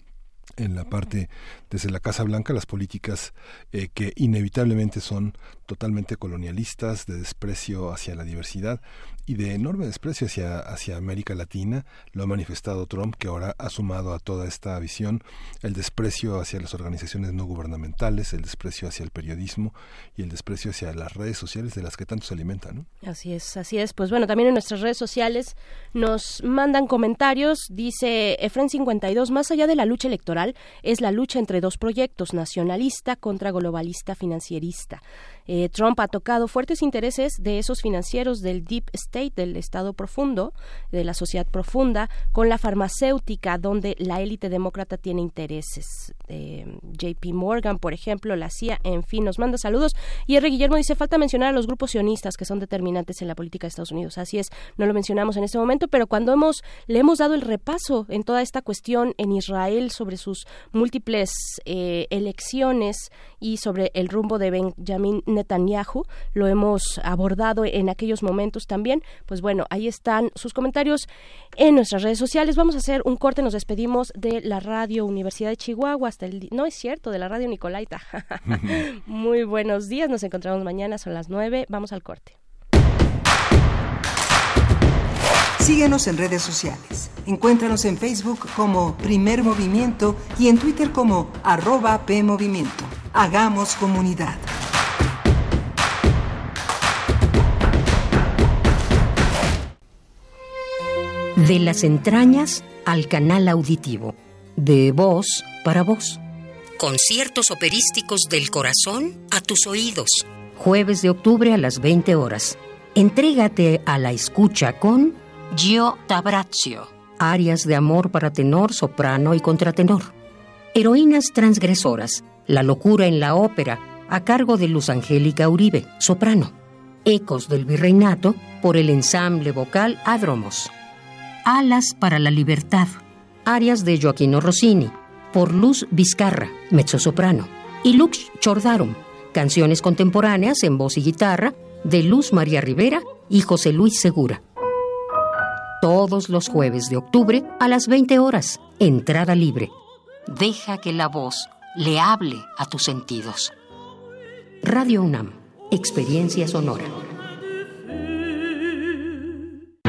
en la parte desde la Casa Blanca las políticas eh, que inevitablemente son totalmente colonialistas de desprecio hacia la diversidad y de enorme desprecio hacia hacia América Latina lo ha manifestado Trump que ahora ha sumado a toda esta visión el desprecio hacia las organizaciones no gubernamentales el desprecio hacia el periodismo y el desprecio hacia las redes sociales de las que tanto se alimentan ¿no? Así es, así es. Pues bueno, también en nuestras redes sociales nos mandan comentarios. Dice Efren 52, más allá de la lucha electoral, es la lucha entre dos proyectos, nacionalista contra globalista financierista. Eh, Trump ha tocado fuertes intereses de esos financieros del Deep State, del Estado profundo, de la sociedad profunda, con la farmacéutica, donde la élite demócrata tiene intereses. Eh, JP Morgan, por ejemplo, la CIA, en fin, nos manda saludos. Y R. Guillermo dice, falta mencionar a los grupos sionistas que son determinantes en la política de Estados Unidos. Así es, no lo mencionamos en este momento, pero cuando hemos, le hemos dado el repaso en toda esta cuestión en Israel sobre sus múltiples eh, elecciones y sobre el rumbo de Benjamin Netanyahu, lo hemos abordado en aquellos momentos también. Pues bueno, ahí están sus comentarios en nuestras redes sociales. Vamos a hacer un corte, nos despedimos de la radio Universidad de Chihuahua hasta el... No es cierto, de la radio Nicolaita. Muy buenos días, nos encontramos mañana, son las nueve. Vamos al corte. Síguenos en redes sociales. Encuéntranos en Facebook como Primer Movimiento y en Twitter como arroba PMovimiento. Hagamos comunidad. De las entrañas al canal auditivo. De voz para voz. Conciertos operísticos del corazón a tus oídos. Jueves de octubre a las 20 horas. Entrégate a la escucha con Gio Tabrazio. Arias de amor para tenor, soprano y contratenor. Heroínas transgresoras. La locura en la ópera. A cargo de Luz Angélica Uribe, soprano. Ecos del Virreinato por el ensamble vocal Adromos. Alas para la Libertad, arias de Joaquino Rossini, por Luz Vizcarra, mezzosoprano, y Lux Chordarum, canciones contemporáneas en voz y guitarra de Luz María Rivera y José Luis Segura. Todos los jueves de octubre a las 20 horas, entrada libre. Deja que la voz le hable a tus sentidos. Radio UNAM, experiencia sonora.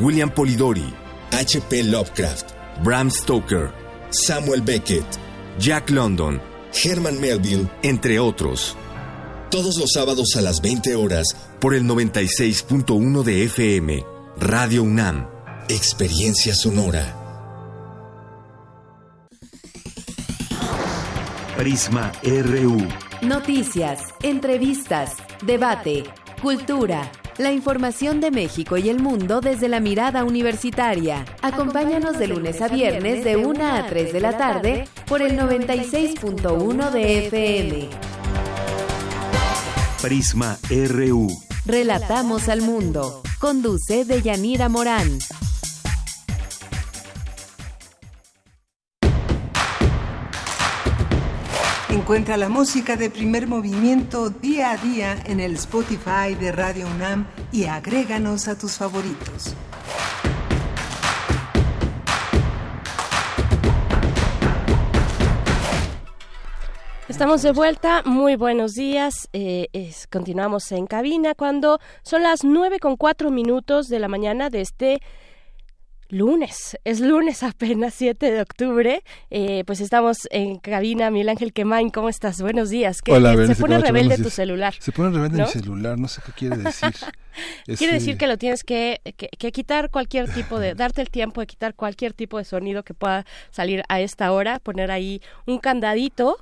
William Polidori, H.P. Lovecraft, Bram Stoker, Samuel Beckett, Jack London, Herman Melville, entre otros. Todos los sábados a las 20 horas por el 96.1 de FM, Radio UNAM, Experiencia Sonora. Prisma RU. Noticias, entrevistas, debate, cultura. La información de México y el mundo desde la mirada universitaria. Acompáñanos de lunes a viernes de 1 a 3 de la tarde por el 96.1 de FM. Prisma RU. Relatamos al mundo. Conduce Deyanira Morán. Encuentra la música de primer movimiento día a día en el Spotify de Radio UNAM y agréganos a tus favoritos. Estamos de vuelta, muy buenos días. Eh, continuamos en cabina cuando son las nueve con cuatro minutos de la mañana de este lunes. Es lunes apenas 7 de octubre. Eh, pues estamos en cabina. Miguel Ángel Quemain, ¿cómo estás? Buenos días. ¿Qué- Hola, se pone rebelde tu celular. Se pone rebelde ¿no? mi celular, no sé qué quiere decir. Quiere eh, decir que lo tienes que, que, que quitar cualquier tipo de, darte el tiempo de quitar cualquier tipo de sonido que pueda salir a esta hora, poner ahí un candadito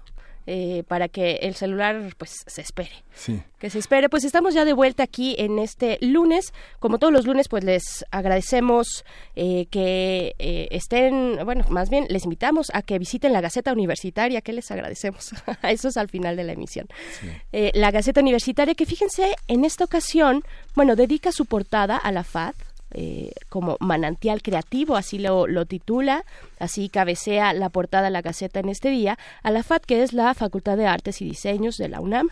eh, para que el celular pues se espere. Sí. Que se espere, pues estamos ya de vuelta aquí en este lunes. Como todos los lunes, pues les agradecemos eh, que eh, estén, bueno, más bien les invitamos a que visiten la Gaceta Universitaria, que les agradecemos. Eso es al final de la emisión. Eh, la Gaceta Universitaria, que fíjense, en esta ocasión, bueno, dedica su portada a la FAD, eh, como manantial creativo, así lo, lo titula, así cabecea la portada de la Gaceta en este día, a la FAD, que es la Facultad de Artes y Diseños de la UNAM.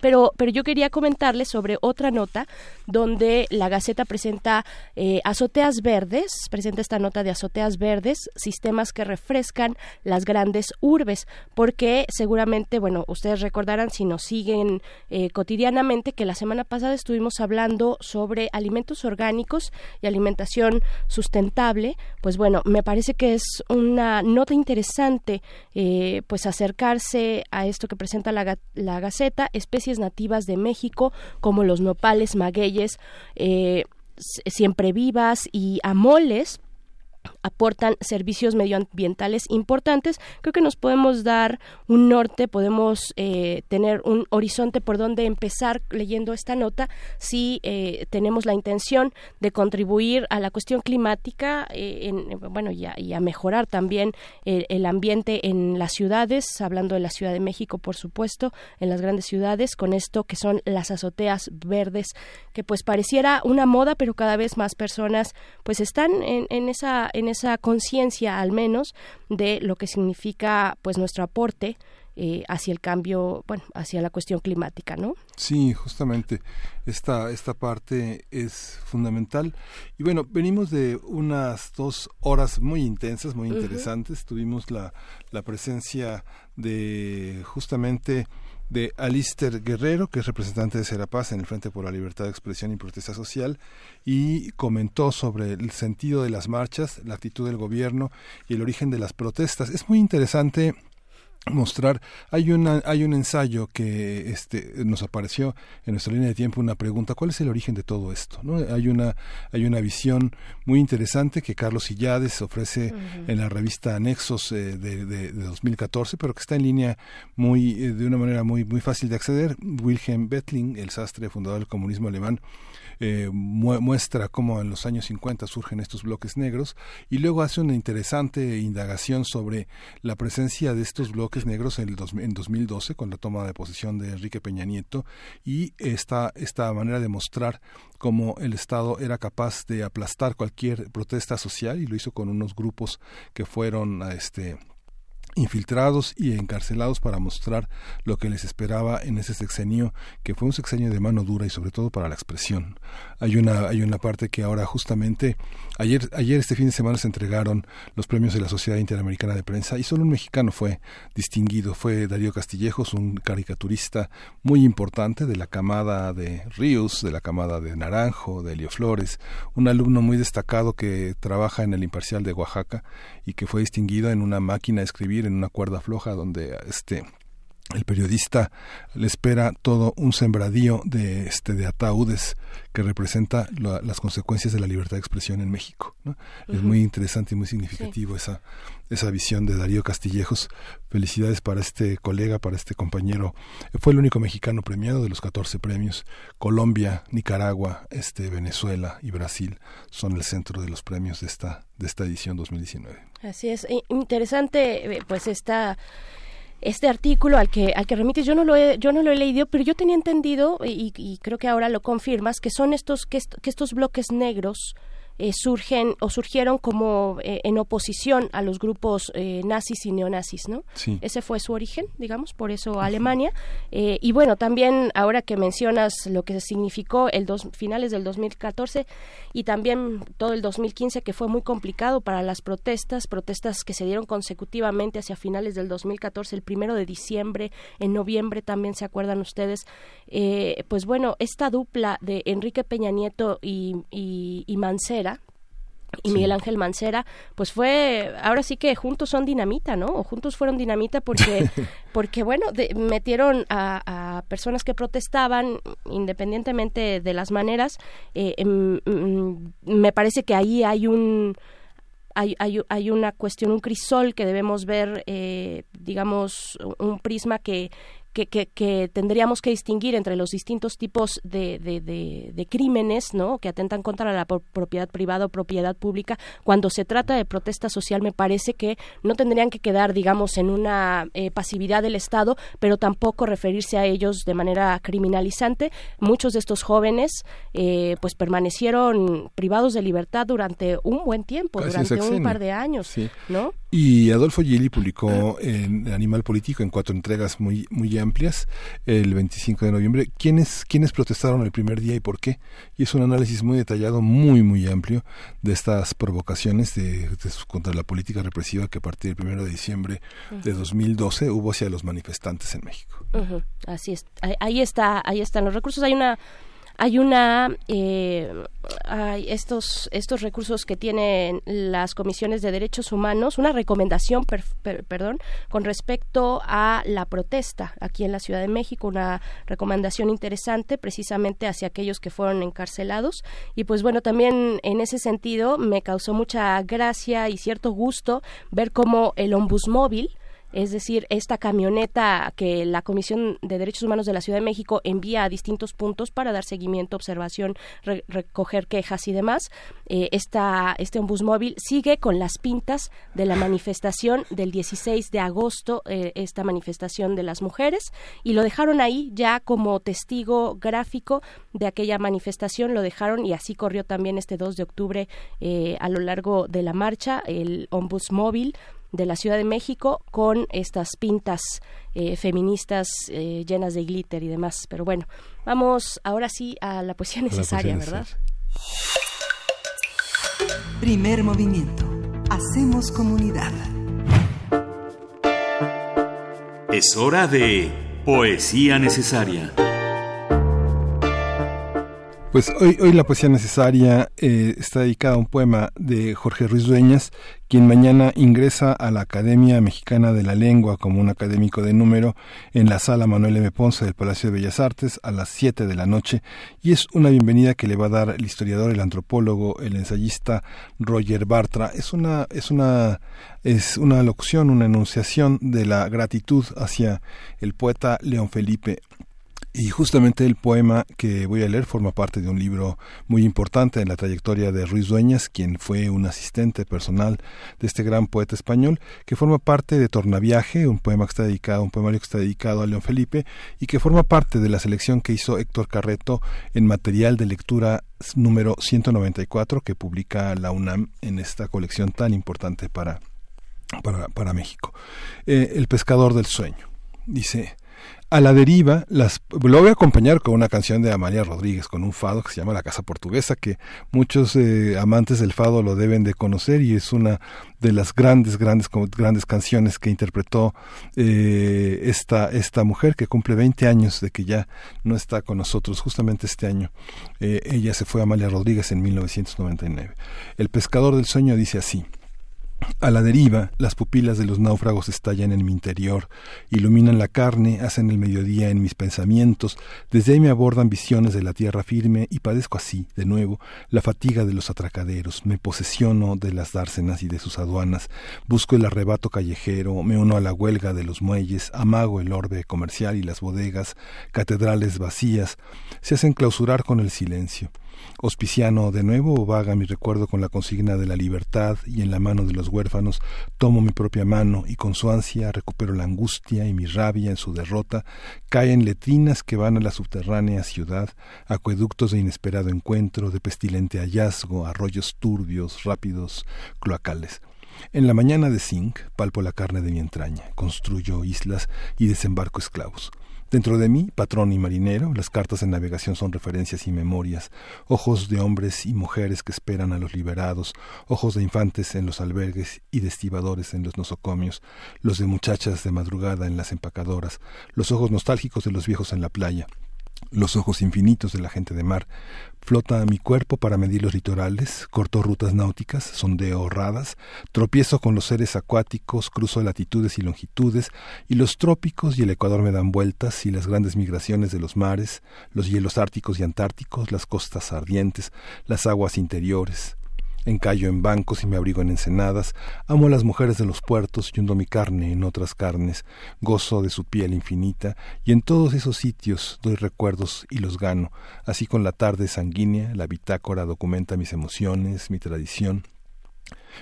Pero, pero yo quería comentarles sobre otra nota donde la Gaceta presenta eh, azoteas verdes, presenta esta nota de azoteas verdes, sistemas que refrescan las grandes urbes, porque seguramente, bueno, ustedes recordarán si nos siguen eh, cotidianamente que la semana pasada estuvimos hablando sobre alimentos orgánicos y alimentación sustentable, pues bueno, me parece que es una nota interesante eh, pues acercarse a esto que presenta la, la Gaceta, especies nativas de México como los nopales, magueyes, eh, siempre vivas y amoles aportan servicios medioambientales importantes. Creo que nos podemos dar un norte, podemos eh, tener un horizonte por donde empezar leyendo esta nota si eh, tenemos la intención de contribuir a la cuestión climática eh, en, bueno, y a, mejorar también el, el ambiente en las ciudades, hablando de la Ciudad de México, por supuesto, en las grandes ciudades, con esto que son las azoteas verdes, que pues pareciera una moda, pero cada vez más personas pues están en esa conciencia al menos de lo que significa pues nuestro aporte eh, hacia el cambio, bueno, hacia la cuestión climática, ¿no? Sí, justamente esta, esta parte es fundamental. Y bueno, venimos de unas dos horas muy intensas, muy interesantes. Tuvimos la, la presencia de justamente de Alister Guerrero, que es representante de Serapaz en el Frente por la Libertad de Expresión y Protesta Social, y comentó sobre el sentido de las marchas, la actitud del gobierno y el origen de las protestas. Es muy interesante mostrar. Hay una hay un ensayo que este nos apareció en nuestra línea de tiempo una pregunta cuál es el origen de todo esto ¿no? hay una hay una visión muy interesante que Carlos Illades ofrece en la revista Anexos eh, de, de, de 2014 pero que está en línea muy eh, de una manera muy muy fácil de acceder. Wilhelm Bettling el sastre fundador del comunismo alemán eh, mu- muestra cómo en los años 50 surgen estos bloques negros y luego hace una interesante indagación sobre la presencia de estos bloques negros en, el dos- en 2012 con la toma de posesión de Enrique Peña Nieto y esta, esta manera de mostrar cómo el Estado era capaz de aplastar cualquier protesta social y lo hizo con unos grupos que fueron a este infiltrados y encarcelados para mostrar lo que les esperaba en ese sexenio que fue un sexenio de mano dura y sobre todo para la expresión. Hay una hay una parte que ahora justamente ayer ayer este fin de semana se entregaron los premios de la Sociedad Interamericana de Prensa y solo un mexicano fue distinguido. Fue Darío Castillejos un caricaturista muy importante de la camada de Ríos de la camada de Naranjo de Elio Flores un alumno muy destacado que trabaja en el Imparcial de Oaxaca y que fue distinguido en una máquina de escribir en una cuerda floja donde este el periodista le espera todo un sembradío de este de ataúdes que representa la- las consecuencias de la libertad de expresión en México ¿no? es muy interesante y muy significativo esa esa visión de Darío Castillejos. Felicidades para este colega para este compañero. Fue el único mexicano premiado de los 14 premios. Colombia Nicaragua este Venezuela y Brasil son el centro de los premios de esta de esta edición 2019 Así es, interesante eh, pues esta este artículo al que al que remites yo no lo he yo no lo he leído pero yo tenía entendido y, y creo que ahora lo confirmas que son estos que, est- que estos bloques negros eh, surgen o surgieron como eh, en oposición a los grupos eh, nazis y neonazis, ¿no? Sí. Ese fue su origen, digamos, por eso Alemania. Y bueno, también ahora que mencionas lo que significó el dos, finales del 2014 y también todo el 2015 que fue muy complicado para las protestas, protestas que se dieron consecutivamente hacia finales del 2014, el primero de diciembre, en noviembre también se acuerdan ustedes, pues bueno, esta dupla de Enrique Peña Nieto y, y, y Mancera, y Miguel Ángel Mancera, pues fue, ahora sí que juntos son dinamita, ¿no? O juntos fueron dinamita porque, porque bueno, de- metieron a, a personas que protestaban independientemente de las maneras. eh, em, mm, me parece que ahí hay un hay, hay, hay una cuestión, un crisol que debemos ver, eh, digamos, un prisma que, que, que, que tendríamos que distinguir entre los distintos tipos de, de, de, de crímenes, ¿no? Que atentan contra la pro- propiedad privada o propiedad pública. Cuando se trata de protesta social, me parece que no tendrían que quedar, digamos, en una eh, pasividad del Estado, pero tampoco referirse a ellos de manera criminalizante. Muchos de estos jóvenes, eh, pues, permanecieron privados de libertad durante un buen tiempo, Casi durante un par de años, Sí. ¿no? Y Adolfo Gili publicó en Animal Político en cuatro entregas muy muy amplias el 25 de noviembre quiénes quiénes protestaron el primer día y por qué. Y es un análisis muy detallado, muy muy amplio de estas provocaciones de, de contra la política represiva que a partir del primero de diciembre de Ujú. 2012 hubo hacia los manifestantes en México. Así es. Ahí, ahí está, ahí están los recursos. Hay una hay una eh, hay estos estos recursos que tienen las comisiones de derechos humanos, una recomendación, per- per- perdón, con respecto a la protesta aquí en la Ciudad de México, una recomendación interesante precisamente hacia aquellos que fueron encarcelados. Y pues bueno también en ese sentido me causó mucha gracia y cierto gusto ver cómo el Ombusmóvil es decir, esta camioneta que la Comisión de Derechos Humanos de la Ciudad de México envía a distintos puntos para dar seguimiento, observación, re- recoger quejas y demás. Eh, esta, este ombusmóvil sigue con las pintas de la manifestación del 16 de agosto, eh, esta manifestación de las mujeres, y lo dejaron ahí ya como testigo gráfico de aquella manifestación, lo dejaron y así corrió también este 2 de octubre eh, a lo largo de la marcha el ombusmóvil de la Ciudad de México con estas pintas eh, feministas eh, llenas de glitter y demás. Pero bueno, vamos ahora sí a la poesía necesaria, poesía ¿verdad? Primer movimiento. Hacemos comunidad. Es hora de Poesía Necesaria. Pues hoy, hoy la poesía necesaria eh, está dedicada a un poema de Jorge Ruiz Dueñas, quien mañana ingresa a la Academia Mexicana de la Lengua como un académico de número en la sala Manuel M. Ponce del Palacio de Bellas Artes a las 7 de la noche y es una bienvenida que le va a dar el historiador, el antropólogo, el ensayista Roger Bartra. Es una, es una, es una locución, una enunciación de la gratitud hacia el poeta León Felipe y justamente el poema que voy a leer forma parte de un libro muy importante en la trayectoria de Ruiz Dueñas, quien fue un asistente personal de este gran poeta español, que forma parte de Tornaviaje, un poema que está dedicado, un poemario que está dedicado a León Felipe, y que forma parte de la selección que hizo Héctor Carreto en material de lectura número 194 que publica la UNAM en esta colección tan importante para, para, México. Eh, el pescador del sueño. Dice, a la deriva, las, lo voy a acompañar con una canción de Amalia Rodríguez, con un fado que se llama La Casa Portuguesa, que muchos eh, amantes del fado lo deben de conocer y es una de las grandes, grandes, grandes canciones que interpretó eh, esta, esta mujer que cumple 20 años de que ya no está con nosotros, justamente este año. Eh, ella se fue a Amalia Rodríguez en 1999. El pescador del sueño dice así. A la deriva, las pupilas de los náufragos estallan en mi interior, iluminan la carne, hacen el mediodía en mis pensamientos, desde ahí me abordan visiones de la tierra firme y padezco así, de nuevo, la fatiga de los atracaderos, me posesiono de las dársenas y de sus aduanas, busco el arrebato callejero, me uno a la huelga de los muelles, amago el orbe comercial y las bodegas, catedrales vacías, se hacen clausurar con el silencio. Hospiciano de nuevo vaga mi recuerdo con la consigna de la libertad y en la mano de los huérfanos tomo mi propia mano y con su ansia recupero la angustia y mi rabia en su derrota caen letrinas que van a la subterránea ciudad, acueductos de inesperado encuentro, de pestilente hallazgo, arroyos turbios, rápidos, cloacales. En la mañana de zinc palpo la carne de mi entraña, construyo islas y desembarco esclavos. Dentro de mí, patrón y marinero, las cartas de navegación son referencias y memorias, ojos de hombres y mujeres que esperan a los liberados, ojos de infantes en los albergues y de estibadores en los nosocomios, los de muchachas de madrugada en las empacadoras, los ojos nostálgicos de los viejos en la playa, los ojos infinitos de la gente de mar. Flota mi cuerpo para medir los litorales, corto rutas náuticas, sondeo radas, tropiezo con los seres acuáticos, cruzo latitudes y longitudes, y los trópicos y el Ecuador me dan vueltas, y las grandes migraciones de los mares, los hielos árticos y antárticos, las costas ardientes, las aguas interiores, encallo en bancos y me abrigo en ensenadas, amo a las mujeres de los puertos y hundo mi carne en otras carnes, gozo de su piel infinita, y en todos esos sitios doy recuerdos y los gano, así con la tarde sanguínea, la bitácora documenta mis emociones, mi tradición,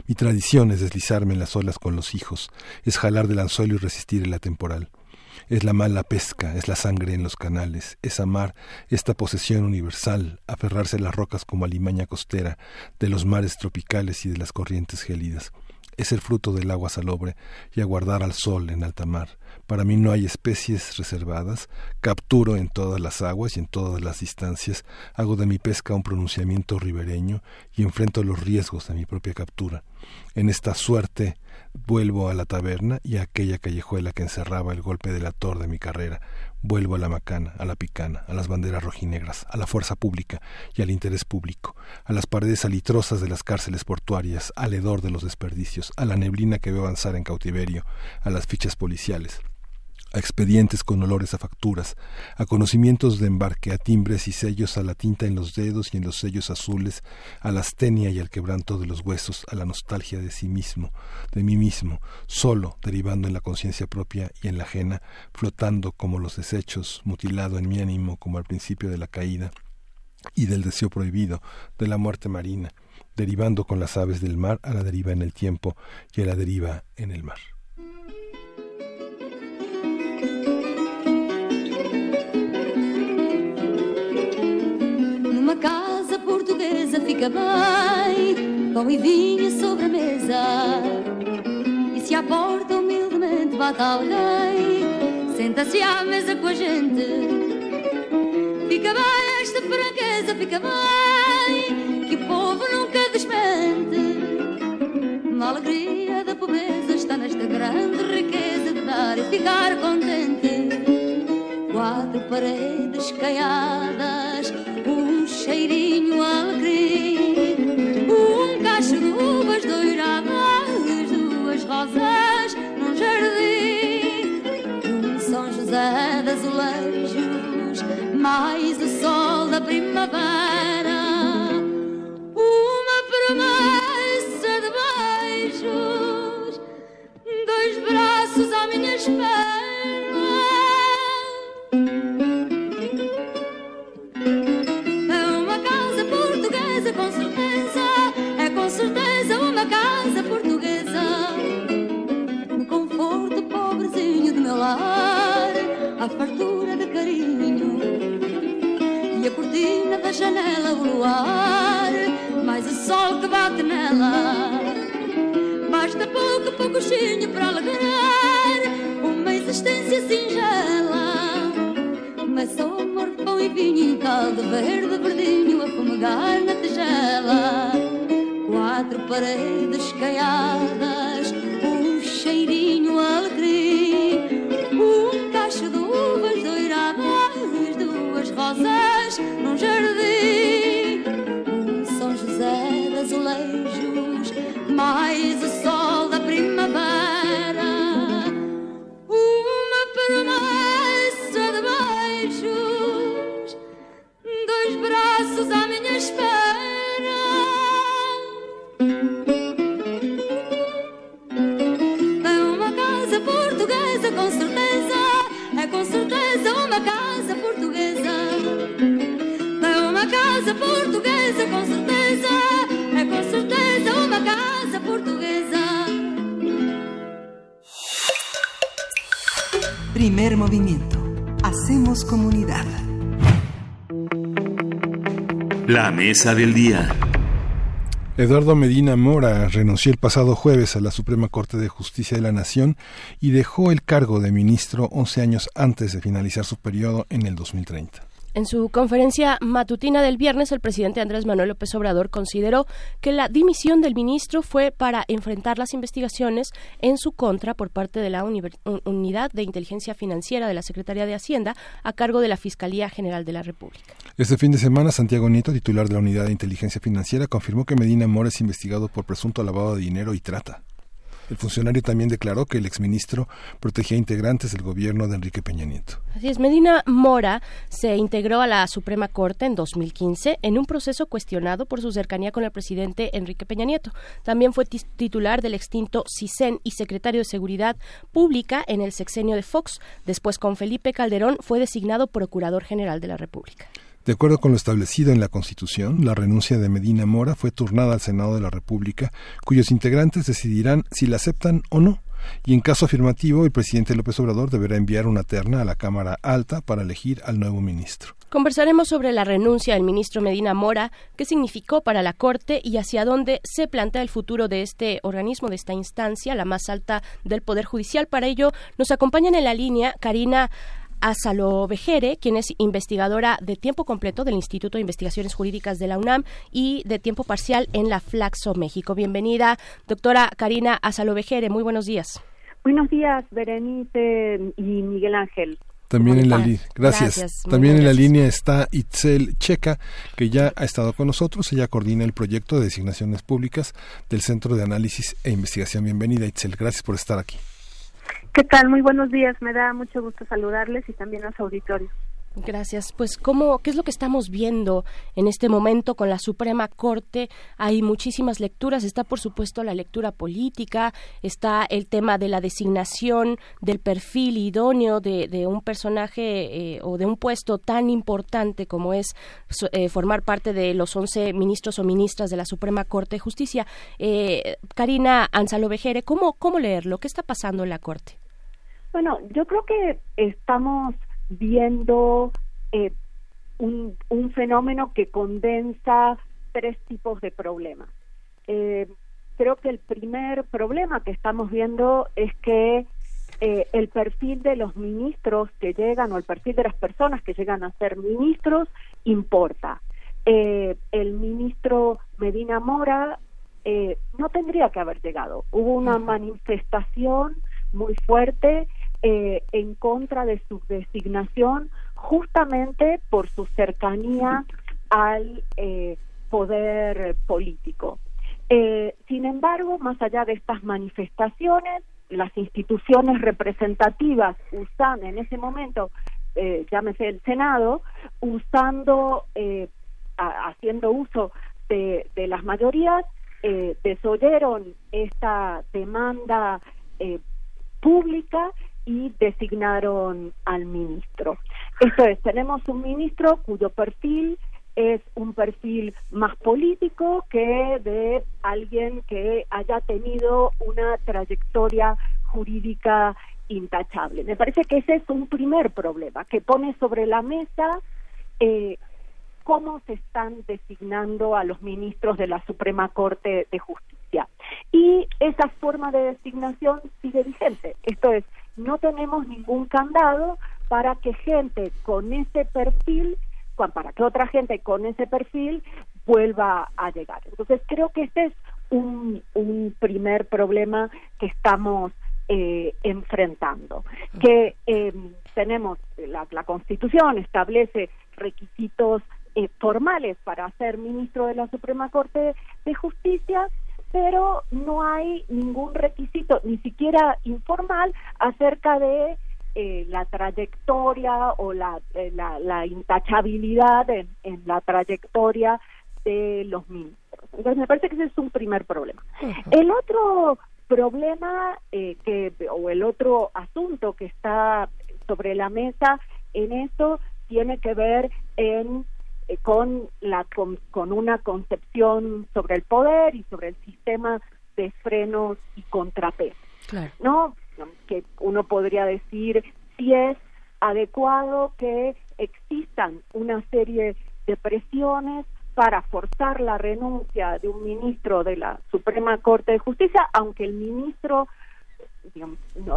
mi tradición es deslizarme en las olas con los hijos, es jalar del anzuelo y resistir el atemporal. Es la mala pesca, es la sangre en los canales, es amar esta posesión universal, aferrarse a las rocas como alimaña costera de los mares tropicales y de las corrientes gélidas. Es el fruto del agua salobre y aguardar al sol en alta mar. Para mí no hay especies reservadas, capturo en todas las aguas y en todas las distancias, hago de mi pesca un pronunciamiento ribereño y enfrento los riesgos de mi propia captura. En esta suerte vuelvo a la taberna y a aquella callejuela que encerraba el golpe delator de mi carrera. Vuelvo a la macana, a la picana, a las banderas rojinegras, a la fuerza pública y al interés público, a las paredes alitrosas de las cárceles portuarias, al hedor de los desperdicios, a la neblina que veo avanzar en cautiverio, a las fichas policiales, a expedientes con olores a facturas, a conocimientos de embarque, a timbres y sellos, a la tinta en los dedos y en los sellos azules, a la astenia y al quebranto de los huesos, a la nostalgia de sí mismo, de mí mismo, solo, derivando en la conciencia propia y en la ajena, flotando como los desechos, mutilado en mi ánimo como al principio de la caída y del deseo prohibido, de la muerte marina, derivando con las aves del mar a la deriva en el tiempo y a la deriva en el mar. Fica bem, pão e vinho sobre a mesa. E se à porta humildemente bate alguém, senta-se à mesa com a gente. Fica bem esta franqueza, fica bem, que o povo nunca desmente. A alegria da pobreza está nesta grande riqueza de dar e ficar contente. Quatro paredes caiadas, cheirinho alegre, um cacho de uvas doiradas, duas rosas num jardim, um São José de azulejos, mais o sol da primavera, uma promessa de beijos, dois braços à minha espera. A fartura de carinho. E a cortina da janela, o luar, mais o sol que bate nela. Basta pouco, poucochinho para alegrar uma existência singela. Mas só amor, pão e vinho e caldo verde, verdinho a fumegar na tigela. Quatro paredes caiadas, um cheirinho alegre, um cacho de rosas num Primer movimiento. Hacemos comunidad. La mesa del día. Eduardo Medina Mora renunció el pasado jueves a la Suprema Corte de Justicia de la Nación y dejó el cargo de ministro 11 años antes de finalizar su periodo en el 2030. En su conferencia matutina del viernes, el presidente Andrés Manuel López Obrador consideró que la dimisión del ministro fue para enfrentar las investigaciones en su contra por parte de la Unidad de Inteligencia Financiera de la Secretaría de Hacienda a cargo de la Fiscalía General de la República. Este fin de semana, Santiago Nieto, titular de la Unidad de Inteligencia Financiera, confirmó que Medina Mora es investigado por presunto lavado de dinero y trata. El funcionario también declaró que el exministro protegía integrantes del gobierno de Enrique Peña Nieto. Así es, Medina Mora se integró a la Suprema Corte en 2015 en un proceso cuestionado por su cercanía con el presidente Enrique Peña Nieto. También fue titular del extinto CISEN y secretario de Seguridad Pública en el sexenio de Fox. Después, con Felipe Calderón, fue designado Procurador General de la República. De acuerdo con lo establecido en la Constitución, la renuncia de Medina Mora fue turnada al Senado de la República, cuyos integrantes decidirán si la aceptan o no. Y en caso afirmativo, el presidente López Obrador deberá enviar una terna a la Cámara Alta para elegir al nuevo ministro. Conversaremos sobre la renuncia del ministro Medina Mora, qué significó para la Corte y hacia dónde se plantea el futuro de este organismo, de esta instancia, la más alta del Poder Judicial. Para ello, nos acompañan en la línea Karina Asalo Vejere, quien es investigadora de tiempo completo del Instituto de Investigaciones Jurídicas de la UNAM y de tiempo parcial en la Flaxo México. Bienvenida, doctora Karina Asalo Vejere. Muy buenos días. Buenos días, Berenice y Miguel Ángel. También en la gracias. También en la línea está Itzel Checa, que ya ha estado con nosotros. Ella coordina el proyecto de designaciones públicas del Centro de Análisis e Investigación. Bienvenida, Itzel. Gracias por estar aquí. ¿Qué tal? Muy buenos días. Me da mucho gusto saludarles y también a los auditorios. Gracias. Pues, ¿cómo, ¿qué es lo que estamos viendo en este momento con la Suprema Corte? Hay muchísimas lecturas. Está, por supuesto, la lectura política, está el tema de la designación del perfil idóneo de, un personaje eh, o de un puesto tan importante como es eh, formar parte de los 11 ministros o ministras de la Suprema Corte de Justicia. Eh, Karina Ansalo Vejere, ¿cómo, ¿cómo leerlo? ¿Qué está pasando en la Corte? Bueno, yo creo que estamos viendo eh, un, un, fenómeno que condensa tres tipos de problemas. Eh, creo que el primer problema que estamos viendo es que eh, el perfil de los ministros que llegan o el perfil de las personas que llegan a ser ministros importa. el ministro Medina Mora no tendría que haber llegado. Hubo una manifestación muy fuerte eh, en contra de su designación justamente por su cercanía al eh, poder político. Eh, sin embargo, más allá de estas manifestaciones, las instituciones representativas usan en ese momento, llámese el Senado, usando, haciendo uso de, de las mayorías, desoyeron esta demanda pública y designaron al ministro. Esto es, tenemos un ministro cuyo perfil es un perfil más político que de alguien que haya tenido una trayectoria jurídica intachable. Me parece que ese es un primer problema, que pone sobre la mesa eh, cómo se están designando a los ministros de la Suprema Corte de Justicia. Y esa forma de designación sigue vigente. Esto es, no tenemos ningún candado para que gente con ese perfil, para que otra gente con ese perfil vuelva a llegar. Entonces creo que este es un, primer problema que estamos eh, enfrentando, que eh, tenemos, la, la Constitución establece requisitos eh, formales para ser ministro de la Suprema Corte de Justicia, pero no hay ningún requisito, ni siquiera informal, acerca de eh, la trayectoria o la, eh, la, intachabilidad en, la trayectoria de los ministros. Entonces, me parece que ese es un primer problema. El otro problema eh, que o el otro asunto que está sobre la mesa en esto tiene que ver en eh, con, la, con, una concepción sobre el poder y sobre el sistema de frenos y contrapesos. ¿No? Que uno podría decir si es adecuado que existan una serie de presiones para forzar la renuncia de un ministro de la Suprema Corte de Justicia, aunque el ministro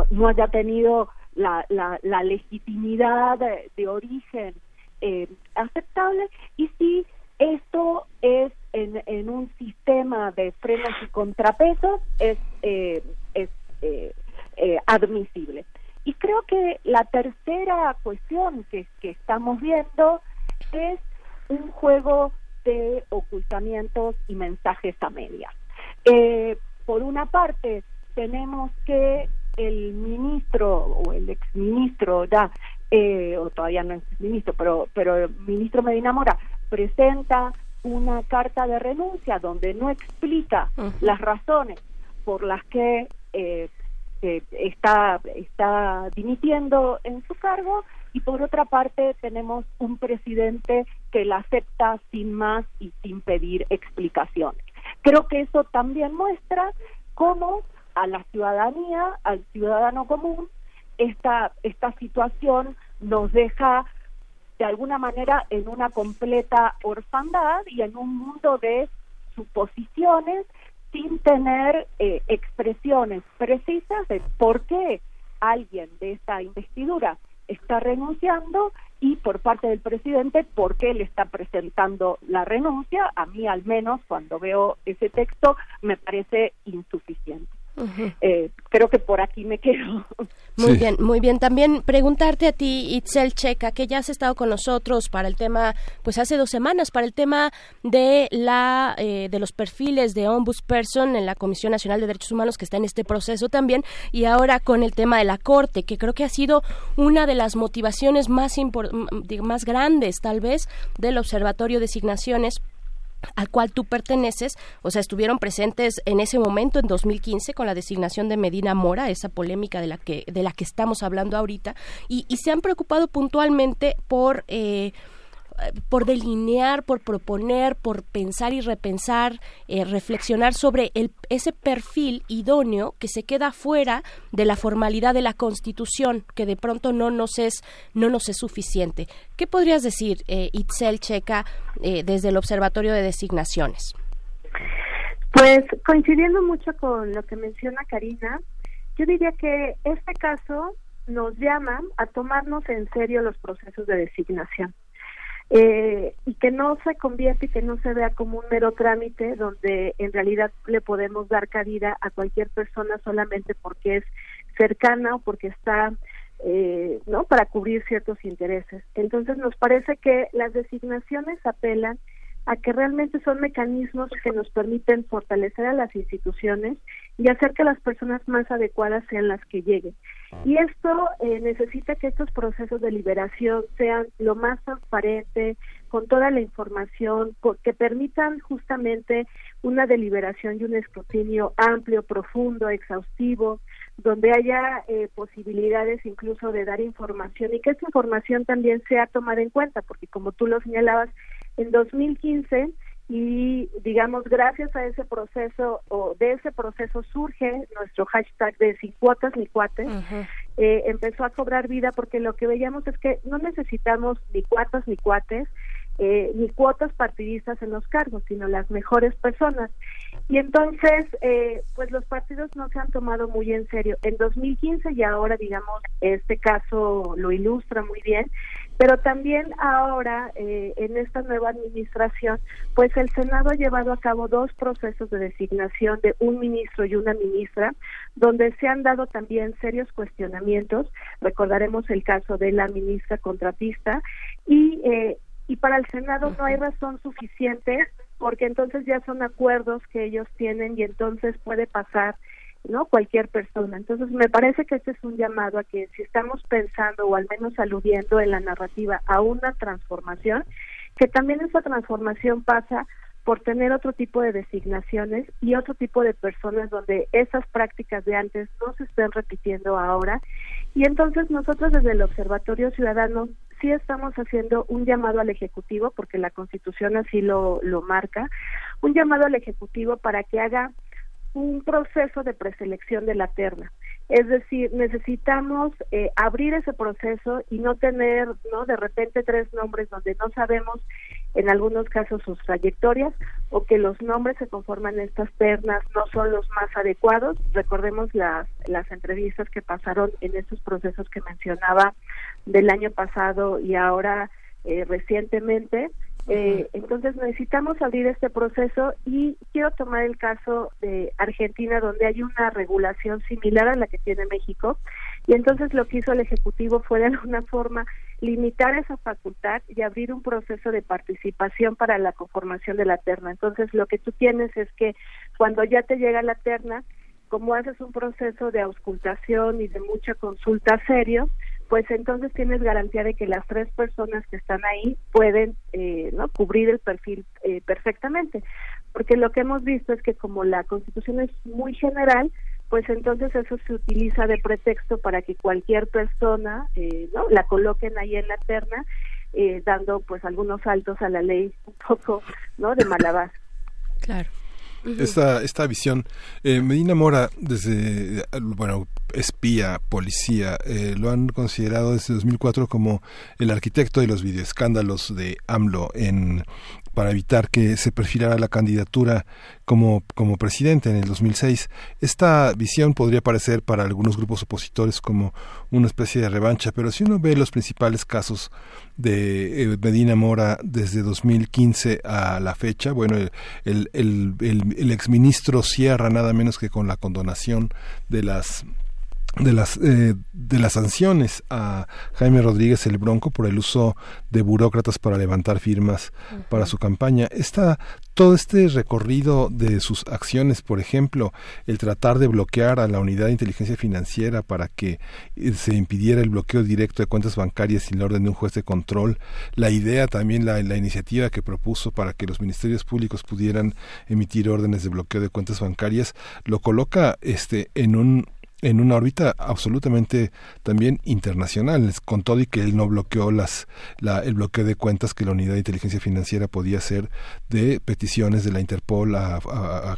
no, haya tenido la, la, legitimidad de origen eh, aceptable y si esto es en, en, un sistema de frenos y contrapesos es, eh, es eh, admisible. Y creo que la tercera cuestión que, estamos viendo es un juego de ocultamientos y mensajes a medias. por una parte, tenemos que el ministro o el exministro ya eh, o todavía no es ministro, pero, pero el ministro Medina Mora presenta una carta de renuncia donde no explica las razones por las que eh, está, está dimitiendo en su cargo y por otra parte tenemos un presidente que la acepta sin más y sin pedir explicaciones. Creo que eso también muestra cómo a la ciudadanía, al ciudadano común, esta, esta situación nos deja de alguna manera en una completa orfandad y en un mundo de suposiciones sin tener eh, expresiones precisas de por qué alguien de esta investidura está renunciando y por parte del presidente por qué le está presentando la renuncia. A mí al menos cuando veo ese texto me parece insuficiente. Eh, creo que por aquí me quedo. Muy bien, muy bien. También preguntarte a ti, Itzel Checa, que ya has estado con nosotros para el tema, pues hace dos semanas, para el tema de la eh, de los perfiles de ombudsperson en la Comisión Nacional de Derechos Humanos que está en este proceso también, y ahora con el tema de la Corte, que creo que ha sido una de las motivaciones más, más grandes, tal vez, del Observatorio de Designaciones al cual tú perteneces, o sea, estuvieron presentes en ese momento en 2015 con la designación de Medina Mora, esa polémica de la que de la que estamos hablando ahorita, y, y se han preocupado puntualmente por eh, por delinear, por proponer, por pensar y repensar, eh, reflexionar sobre el, ese perfil idóneo que se queda fuera de la formalidad de la Constitución, que de pronto no nos es, no nos es suficiente. ¿Qué podrías decir, eh, Itzel Checa, eh, desde el Observatorio de Designaciones? Pues coincidiendo mucho con lo que menciona Karina, yo diría que este caso nos llama a tomarnos en serio los procesos de designación eh, y que no se convierte y que no se vea como un mero trámite donde en realidad le podemos dar cabida a cualquier persona solamente porque es cercana o porque está eh, no para cubrir ciertos intereses. Entonces nos parece que las designaciones apelan a que realmente son mecanismos que nos permiten fortalecer a las instituciones y hacer que las personas más adecuadas sean las que lleguen. Y esto eh, necesita que estos procesos de liberación sean lo más transparente, con toda la información, que permitan justamente una deliberación y un escrutinio amplio, profundo, exhaustivo, donde haya eh, posibilidades incluso de dar información y que esta información también sea tomada en cuenta, porque como tú lo señalabas, en 2015 y digamos gracias a ese proceso o de ese proceso surge nuestro hashtag de sin cuotas ni cuates eh, empezó a cobrar vida porque lo que veíamos es que no necesitamos ni cuotas ni cuates eh, ni cuotas partidistas en los cargos, sino las mejores personas. Y entonces, eh, pues los partidos no se han tomado muy en serio. En 2015 y ahora, digamos, este caso lo ilustra muy bien, pero también ahora, eh, en esta nueva administración, pues el Senado ha llevado a cabo dos procesos de designación de un ministro y una ministra, donde se han dado también serios cuestionamientos. Recordaremos el caso de la ministra contratista y eh, y para el Senado no hay razón suficiente porque entonces ya son acuerdos que ellos tienen y entonces puede pasar no cualquier persona entonces me parece que este es un llamado a que si estamos pensando o al menos aludiendo en la narrativa a una transformación que también esa transformación pasa por tener otro tipo de designaciones y otro tipo de personas donde esas prácticas de antes no se estén repitiendo ahora. Y entonces nosotros desde el Observatorio Ciudadano sí estamos haciendo un llamado al Ejecutivo, porque la Constitución así lo, lo marca, un llamado al Ejecutivo para que haga un proceso de preselección de la terna. Es decir, necesitamos eh, abrir ese proceso y no tener, ¿no? De repente tres nombres donde no sabemos en algunos casos sus trayectorias o que los nombres se conforman estas ternas no son los más adecuados. Recordemos las, las entrevistas que pasaron en estos procesos que mencionaba del año pasado y ahora eh, recientemente eh, entonces necesitamos abrir este proceso y quiero tomar el caso de Argentina donde hay una regulación similar a la que tiene México y entonces lo que hizo el Ejecutivo fue de alguna forma limitar esa facultad y abrir un proceso de participación para la conformación de la terna. Entonces lo que tú tienes es que cuando ya te llega la terna, como haces un proceso de auscultación y de mucha consulta serio, pues entonces tienes garantía de que las tres personas que están ahí pueden eh, no cubrir el perfil eh, perfectamente. Porque lo que hemos visto es que como la constitución es muy general pues entonces eso se utiliza de pretexto para que cualquier persona eh, no la coloquen ahí en la terna dando pues algunos saltos a la ley un poco no de malabar claro esta, esta visión. Eh, Medina Mora, desde, bueno, espía, policía, eh, lo han considerado desde 2004 como el arquitecto de los videoescándalos de AMLO en para evitar que se perfilara la candidatura como, como presidente en el 2006. Esta visión podría parecer para algunos grupos opositores como una especie de revancha, pero si uno ve los principales casos de eh, Medina Mora desde 2015 a la fecha, bueno, el, el, el, el exministro cierra nada menos que con la condonación de las de las eh, de las sanciones a Jaime Rodríguez el Bronco por el uso de burócratas para levantar firmas para su campaña. Está todo este recorrido de sus acciones, por ejemplo, el tratar de bloquear a la unidad de inteligencia financiera para que eh, se impidiera el bloqueo directo de cuentas bancarias sin la orden de un juez de control, la idea también la, la iniciativa que propuso para que los ministerios públicos pudieran emitir órdenes de bloqueo de cuentas bancarias, lo coloca este en un en una órbita absolutamente también internacional, con todo y que él no bloqueó las, la, el bloqueo de cuentas que la unidad de inteligencia financiera podía hacer de peticiones de la Interpol a,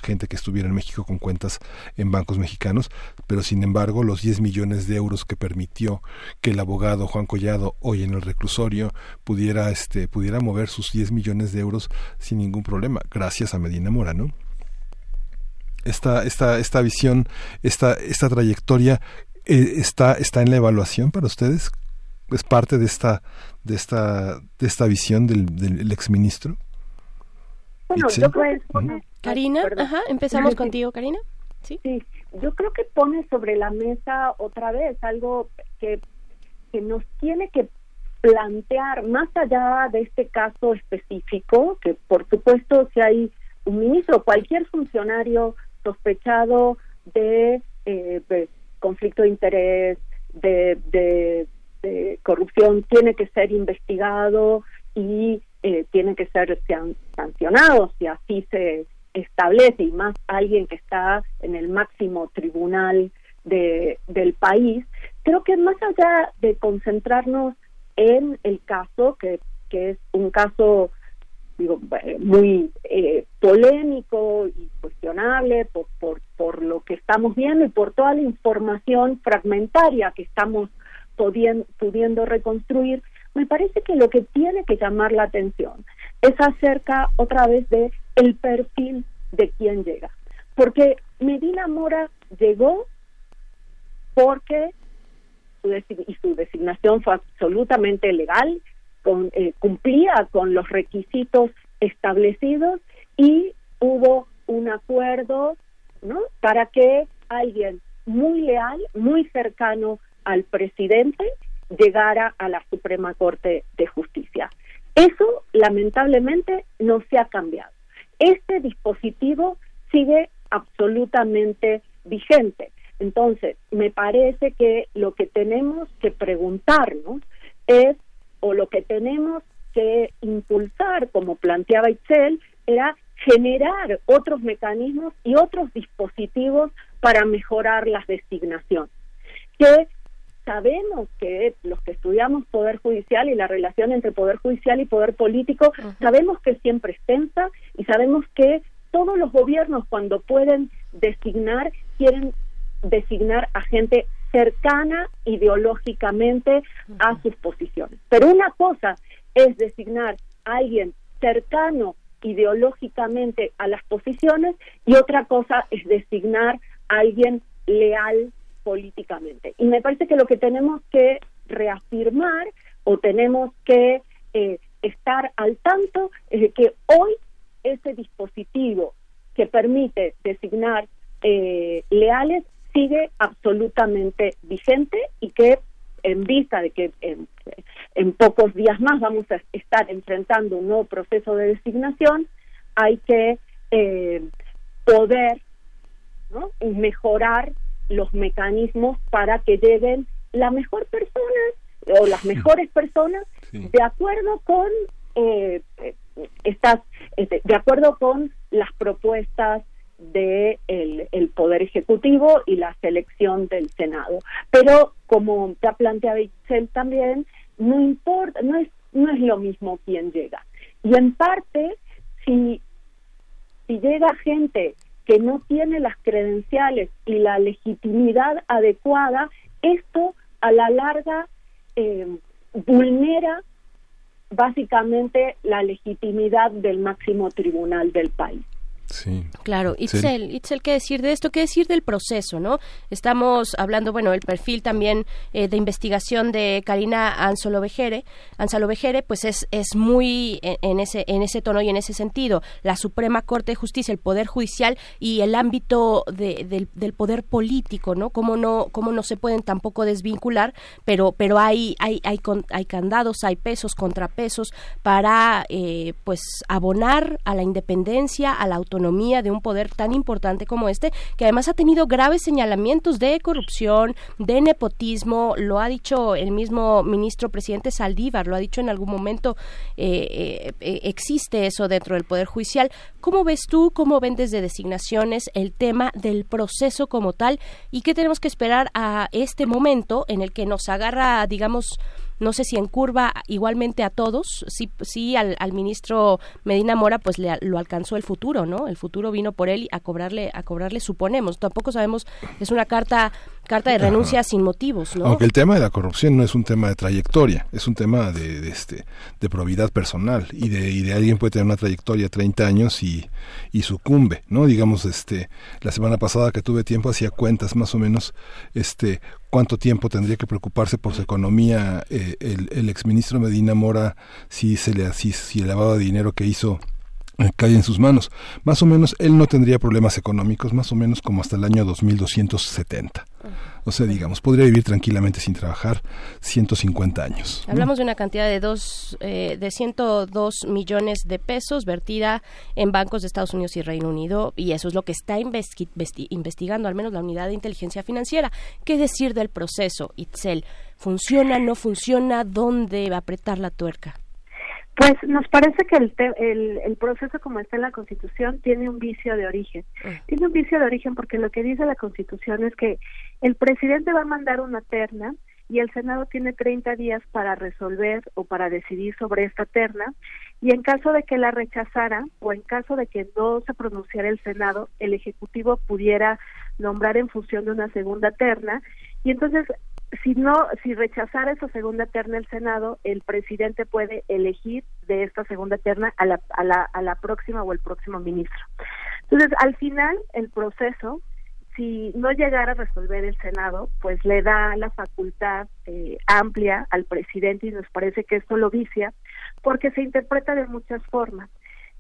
gente que estuviera en México con cuentas en bancos mexicanos, pero sin embargo los 10 millones de euros que permitió que el abogado Juan Collado hoy en el reclusorio pudiera, este, pudiera mover sus 10 millones de euros sin ningún problema, gracias a Medina Mora. Esta, esta, esta visión, esta, esta trayectoria eh, está, está en la evaluación para ustedes? ¿Es parte de esta, de esta, de esta visión del, del exministro? Bueno, yo creo Karina, ajá, empezamos contigo, Karina. ¿Sí? sí, yo creo que pone sobre la mesa otra vez algo que, que nos tiene que plantear más allá de este caso específico, que por supuesto si hay un ministro, cualquier funcionario sospechado de, eh, conflicto de interés, de, de, corrupción, tiene que ser investigado y eh, tiene que ser sancionado si así se establece y más alguien que está en el máximo tribunal de, del país. Creo que más allá de concentrarnos en el caso, que, que es un caso digo, eh, muy eh, polémico y cuestionable por, por, por lo que estamos viendo y por toda la información fragmentaria que estamos pudiendo, reconstruir, me parece que lo que tiene que llamar la atención es acerca otra vez de el perfil de quien llega. Porque Medina Mora llegó porque su y su designación fue absolutamente legal, eh, cumplía con los requisitos establecidos y hubo un acuerdo ¿no? para que alguien muy leal, muy cercano al presidente, llegara a la Suprema Corte de Justicia. Eso, lamentablemente, no se ha cambiado. Este dispositivo sigue absolutamente vigente. Entonces, me parece que lo que tenemos que preguntarnos es o lo que tenemos que impulsar, como planteaba Itzel, era generar otros mecanismos y otros dispositivos para mejorar las designaciones. Que sabemos que los que estudiamos poder judicial y la relación entre poder judicial y poder político, sabemos que siempre es tensa y sabemos que todos los gobiernos cuando pueden designar quieren designar a gente cercana ideológicamente a sus posiciones. Pero una cosa es designar a alguien cercano ideológicamente a las posiciones y otra cosa es designar a alguien leal políticamente. Y me parece que lo que tenemos que reafirmar o tenemos que eh, estar al tanto es de que hoy ese dispositivo que permite designar eh, leales sigue absolutamente vigente y que en vista de que en, pocos días más vamos a estar enfrentando un nuevo proceso de designación, hay que eh, poder mejorar los mecanismos para que lleguen la mejor persona o las mejores personas de acuerdo con eh, estas este, de acuerdo con las propuestas de el, poder ejecutivo y la selección del senado pero como ya planteaba Itzel también no importa no es no es lo mismo quién llega y en parte si si llega gente que no tiene las credenciales y la legitimidad adecuada esto a la larga eh, vulnera básicamente la legitimidad del máximo tribunal del país. Sí. Claro, Itzel, Itzel, ¿qué decir de esto? ¿Qué decir del proceso, no? Estamos hablando, bueno, el perfil también eh, de investigación de Karina Anzolovejere, Anzalovejere, pues es, es muy en, ese, en ese tono y en ese sentido. La Suprema Corte de Justicia, el Poder Judicial y el ámbito del, del, poder político, ¿no? Cómo no, cómo no se pueden tampoco desvincular, pero, pero hay, hay, hay, hay candados, hay pesos, contrapesos para, eh, pues, abonar a la independencia, a la autonomía de un poder tan importante como este, que además ha tenido graves señalamientos de corrupción, de nepotismo, lo ha dicho el mismo ministro presidente Saldívar, lo ha dicho en algún momento, eh, eh, eh, existe eso dentro del Poder Judicial. ¿Cómo ves tú, cómo ven desde designaciones el tema del proceso como tal y qué tenemos que esperar a este momento en el que nos agarra, digamos, no sé si en curva igualmente a todos, sí, sí al, ministro Medina Mora pues le, lo alcanzó el futuro, ¿no? El futuro vino por él a cobrarle, a cobrarle suponemos, tampoco sabemos, es una carta carta de renuncia sin motivos, ¿no? Aunque el tema de la corrupción no es un tema de trayectoria, es un tema de, este de probidad personal y de, y de alguien puede tener una trayectoria de 30 años y, y sucumbe, ¿no? Digamos, este la semana pasada que tuve tiempo hacía cuentas más o menos este cuánto tiempo tendría que preocuparse por su economía eh, el, el exministro Medina Mora si se le si, si el lavado de dinero que hizo cae en sus manos. Más o menos él no tendría problemas económicos, más o menos como hasta el año 2270. O sea, digamos, podría vivir tranquilamente sin trabajar 150 años. Hablamos de una cantidad de dos, eh, de 102 millones de pesos vertida en bancos de Estados Unidos y Reino Unido y eso es lo que está investigando al menos la unidad de inteligencia financiera. ¿Qué decir del proceso, Itzel? ¿Funciona, no funciona? ¿Dónde va a apretar la tuerca? Pues nos parece que el, el, el, proceso como está en la Constitución tiene un vicio de origen. Ah. Tiene un vicio de origen porque lo que dice la Constitución es que el presidente va a mandar una terna y el Senado tiene 30 días para resolver o para decidir sobre esta terna y en caso de que la rechazara o en caso de que no se pronunciara el Senado, el Ejecutivo pudiera nombrar en función de una segunda terna y entonces si no, si rechazara esa segunda terna el Senado, el presidente puede elegir de esta segunda terna a la, a la, a la próxima o el próximo ministro. Entonces, al final, el proceso, si no llegara a resolver el Senado, pues le da la facultad eh, amplia al presidente y nos parece que esto lo vicia, porque se interpreta de muchas formas.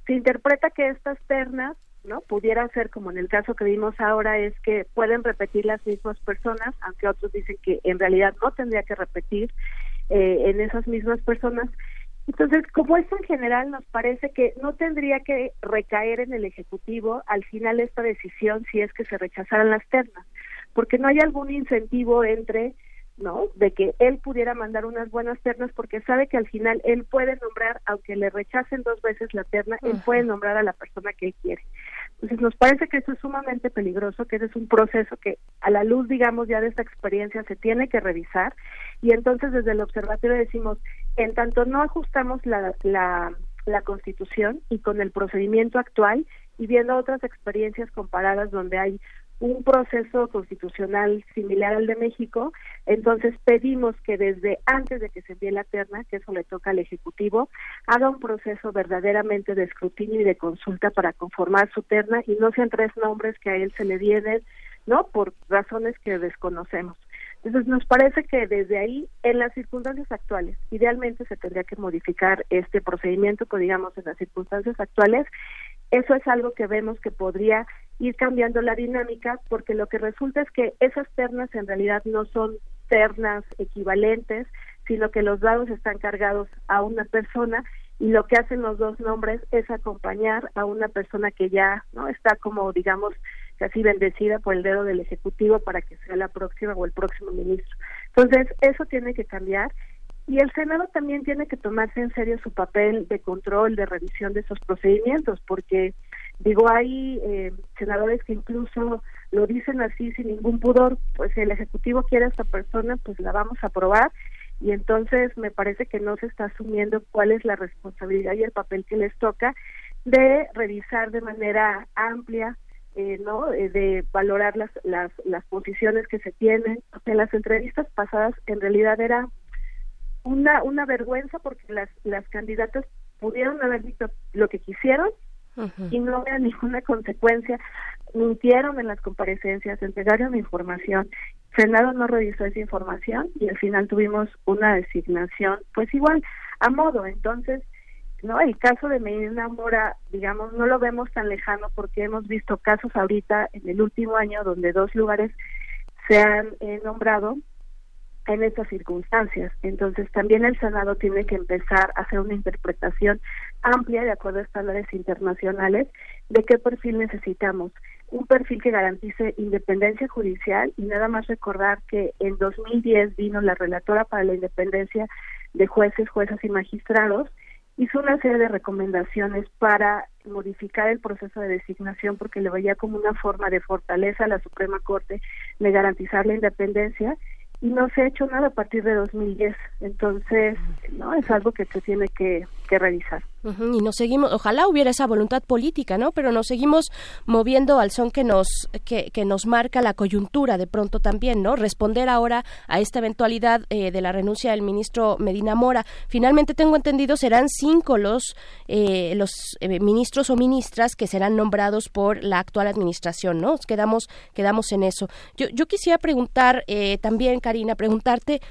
Se interpreta que estas ternas ¿no? Pudiera ser como en el caso que vimos ahora es que pueden repetir las mismas personas, aunque otros dicen que en realidad no tendría que repetir eh, en esas mismas personas. Entonces, como esto en general nos parece que no tendría que recaer en el Ejecutivo al final esta decisión si es que se rechazaran las ternas, porque no hay algún incentivo entre ¿no? De que él pudiera mandar unas buenas ternas porque sabe que al final él puede nombrar, aunque le rechacen dos veces la terna, él puede nombrar a la persona que él quiere. Entonces nos parece que eso es sumamente peligroso, que ese es un proceso que a la luz, digamos, ya de esta experiencia se tiene que revisar y entonces desde el observatorio decimos, en tanto no ajustamos la, la, la constitución y con el procedimiento actual y viendo otras experiencias comparadas donde hay un proceso constitucional similar al de México, entonces pedimos que desde antes de que se envíe la terna, que eso le toca al Ejecutivo, haga un proceso verdaderamente de escrutinio y de consulta para conformar su terna y no sean tres nombres que a él se le vienen, ¿no? Por razones que desconocemos. Entonces nos parece que desde ahí, en las circunstancias actuales, idealmente se tendría que modificar este procedimiento, que digamos en las circunstancias actuales, eso es algo que vemos que podría ir cambiando la dinámica porque lo que resulta es que esas ternas en realidad no son ternas equivalentes, sino que los dados están cargados a una persona y lo que hacen los dos nombres es acompañar a una persona que ya no está como digamos casi bendecida por el dedo del ejecutivo para que sea la próxima o el próximo ministro. Entonces, eso tiene que cambiar y el Senado también tiene que tomarse en serio su papel de control, de revisión de esos procedimientos, porque digo, hay eh, senadores que incluso lo dicen así sin ningún pudor, pues el Ejecutivo quiere a esta persona, pues la vamos a aprobar y entonces me parece que no se está asumiendo cuál es la responsabilidad y el papel que les toca de revisar de manera amplia eh, no eh, de valorar las, las las posiciones que se tienen. En las entrevistas pasadas en realidad era una, una vergüenza porque las, las candidatas pudieron haber dicho lo que quisieron y no había ninguna consecuencia. Mintieron en las comparecencias, entregaron información, Senado no revisó esa información y al final tuvimos una designación, pues igual, a modo. Entonces, no el caso de Medina Mora, digamos, no lo vemos tan lejano porque hemos visto casos ahorita en el último año donde dos lugares se han eh, nombrado en estas circunstancias. Entonces, también el Senado tiene que empezar a hacer una interpretación amplia de acuerdo a estándares internacionales de qué perfil necesitamos. Un perfil que garantice independencia judicial y nada más recordar que en 2010 vino la relatora para la independencia de jueces, juezas y magistrados hizo una serie de recomendaciones para modificar el proceso de designación porque le veía como una forma de fortaleza a la Suprema Corte de garantizar la independencia y no se ha hecho nada a partir de 2010. Entonces, no es algo que se tiene que, que revisar. Y nos seguimos, ojalá hubiera esa voluntad política, ¿no? Pero nos seguimos moviendo al son que nos que, que nos marca la coyuntura de pronto también, ¿no? Responder ahora a esta eventualidad eh, de la renuncia del ministro Medina Mora. Finalmente tengo entendido serán cinco los eh, los eh, ministros o ministras que serán nombrados por la actual administración, ¿no? Quedamos quedamos en eso. Yo yo quisiera preguntar también Karina, preguntarte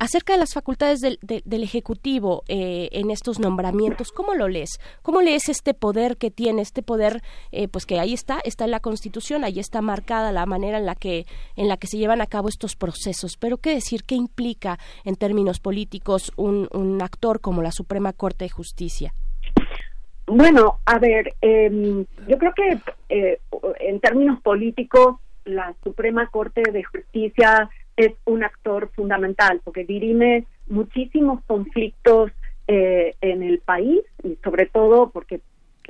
acerca de las facultades del, del Ejecutivo eh, en estos nombramientos. ¿Cómo lo lees? ¿Cómo lees este poder que tiene, este poder, eh, pues que ahí está, está en la Constitución, ahí está marcada la manera en la que en la que se llevan a cabo estos procesos. Pero qué decir, qué implica en términos políticos un, un actor como la Suprema Corte de Justicia. Bueno, a ver, eh, yo creo que eh, en términos políticos la Suprema Corte de Justicia es un actor fundamental porque dirime muchísimos conflictos eh, en el país y sobre todo porque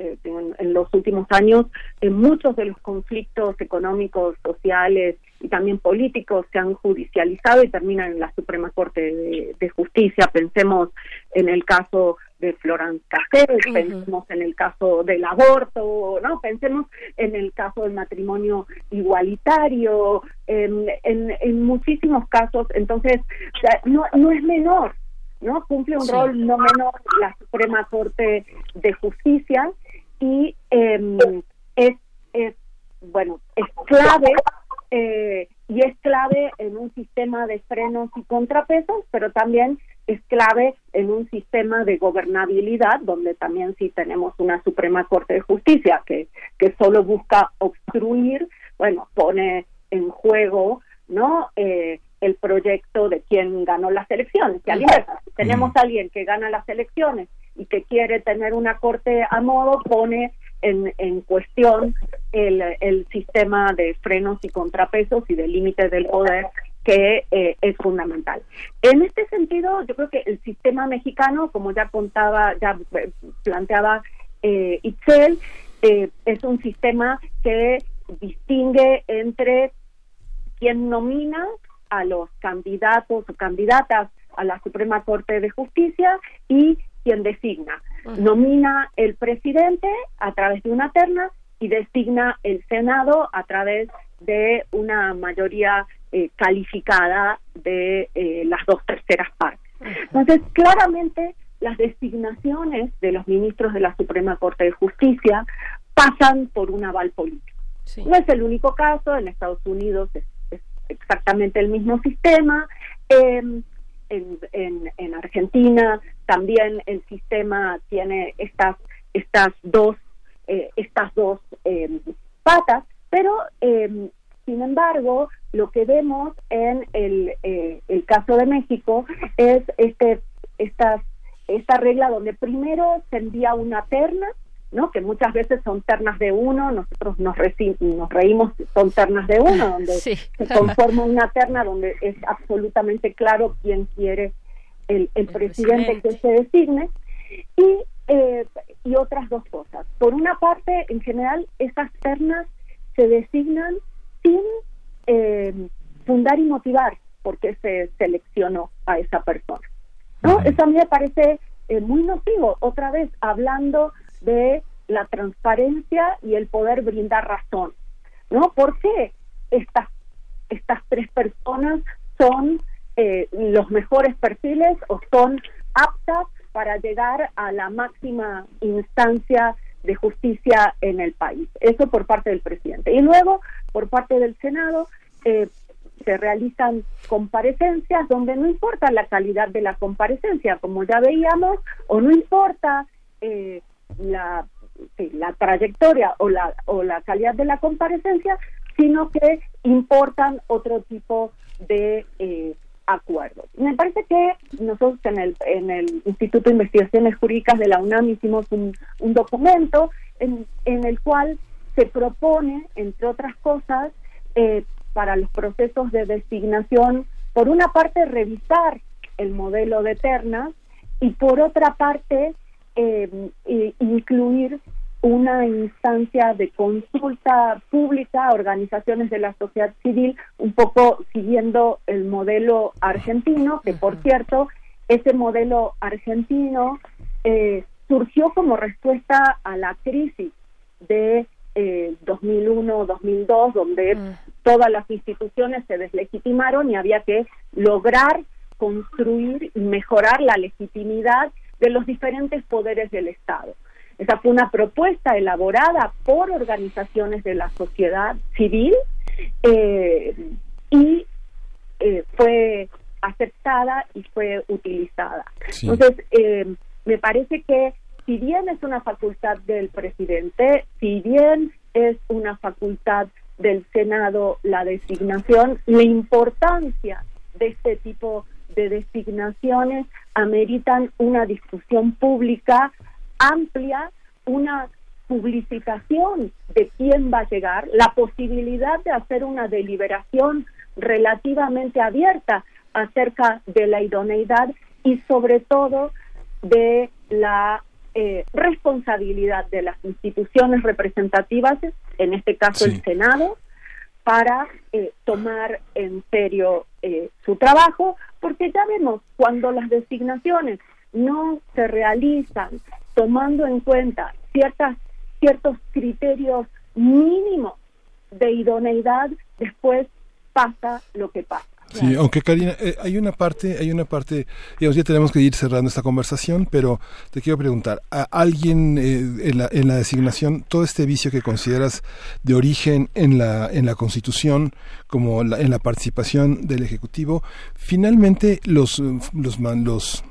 eh, en, los últimos años eh, muchos de los conflictos económicos, sociales y también políticos se han judicializado y terminan en la Suprema Corte de, Justicia. Pensemos en el caso de Florence Cassel, pensemos en el caso del aborto, no, pensemos en el caso del matrimonio igualitario, en, en, muchísimos casos. Entonces, no, no es menor ¿no? Cumple un rol no menor la Suprema Corte de Justicia y em, es, es, bueno, es clave eh, y es clave en un sistema de frenos y contrapesos, pero también es clave en un sistema de gobernabilidad, donde también sí tenemos una Suprema Corte de Justicia que, que solo busca obstruir, bueno, pone en juego, ¿no? Eh, el proyecto de quien ganó las elecciones. Si tenemos a alguien que gana las elecciones y que quiere tener una corte a modo, pone en, en cuestión el, el sistema de frenos y contrapesos y de límites del poder que eh, es fundamental. En este sentido, yo creo que el sistema mexicano, como ya contaba, ya eh, planteaba eh, Itzel, eh, es un sistema que distingue entre quien nomina a los candidatos o candidatas a la Suprema Corte de Justicia y quien designa. Nomina el presidente a través de una terna y designa el Senado a través de una mayoría eh, calificada de eh, las dos terceras partes. Entonces, claramente las designaciones de los ministros de la Suprema Corte de Justicia pasan por un aval político. No es el único caso, en Estados Unidos es exactamente el mismo sistema. Em, en, en, en, Argentina también el sistema tiene estas estas dos eh, estas dos em, patas, pero em, sin embargo lo que vemos en el, eh, el caso de México es este estas esta regla donde primero se envía una terna ¿no? que muchas veces son ternas de uno, nosotros nos, nos reímos, son ternas de uno, donde se conforma una terna donde es absolutamente claro quién quiere el, el, presidente, que se designe, y, eh, y otras dos cosas. Por una parte, en general, esas ternas se designan sin eh, fundar y motivar por qué se seleccionó a esa persona. ¿no? Eso a mí me parece eh, muy nocivo. Otra vez, hablando de la transparencia y el poder brindar razón. ¿No? ¿Por qué estas, estas tres personas son eh, los mejores perfiles o son aptas para llegar a la máxima instancia de justicia en el país. Eso por parte del presidente. Y luego, por parte del Senado, eh, se realizan comparecencias donde no importa la calidad de la comparecencia, como ya veíamos, o no importa eh, la, trayectoria o la, o la calidad de la comparecencia, sino que importan otro tipo de eh, acuerdos. Me parece que nosotros en el, en el Instituto de Investigaciones Jurídicas de la UNAM hicimos un, un documento en, en el cual se propone, entre otras cosas, eh, para los procesos de designación, por una parte, revisar el modelo de ternas y por otra parte, eh, incluir una instancia de consulta pública a organizaciones de la sociedad civil, un poco siguiendo el modelo argentino, que por cierto, ese modelo argentino eh, surgió como respuesta a la crisis de eh, 2001-2002, donde mm. todas las instituciones se deslegitimaron y había que lograr construir y mejorar la legitimidad de los diferentes poderes del Estado. Esa fue una propuesta elaborada por organizaciones de la sociedad civil eh, y eh, fue aceptada y fue utilizada. Entonces, eh, me parece que si bien es una facultad del presidente, si bien es una facultad del Senado la designación, la importancia de este tipo de designaciones ameritan una discusión pública amplia, una publicitación de quién va a llegar, la posibilidad de hacer una deliberación relativamente abierta acerca de la idoneidad y sobre todo de la eh, responsabilidad de las instituciones representativas, en este caso el Senado, para eh, tomar en serio eh, su trabajo, porque ya vemos cuando las designaciones no se realizan tomando en cuenta ciertas ciertos criterios mínimos de idoneidad, después pasa lo que pasa. Sí, aunque Karina, eh, hay una parte, hay una parte, digamos, ya tenemos que ir cerrando esta conversación, pero te quiero preguntar, ¿a alguien eh, en, la, en la designación, todo este vicio que consideras de origen en la, en la Constitución, como en la participación del Ejecutivo, finalmente los, los, los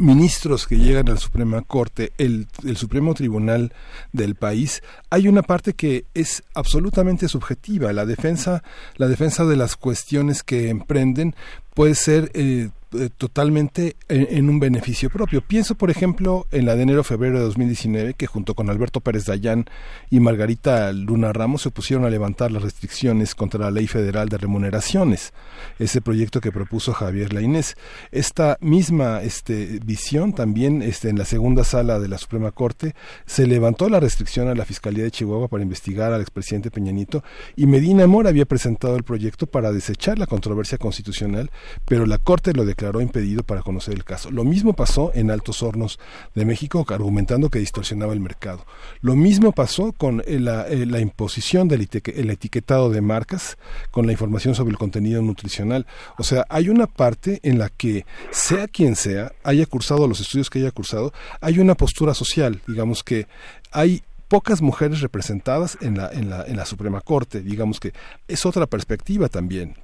ministros que llegan a la Suprema Corte, el, el, Supremo Tribunal del país, hay una parte que es absolutamente subjetiva. La defensa, la defensa de las cuestiones que emprenden puede ser eh, totalmente en, un beneficio propio. Pienso, por ejemplo, en la de enero-febrero de 2019, que junto con Alberto Pérez Dayán y Margarita Luna Ramos se opusieron a levantar las restricciones contra la Ley Federal de Remuneraciones, ese proyecto que propuso Javier Lainés. Esta misma este, visión también este, en la segunda sala de la Suprema Corte se levantó la restricción a la Fiscalía de Chihuahua para investigar al expresidente Peña Nieto y Medina Mora había presentado el proyecto para desechar la controversia constitucional, pero la Corte lo declaró impedido para conocer el caso. Lo mismo pasó en Altos Hornos de México, argumentando que distorsionaba el mercado. Lo mismo pasó con eh, la, eh, la imposición del el etiquetado de marcas, con la información sobre el contenido nutricional. O sea, hay una parte en la que, sea quien sea, haya cursado los estudios que haya cursado, hay una postura social, digamos que hay pocas mujeres representadas en la, en la, en la Suprema Corte. Digamos que es otra perspectiva también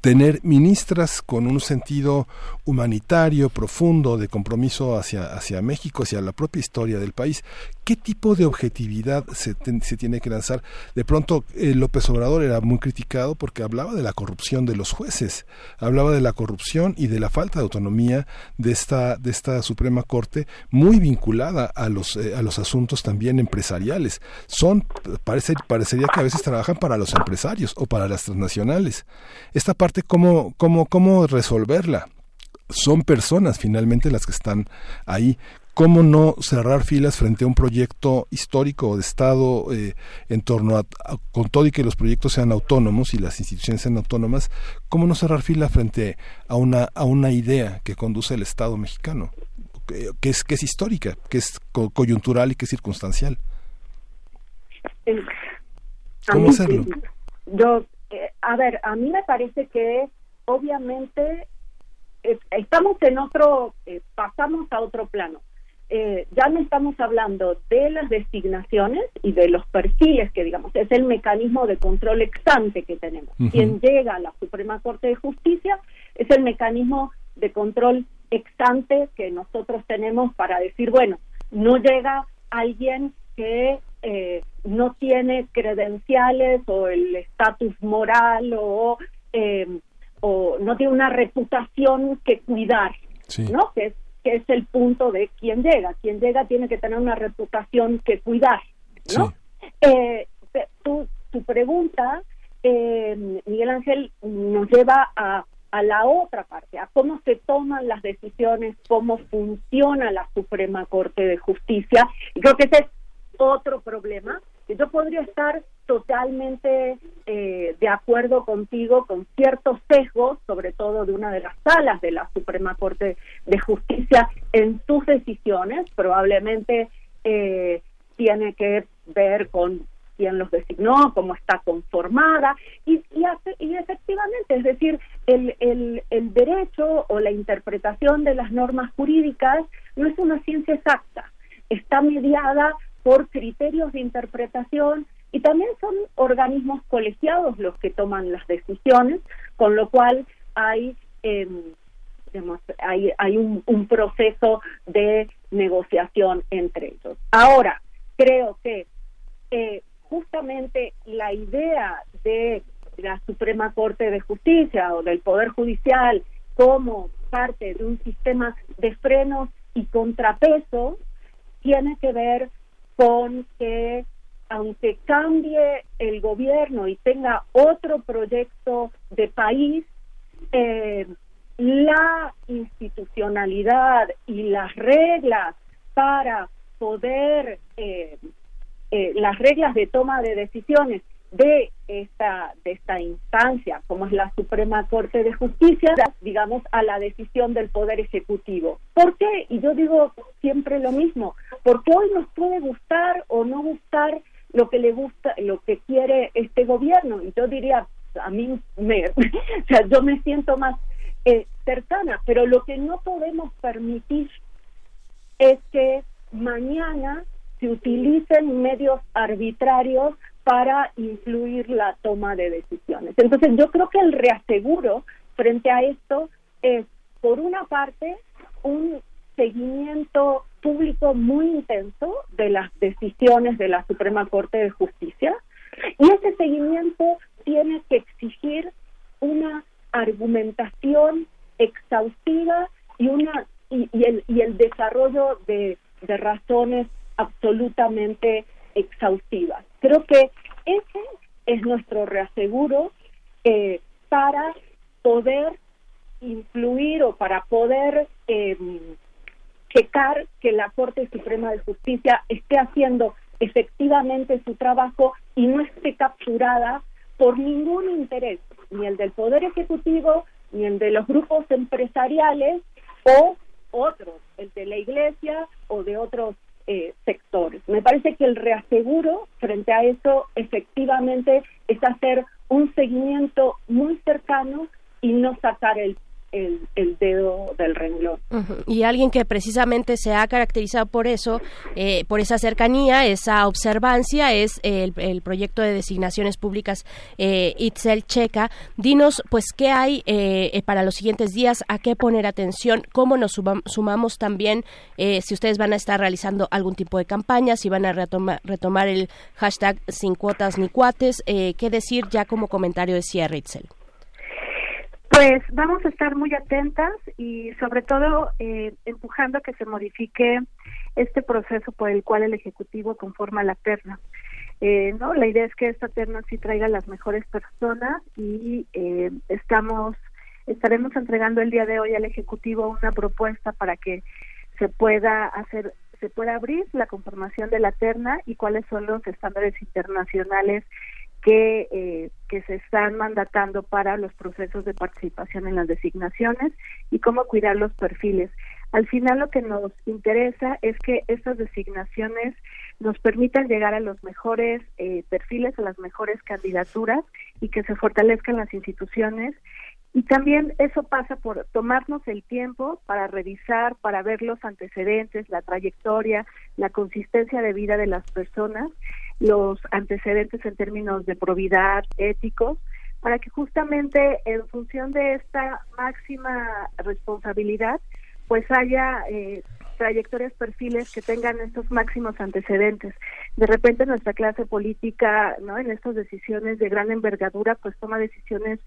tener ministras con un sentido humanitario profundo de compromiso hacia, hacia México, hacia la propia historia del país. ¿Qué tipo de objetividad se, se tiene que lanzar? De pronto eh, López Obrador era muy criticado porque hablaba de la corrupción de los jueces, hablaba de la corrupción y de la falta de autonomía de esta, de esta Suprema Corte, muy vinculada a los, eh, a los asuntos también empresariales. Son, parece, parecería que a veces trabajan para los empresarios o para las transnacionales. Esta parte, ¿cómo, cómo, cómo resolverla? son personas finalmente las que están ahí cómo no cerrar filas frente a un proyecto histórico de Estado eh, en torno a, con todo y que los proyectos sean autónomos y las instituciones sean autónomas, cómo no cerrar fila frente a una, a una idea que conduce el Estado mexicano, que, es, que es histórica, que es coyuntural y que es circunstancial. ¿Cómo hacerlo? Yo, eh, a ver, a mí me parece que obviamente estamos en otro, eh, pasamos a otro plano. Eh, ya no estamos hablando de las designaciones y de los perfiles que digamos es el mecanismo de control exante que tenemos. Quien llega a la Suprema Corte de Justicia es el mecanismo de control exante que nosotros tenemos para decir, bueno, no llega alguien que eh, no tiene credenciales o el estatus moral o, eh, o no tiene una reputación que cuidar, ¿no? Que es, que es el punto de quién llega. Quien llega tiene que tener una reputación que cuidar, ¿no? Eh, tu, tu pregunta, Miguel Ángel, nos lleva a a la otra parte, a cómo se toman las decisiones, cómo funciona la Suprema Corte de Justicia. Y creo que ese es otro problema, yo podría estar totalmente eh, de acuerdo contigo con ciertos sesgos, sobre todo de una de las salas de la Suprema Corte de Justicia en sus decisiones, probablemente eh, tiene que ver con quién los designó, cómo está conformada, y, y, efectivamente, es decir, el, el, el derecho o la interpretación de las normas jurídicas no es una ciencia exacta, está mediada por criterios de interpretación y también son organismos colegiados los que toman las decisiones, con lo cual hay, eh, hay, un, un proceso de negociación entre ellos. Ahora, creo que eh, justamente la idea de la Suprema Corte de Justicia o del Poder Judicial como parte de un sistema de frenos y contrapeso tiene que ver con que aunque cambie el gobierno y tenga otro proyecto de país, eh, la institucionalidad y las reglas para poder eh, eh, las reglas de toma de decisiones de esta de esta instancia como es la Suprema Corte de Justicia digamos a la decisión del poder ejecutivo ¿por qué? y yo digo siempre lo mismo porque hoy nos puede gustar o no gustar lo que le gusta lo que quiere este gobierno y yo diría a mí me o sea yo me siento más eh, cercana pero lo que no podemos permitir es que mañana se utilicen medios arbitrarios para influir la toma de decisiones. Entonces yo creo que el reaseguro frente a esto es, por una parte, un seguimiento público muy intenso de las decisiones de la Suprema Corte de Justicia y ese seguimiento tiene que exigir una argumentación exhaustiva y una y, el, y el desarrollo de, de razones absolutamente exhaustiva. Creo que ese es nuestro reaseguro eh, para poder influir o para poder eh, checar que la Corte Suprema de Justicia esté haciendo efectivamente su trabajo y no esté capturada por ningún interés, ni el del Poder Ejecutivo, ni el de los grupos empresariales o otros, el de la Iglesia o de otros eh, sectores. Me parece que el reaseguro frente a eso efectivamente es hacer un seguimiento muy cercano y no sacar el el, dedo del renglón. Y alguien que precisamente se ha caracterizado por eso, eh, por esa cercanía, esa observancia, es el, proyecto de designaciones públicas eh, Itzel Checa. Dinos, pues, ¿qué hay eh, para los siguientes días? ¿A qué poner atención? ¿Cómo nos sumamos también? Eh, si ustedes van a estar realizando algún tipo de campaña, si van a retomar el hashtag sin cuotas ni cuates, ¿qué decir ya como comentario decía Itzel? Pues vamos a estar muy atentas y sobre todo eh, empujando a que se modifique este proceso por el cual el Ejecutivo conforma la terna. Eh, no, la idea es que esta terna sí traiga las mejores personas y eh, estamos estaremos entregando el día de hoy al Ejecutivo una propuesta para que se pueda hacer se pueda abrir la conformación de la terna y cuáles son los estándares internacionales que, eh, que se están mandatando para los procesos de participación en las designaciones y cómo cuidar los perfiles. Al final lo que nos interesa es que estas designaciones nos permitan llegar a los mejores eh, perfiles, a las mejores candidaturas y que se fortalezcan las instituciones Y también eso pasa por tomarnos el tiempo para revisar, para ver los antecedentes, la trayectoria, la consistencia de vida de las personas, los antecedentes en términos de probidad, éticos, para que justamente en función de esta máxima responsabilidad, pues haya eh, trayectorias, perfiles que tengan estos máximos antecedentes. De repente nuestra clase política, ¿no? En estas decisiones de gran envergadura, pues toma decisiones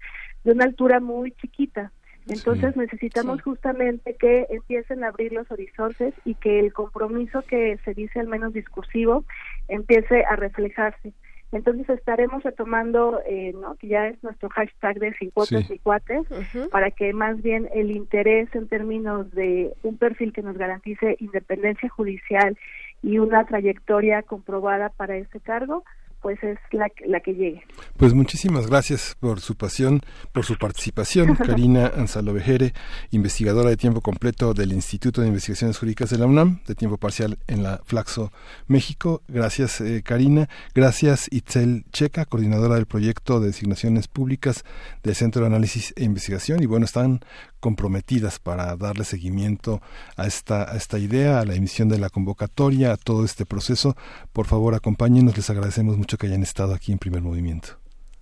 de una altura muy chiquita. Entonces necesitamos justamente que empiecen a abrir los horizontes y que el compromiso que se dice al menos discursivo empiece a reflejarse. Entonces estaremos retomando, eh, ¿no? que ya es nuestro hashtag de sin cuotas y cuates, para que más bien el interés en términos de un perfil que nos garantice independencia judicial y una trayectoria comprobada para este cargo, pues es la, la que llegue. Pues muchísimas gracias por su pasión, por su participación. Karina Ansalovejere, investigadora de tiempo completo del Instituto de Investigaciones Jurídicas de la UNAM, de tiempo parcial en la Flaxo, México. Gracias, eh, Karina. Gracias, Itzel Checa, coordinadora del proyecto de designaciones públicas del Centro de Análisis e Investigación. Y bueno, están comprometidas para darle seguimiento a esta, a esta idea, a la emisión de la convocatoria, a todo este proceso. Por favor, acompáñenos. Les agradecemos mucho que hayan estado aquí en primer movimiento.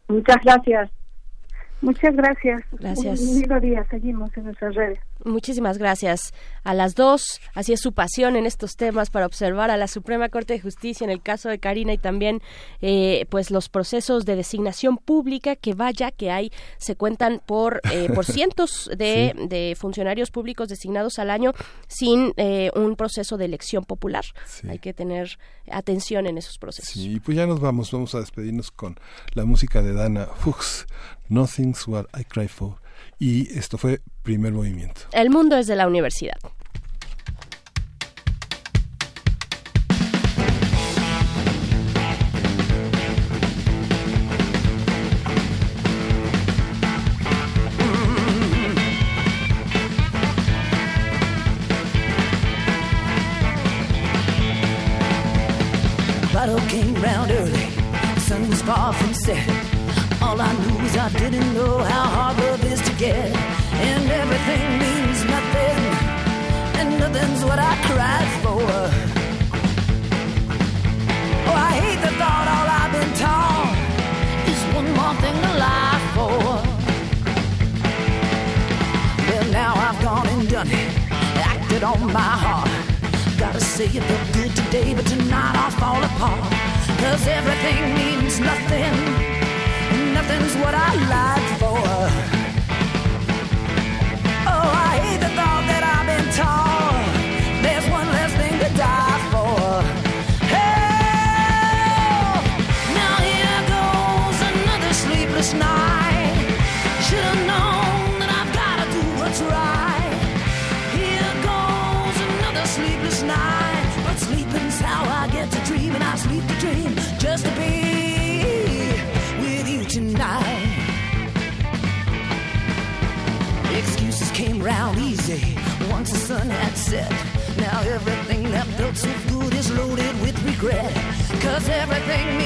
Muchas gracias. Muchas gracias. Gracias. Un lindo día. Seguimos en nuestras redes. Muchísimas gracias a las dos. Así es su pasión en estos temas para observar a la Suprema Corte de Justicia en el caso de Karina y también eh, pues los procesos de designación pública que vaya que hay se cuentan por eh, por cientos de, de, funcionarios públicos designados al año sin eh, un proceso de elección popular. Hay que tener atención en esos procesos. Sí, pues ya nos vamos. Vamos a despedirnos con la música de Dana Fuchs. Nothing's what I cry for. Y esto fue primer movimiento. El mundo es de la universidad. Cause everything